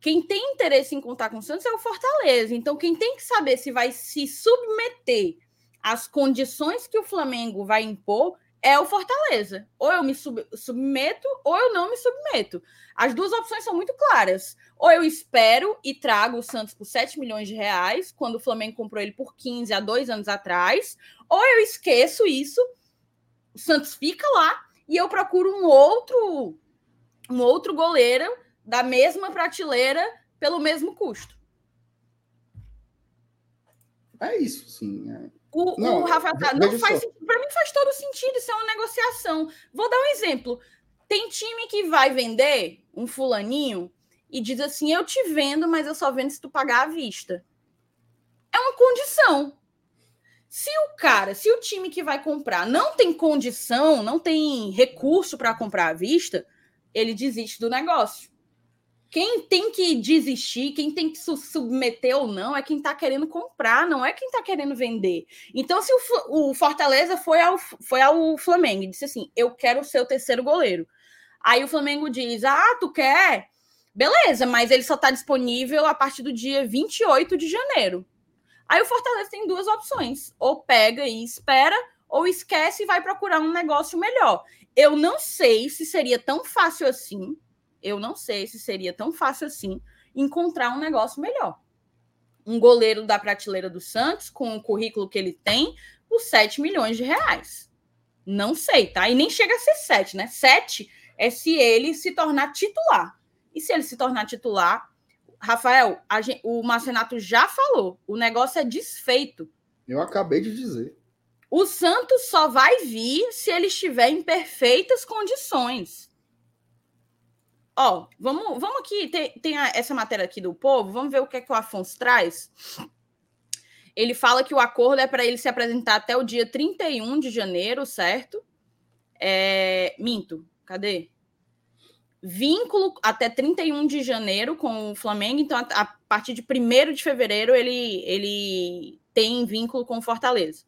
Quem tem interesse em contar com o Santos é o Fortaleza. Então, quem tem que saber se vai se submeter às condições que o Flamengo vai impor é o Fortaleza. Ou eu me sub- submeto, ou eu não me submeto. As duas opções são muito claras. Ou eu espero e trago o Santos por 7 milhões de reais, quando o Flamengo comprou ele por 15 há dois anos atrás, ou eu esqueço isso, o Santos fica lá e eu procuro um outro um outro goleiro da mesma prateleira pelo mesmo custo. É isso, sim. é. O, Não, o Rafael Ca- não faz sentido. Para mim faz todo sentido, isso é uma negociação. Vou dar um exemplo. Tem time que vai vender um fulaninho e diz assim: "Eu te vendo, mas eu só vendo se tu pagar à vista". É uma condição. Se o cara, se o time que vai comprar não tem condição, não tem recurso para comprar à vista, ele desiste do negócio. Quem tem que desistir, quem tem que se submeter ou não, é quem está querendo comprar, não é quem está querendo vender. Então, se o, o Fortaleza foi ao, foi ao Flamengo e disse assim: Eu quero ser o terceiro goleiro. Aí o Flamengo diz: Ah, tu quer? Beleza, mas ele só está disponível a partir do dia 28 de janeiro. Aí o Fortaleza tem duas opções: ou pega e espera, ou esquece e vai procurar um negócio melhor. Eu não sei se seria tão fácil assim. Eu não sei se seria tão fácil assim encontrar um negócio melhor. Um goleiro da prateleira do Santos, com o currículo que ele tem, por 7 milhões de reais. Não sei, tá? E nem chega a ser 7, né? 7 é se ele se tornar titular. E se ele se tornar titular, Rafael, a gen- o Marcenato já falou, o negócio é desfeito. Eu acabei de dizer. O Santos só vai vir se ele estiver em perfeitas condições. Ó, vamos, vamos aqui, tem, tem a- essa matéria aqui do povo, vamos ver o que é que o Afonso traz. Ele fala que o acordo é para ele se apresentar até o dia 31 de janeiro, certo? É, minto, cadê? Vínculo até 31 de janeiro com o Flamengo, então a, a partir de 1 de fevereiro ele, ele tem vínculo com o Fortaleza.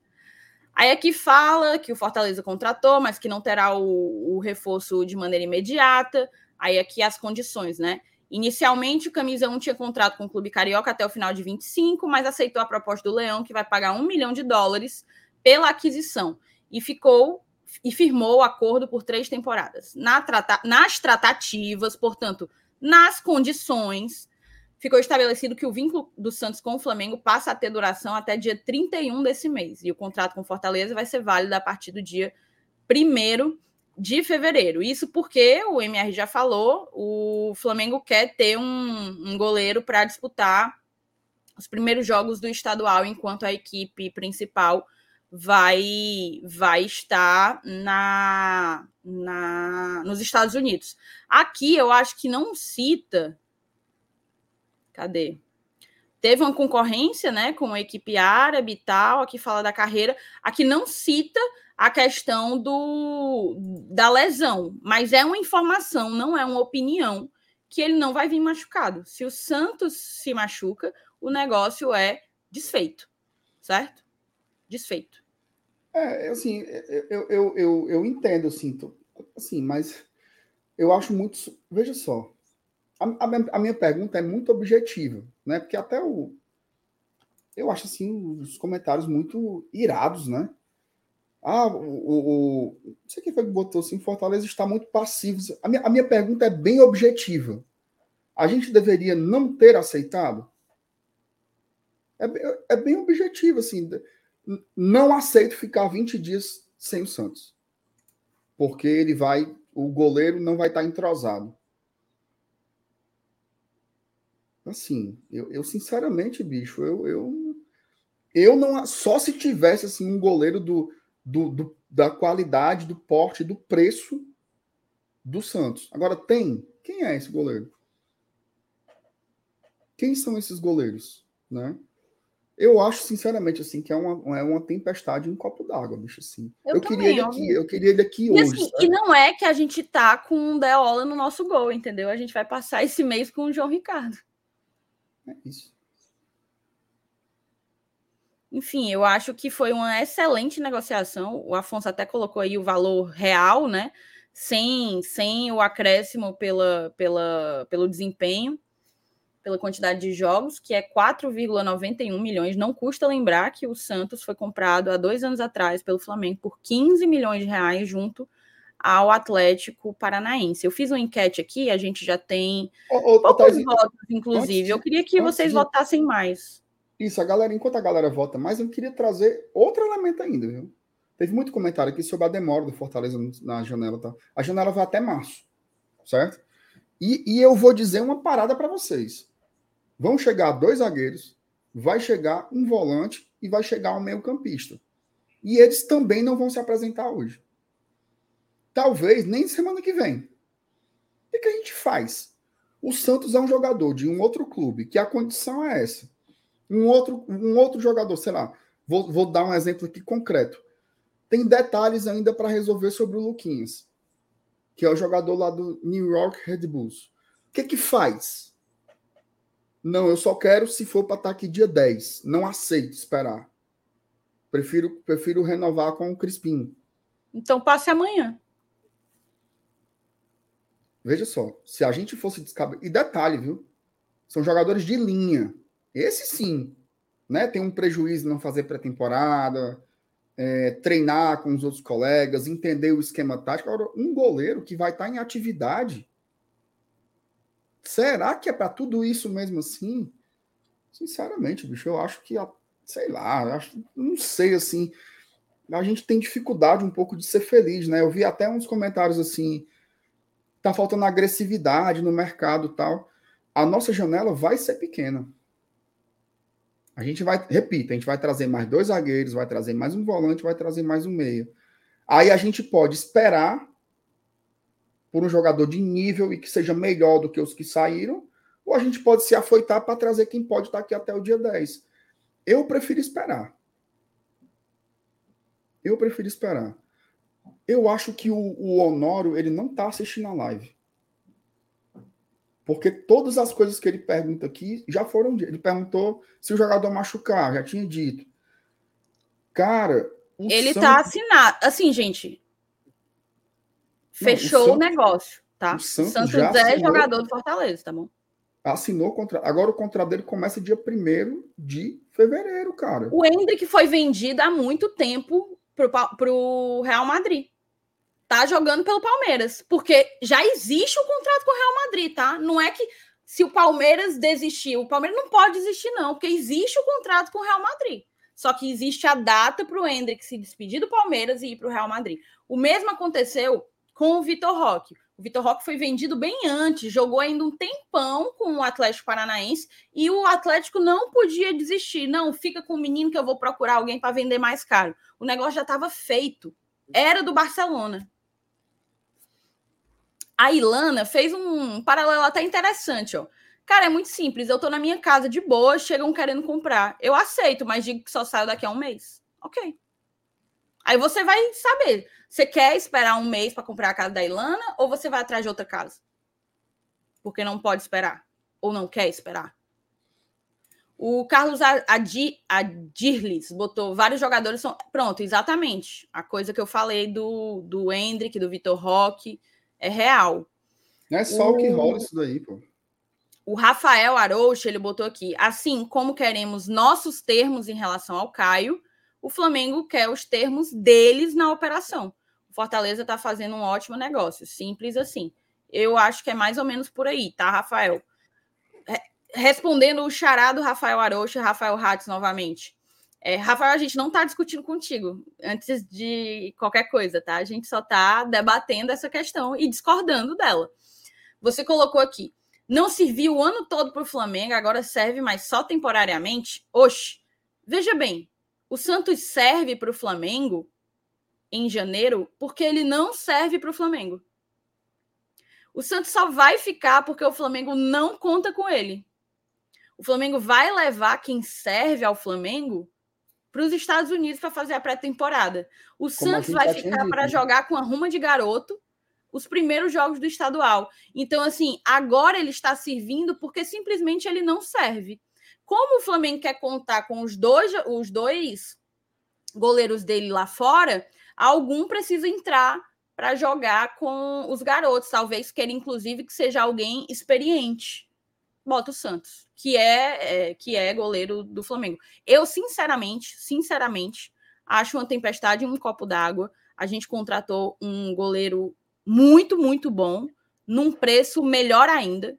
Aí aqui fala que o Fortaleza contratou, mas que não terá o, o reforço de maneira imediata. Aí aqui as condições, né? Inicialmente, o Camisa 1 tinha contrato com o Clube Carioca até o final de 25, mas aceitou a proposta do Leão, que vai pagar um milhão de dólares pela aquisição. E ficou e firmou o acordo por três temporadas. Na trata, nas tratativas, portanto, nas condições, ficou estabelecido que o vínculo do Santos com o Flamengo passa a ter duração até dia 31 desse mês. E o contrato com Fortaleza vai ser válido a partir do dia 1 de fevereiro. Isso porque o MR já falou, o Flamengo quer ter um, um goleiro para disputar os primeiros jogos do estadual, enquanto a equipe principal vai vai estar na, na nos Estados Unidos. Aqui eu acho que não cita Cadê? Teve uma concorrência, né, com a equipe árabe e tal, aqui fala da carreira, aqui não cita a questão do da lesão, mas é uma informação, não é uma opinião que ele não vai vir machucado. Se o Santos se machuca, o negócio é desfeito, certo? Desfeito. É, assim, eu, eu, eu, eu entendo, assim, assim, mas eu acho muito. Veja só, a, minha pergunta é muito objetiva, né? Porque até o. Eu acho, assim, os comentários muito irados, né? Ah, o, o, não sei quem foi que botou assim, Fortaleza está muito passivo. A minha, a minha pergunta é bem objetiva. A gente deveria não ter aceitado? É, é bem objetivo, assim. Não aceito ficar 20 dias sem o Santos. Porque ele vai, o goleiro não vai estar entrosado. Assim, eu, eu sinceramente, bicho, eu, eu, eu não. Só se tivesse assim, um goleiro do, do, do, da qualidade, do porte, do preço do Santos. Agora, tem. Quem é esse goleiro? Quem são esses goleiros? Né? Eu acho, sinceramente, assim, que é uma, é uma tempestade em um copo d'água, bicho, assim. Eu, eu queria ele aqui, eu queria ele aqui e hoje. Assim, e não é que a gente tá com um Deola no nosso gol, entendeu? A gente vai passar esse mês com o João Ricardo. É isso. Enfim, eu acho que foi uma excelente negociação. O Afonso até colocou aí o valor real, né? Sem, sem o acréscimo pela, pela, pelo desempenho, pela quantidade de jogos, que é 4,91 milhões. Não custa lembrar que o Santos foi comprado há dois anos atrás pelo Flamengo por 15 milhões de reais junto ao Atlético Paranaense. Eu fiz uma enquete aqui, a gente já tem ô, ô, poucos votos, inclusive. eu queria que vocês de... votassem mais. Isso, a galera, enquanto a galera vota mais, eu queria trazer outro elemento ainda, viu? Teve muito comentário aqui sobre a demora do Fortaleza na janela. Tá? A janela vai até março, certo? E, e eu vou dizer uma parada para vocês. Vão chegar dois zagueiros, vai chegar um volante e vai chegar um meio-campista. E eles também não vão se apresentar hoje. Talvez nem semana que vem. O que, que a gente faz? O Santos é um jogador de um outro clube, que a condição é essa um outro, um outro jogador, sei lá, vou, vou dar um exemplo aqui concreto. Tem detalhes ainda para resolver sobre o Luquinhas, que é o jogador lá do New York Red Bulls. O que que faz? Não, eu só quero se for para estar tá aqui dia 10. Não aceito esperar. Prefiro, prefiro renovar com o Crispim. Então passe amanhã. Veja só, se a gente fosse descabelar. E detalhe, viu? São jogadores de linha. Esse sim, né? Tem um prejuízo não fazer pré-temporada, é, treinar com os outros colegas, entender o esquema tático. Agora, um goleiro que vai estar em atividade, será que é para tudo isso mesmo assim? Sinceramente, bicho, eu acho que, sei lá, acho, não sei assim. A gente tem dificuldade um pouco de ser feliz, né? Eu vi até uns comentários assim, tá faltando agressividade no mercado tal. A nossa janela vai ser pequena. A gente vai, repita, a gente vai trazer mais dois zagueiros, vai trazer mais um volante, vai trazer mais um meia. Aí a gente pode esperar por um jogador de nível e que seja melhor do que os que saíram, ou a gente pode se afoitar para trazer quem pode estar aqui até o dia 10. Eu prefiro esperar. Eu prefiro esperar. Eu acho que o, o Honório ele não está assistindo a live. Porque todas as coisas que ele pergunta aqui já foram. Ele perguntou se o jogador machucar, já tinha dito. Cara. ele Santos... tá assinado. Assim, gente. Fechou Não, o, Santos... o, negócio, tá? O Santos, Santos é assinou... jogador do Fortaleza, tá bom? Assinou o contrato. Agora o contrato dele começa dia 1 de fevereiro, cara. O Hendrick foi vendido há muito tempo pro, pro Real Madrid tá jogando pelo Palmeiras, porque já existe um contrato com o Real Madrid, tá? Não é que se o Palmeiras desistir, o Palmeiras não pode desistir não, porque existe o contrato com o Real Madrid. Só que existe a data para o Hendrick se despedir do Palmeiras e ir para o Real Madrid. O mesmo aconteceu com o Vitor Roque. O Vitor Roque foi vendido bem antes, jogou ainda um tempão com o Atlético Paranaense e o Atlético não podia desistir. Não, fica com o menino que eu vou procurar alguém para vender mais caro. O negócio já estava feito. Era do Barcelona a Ilana fez um paralelo até interessante, ó. Cara, é muito simples. Eu tô na minha casa de boa, chegam querendo comprar. Eu aceito, mas digo que só saio daqui a um mês. Ok. Aí você vai saber. Você quer esperar um mês para comprar a casa da Ilana ou você vai atrás de outra casa? Porque não pode esperar. Ou não quer esperar. O Carlos Adi, Adirlis botou vários jogadores são. Pronto, exatamente. A coisa que eu falei do, do Hendrick, do Vitor Roque, é real. Não é só o, o que rola isso daí, pô. O Rafael Arouche, ele botou aqui, assim como queremos nossos termos em relação ao Caio, o Flamengo quer os termos deles na operação. O Fortaleza está fazendo um ótimo negócio, simples assim. Eu acho que é mais ou menos por aí, tá, Rafael? respondendo o charado Rafael Arocha, Rafael Hatz novamente. É, Rafael, a gente não está discutindo contigo antes de qualquer coisa, tá? A gente só está debatendo essa questão e discordando dela. Você colocou aqui, não serviu o ano todo para o Flamengo, agora serve, mas só temporariamente? Oxe, veja bem, o Santos serve para o Flamengo em janeiro porque ele não serve para o Flamengo. O Santos só vai ficar porque o Flamengo não conta com ele. O Flamengo vai levar quem serve ao Flamengo para os Estados Unidos para fazer a pré-temporada. O Como Santos vai ficar para né? jogar com a ruma de garoto os primeiros jogos do estadual. Então, assim, agora ele está servindo porque simplesmente ele não serve. Como o Flamengo quer contar com os dois, os dois goleiros dele lá fora, algum precisa entrar para jogar com os garotos. Talvez queira, inclusive, que seja alguém experiente. Bota o Santos que é, é, que é goleiro do Flamengo. Eu, sinceramente, sinceramente, acho uma tempestade em um copo d'água. A gente contratou um goleiro muito, muito bom, num preço melhor ainda.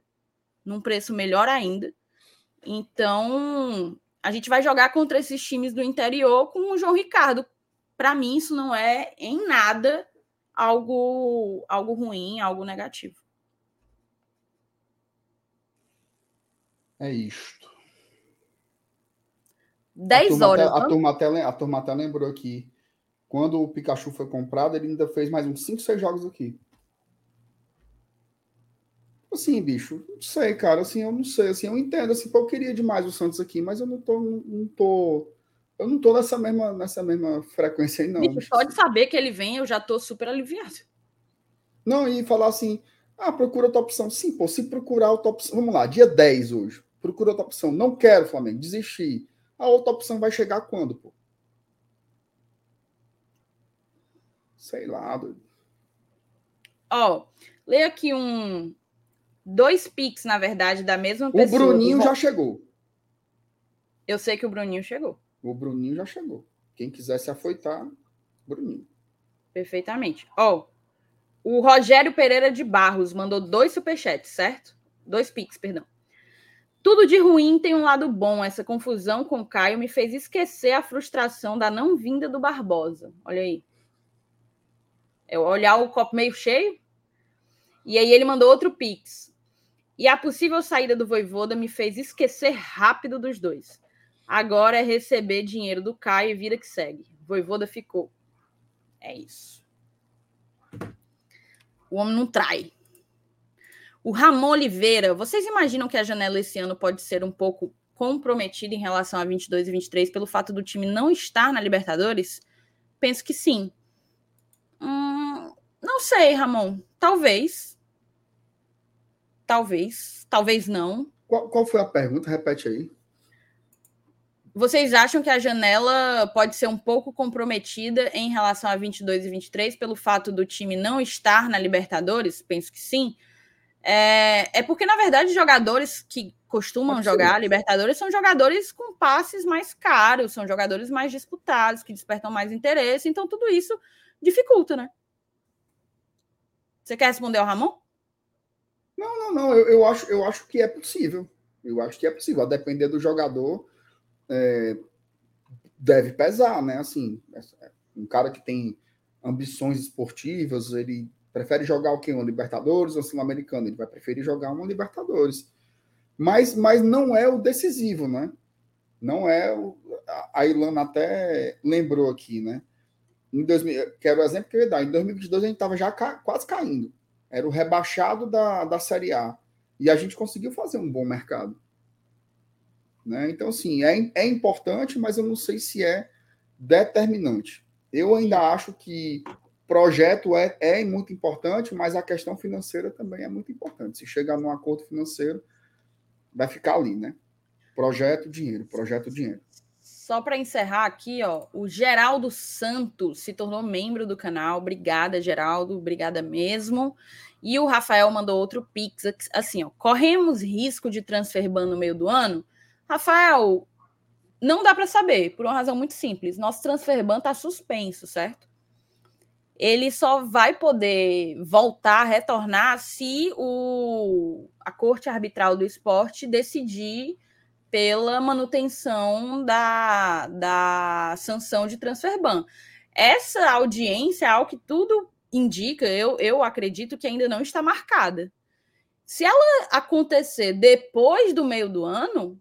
Num preço melhor ainda. Então, a gente vai jogar contra esses times do interior com o João Ricardo. Para mim, isso não é em nada algo, algo ruim, algo negativo. É isto. 10 horas. Até, a, turma até, a turma até lembrou aqui. Quando o Pikachu foi comprado, ele ainda fez mais uns 5, 6 jogos aqui. Assim, bicho, não sei, cara. Assim, eu não sei. Assim, eu entendo. Assim, eu queria demais o Santos aqui, mas eu não tô. Não, não tô eu não tô nessa mesma, nessa mesma frequência aí, não. Bicho, só de saber que ele vem, eu já tô super aliviado. Não, e falar assim, ah, procura outra opção. Sim, pô, se procurar outra opção. Vamos lá, dia 10 hoje procura outra opção. Não quero, Flamengo, desistir. A outra opção vai chegar quando, pô? Sei lá. Doido. Ó, lê aqui um. Dois pics, na verdade, da mesma pessoa. O Bruninho já chegou. Eu sei que o Bruninho chegou. O Bruninho já chegou. Quem quiser se afoitar, Bruninho. Perfeitamente. Ó, o Rogério Pereira de Barros mandou dois superchats, certo? Dois pics, perdão. Tudo de ruim tem um lado bom. Essa confusão com Caio me fez esquecer a frustração da não vinda do Barbosa. Olha aí. É olhar o copo meio cheio. E aí ele mandou outro pix. E a possível saída do Voivoda me fez esquecer rápido dos dois. Agora é receber dinheiro do Caio e vida que segue. Voivoda ficou. É isso. O homem não trai. O Ramon Oliveira, vocês imaginam que a janela esse ano pode ser um pouco comprometida em relação a 22 e 23 pelo fato do time não estar na Libertadores? Penso que sim. Hum, não sei, Ramon. Talvez. Talvez. Talvez não. Qual, qual foi a pergunta? Repete aí. Vocês acham que a janela pode ser um pouco comprometida em relação a 22 e 23 pelo fato do time não estar na Libertadores? Penso que sim. É, é porque, na verdade, jogadores que costumam jogar Libertadores são jogadores com passes mais caros, são jogadores mais disputados, que despertam mais interesse, então tudo isso dificulta, né? Você quer responder ao Ramon? Não, não, não. Eu, eu, acho, eu acho que é possível. Eu acho que é possível. A depender do jogador, é, deve pesar, né? Assim, um cara que tem ambições esportivas, ele Prefere jogar o quê? Uma Libertadores ou Sul-Americano? Ele vai preferir jogar uma Libertadores. Mas, mas não é o decisivo, né? Não é o. A Ilana até lembrou aqui, né? Em 2000, quero o exemplo que eu ia dar. Em 2022 a gente estava já ca, quase caindo. Era o rebaixado da, da Série A. E a gente conseguiu fazer um bom mercado. Né? Então, assim, é, é importante, mas eu não sei se é determinante. Eu ainda acho que projeto é, é muito importante, mas a questão financeira também é muito importante. Se chegar num acordo financeiro, vai ficar ali, né? Projeto, dinheiro, projeto, dinheiro. Só para encerrar aqui, ó, o Geraldo Santos se tornou membro do canal. Obrigada, Geraldo, obrigada mesmo. E o Rafael mandou outro pix, assim, ó, corremos risco de transfer ban no meio do ano? Rafael, não dá para saber, por uma razão muito simples. Nosso transfer ban está suspenso, certo? Ele só vai poder voltar, retornar, se o, a Corte Arbitral do Esporte decidir pela manutenção da, da sanção de transfer ban. Essa audiência, ao que tudo indica, eu, eu acredito que ainda não está marcada. Se ela acontecer depois do meio do ano,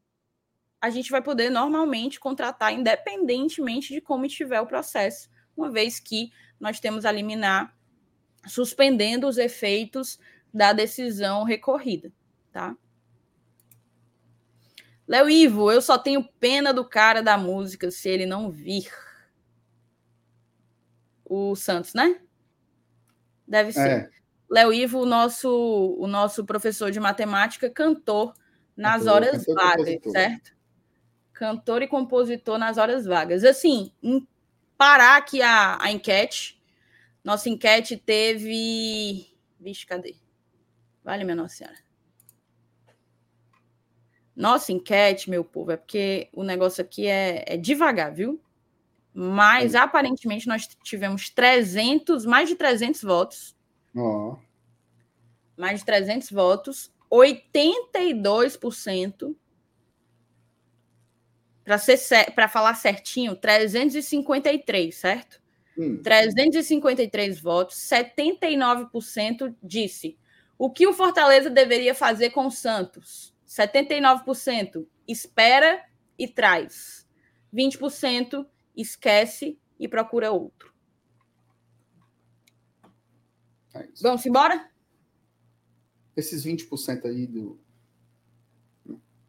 a gente vai poder normalmente contratar independentemente de como estiver o processo, uma vez que nós temos a liminar suspendendo os efeitos da decisão recorrida, tá? Léo Ivo, eu só tenho pena do cara da música se ele não vir. O Santos, né? Deve ser. É. Léo Ivo, o nosso, o nosso professor de matemática, cantor nas cantor, horas cantor vagas, certo? Cantor e compositor nas horas vagas. Assim, parar aqui a, a enquete. Nossa enquete teve. Vixe, cadê? Vale, minha Nossa Senhora. Nossa enquete, meu povo, é porque o negócio aqui é, é devagar, viu? Mas é. aparentemente nós tivemos 300, mais de 300 votos. Oh. Mais de 300 votos, 82% para ser para falar certinho, 353, certo? Hum. 353 votos, 79% disse o que o Fortaleza deveria fazer com o Santos. 79% espera e traz. 20% esquece e procura outro. É Vamos embora? Esses 20% aí do.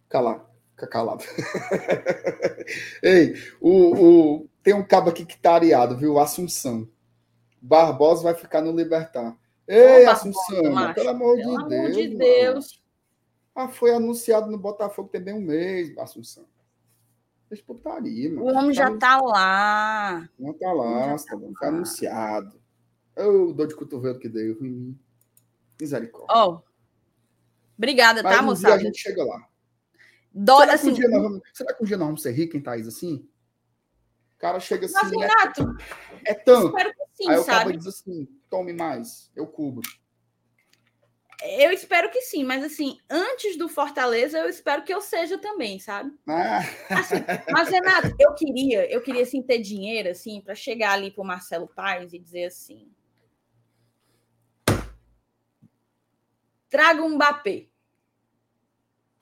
Calar, fica calado. Ei, o, o, tem um cabo aqui que tá areado, viu? Assunção. Barbosa vai ficar no Libertar. Ei, Ô, Assunção, pelo amor pelo de amor Deus. De Deus. Ah, foi anunciado no Botafogo tem bem um mês, Assunção. Deixa putaria, mano. O homem já tá lá. Não tá lá, tá, tá, tá anunciado. Eu dou de cotovelo que deu. Misericórdia. Ó. Oh. Obrigada, Mas tá, um moçada? a gente chega lá. Dó, será, assim, que um vamos, será que um dia nós vamos ser ricos em Thaís assim? O cara chega assim. Nossa, Renato, é, é tanto. Sim, Aí o cara diz assim: tome mais, eu cubro. Eu espero que sim, mas assim, antes do Fortaleza, eu espero que eu seja também, sabe? Ah. Assim, mas, Renato, eu queria, eu queria assim, ter dinheiro assim, para chegar ali pro Marcelo Paes e dizer assim: traga um Mbappé.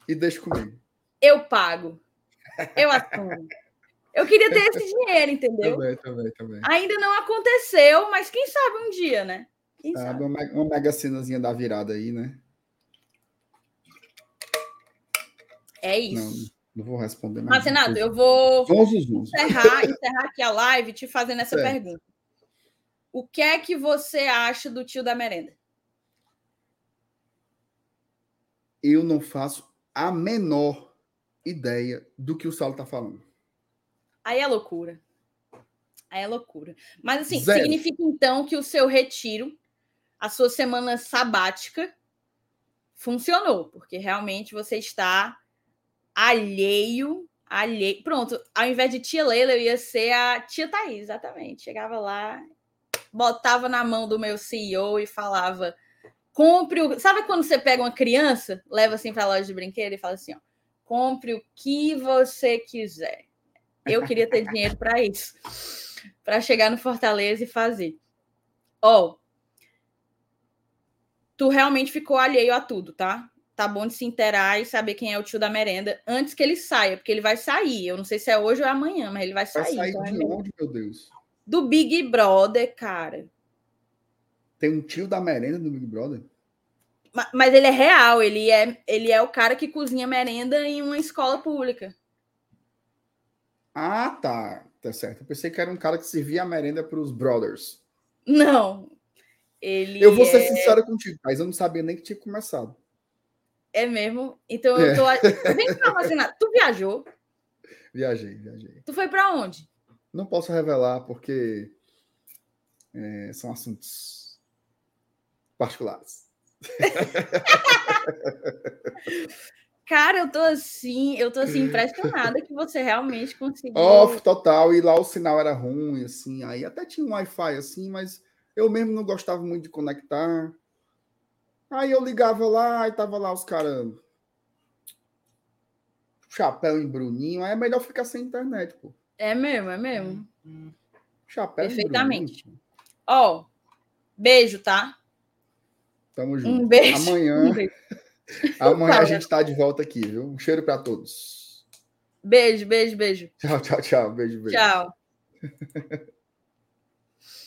E deixa comigo. Eu pago. Eu assumo. Eu queria ter esse dinheiro, entendeu? Também, também, também. Ainda não aconteceu, mas quem sabe um dia, né? Quem sabe? sabe? Uma, uma mega cenazinha da virada aí, né? É isso. Não, não vou responder mais. Mas, Renato, eu vou. Encerrar, encerrar aqui a live te fazendo essa certo. pergunta. O que é que você acha do tio da merenda? Eu não faço a menor ideia do que o Saulo está falando. Aí é loucura. Aí é loucura. Mas assim, Zero. significa então que o seu retiro, a sua semana sabática, funcionou, porque realmente você está alheio, alheio. Pronto, ao invés de tia Leila, eu ia ser a tia Thaís, exatamente. Chegava lá, botava na mão do meu CEO e falava: compre o. Sabe quando você pega uma criança, leva assim para a loja de brinquedo e fala assim: ó, compre o que você quiser. Eu queria ter dinheiro para isso, para chegar no Fortaleza e fazer. Ó, oh, tu realmente ficou alheio a tudo, tá? Tá bom de se inteirar e saber quem é o tio da merenda antes que ele saia, porque ele vai sair. Eu não sei se é hoje ou é amanhã, mas ele vai sair. Vai sair então de é onde, meu Deus? Do Big Brother, cara. Tem um tio da merenda do Big Brother? Ma- Mas ele é real, ele é, ele é o cara que cozinha merenda em uma escola pública. Ah, tá. Tá certo. Eu pensei que era um cara que servia a merenda para os brothers. Não. Ele Eu vou ser é, sincero contigo, mas eu não sabia nem que tinha começado. é mesmo. Então É. eu tô. Vem cá, Marcena, tu viajou? Viajei, viajei. Tu foi pra onde? Não posso revelar porque é, são assuntos particulares. Cara, eu tô assim, eu tô assim impressionada que você realmente conseguiu. Off total, e lá o sinal era ruim, assim. Aí até tinha um Wi-Fi assim, mas eu mesmo não gostava muito de conectar. Aí eu ligava lá e tava lá os caras. Chapéu em Bruninho, aí é melhor ficar sem internet, pô. É mesmo, é mesmo. Chapéu Perfeitamente. Ó, beijo, tá? Tamo junto. Um beijo. Amanhã, Um beijo. amanhã a Fala. gente tá de volta aqui, viu? Um cheiro pra todos. Beijo, beijo, beijo. Tchau, tchau, tchau. Beijo, beijo. Tchau.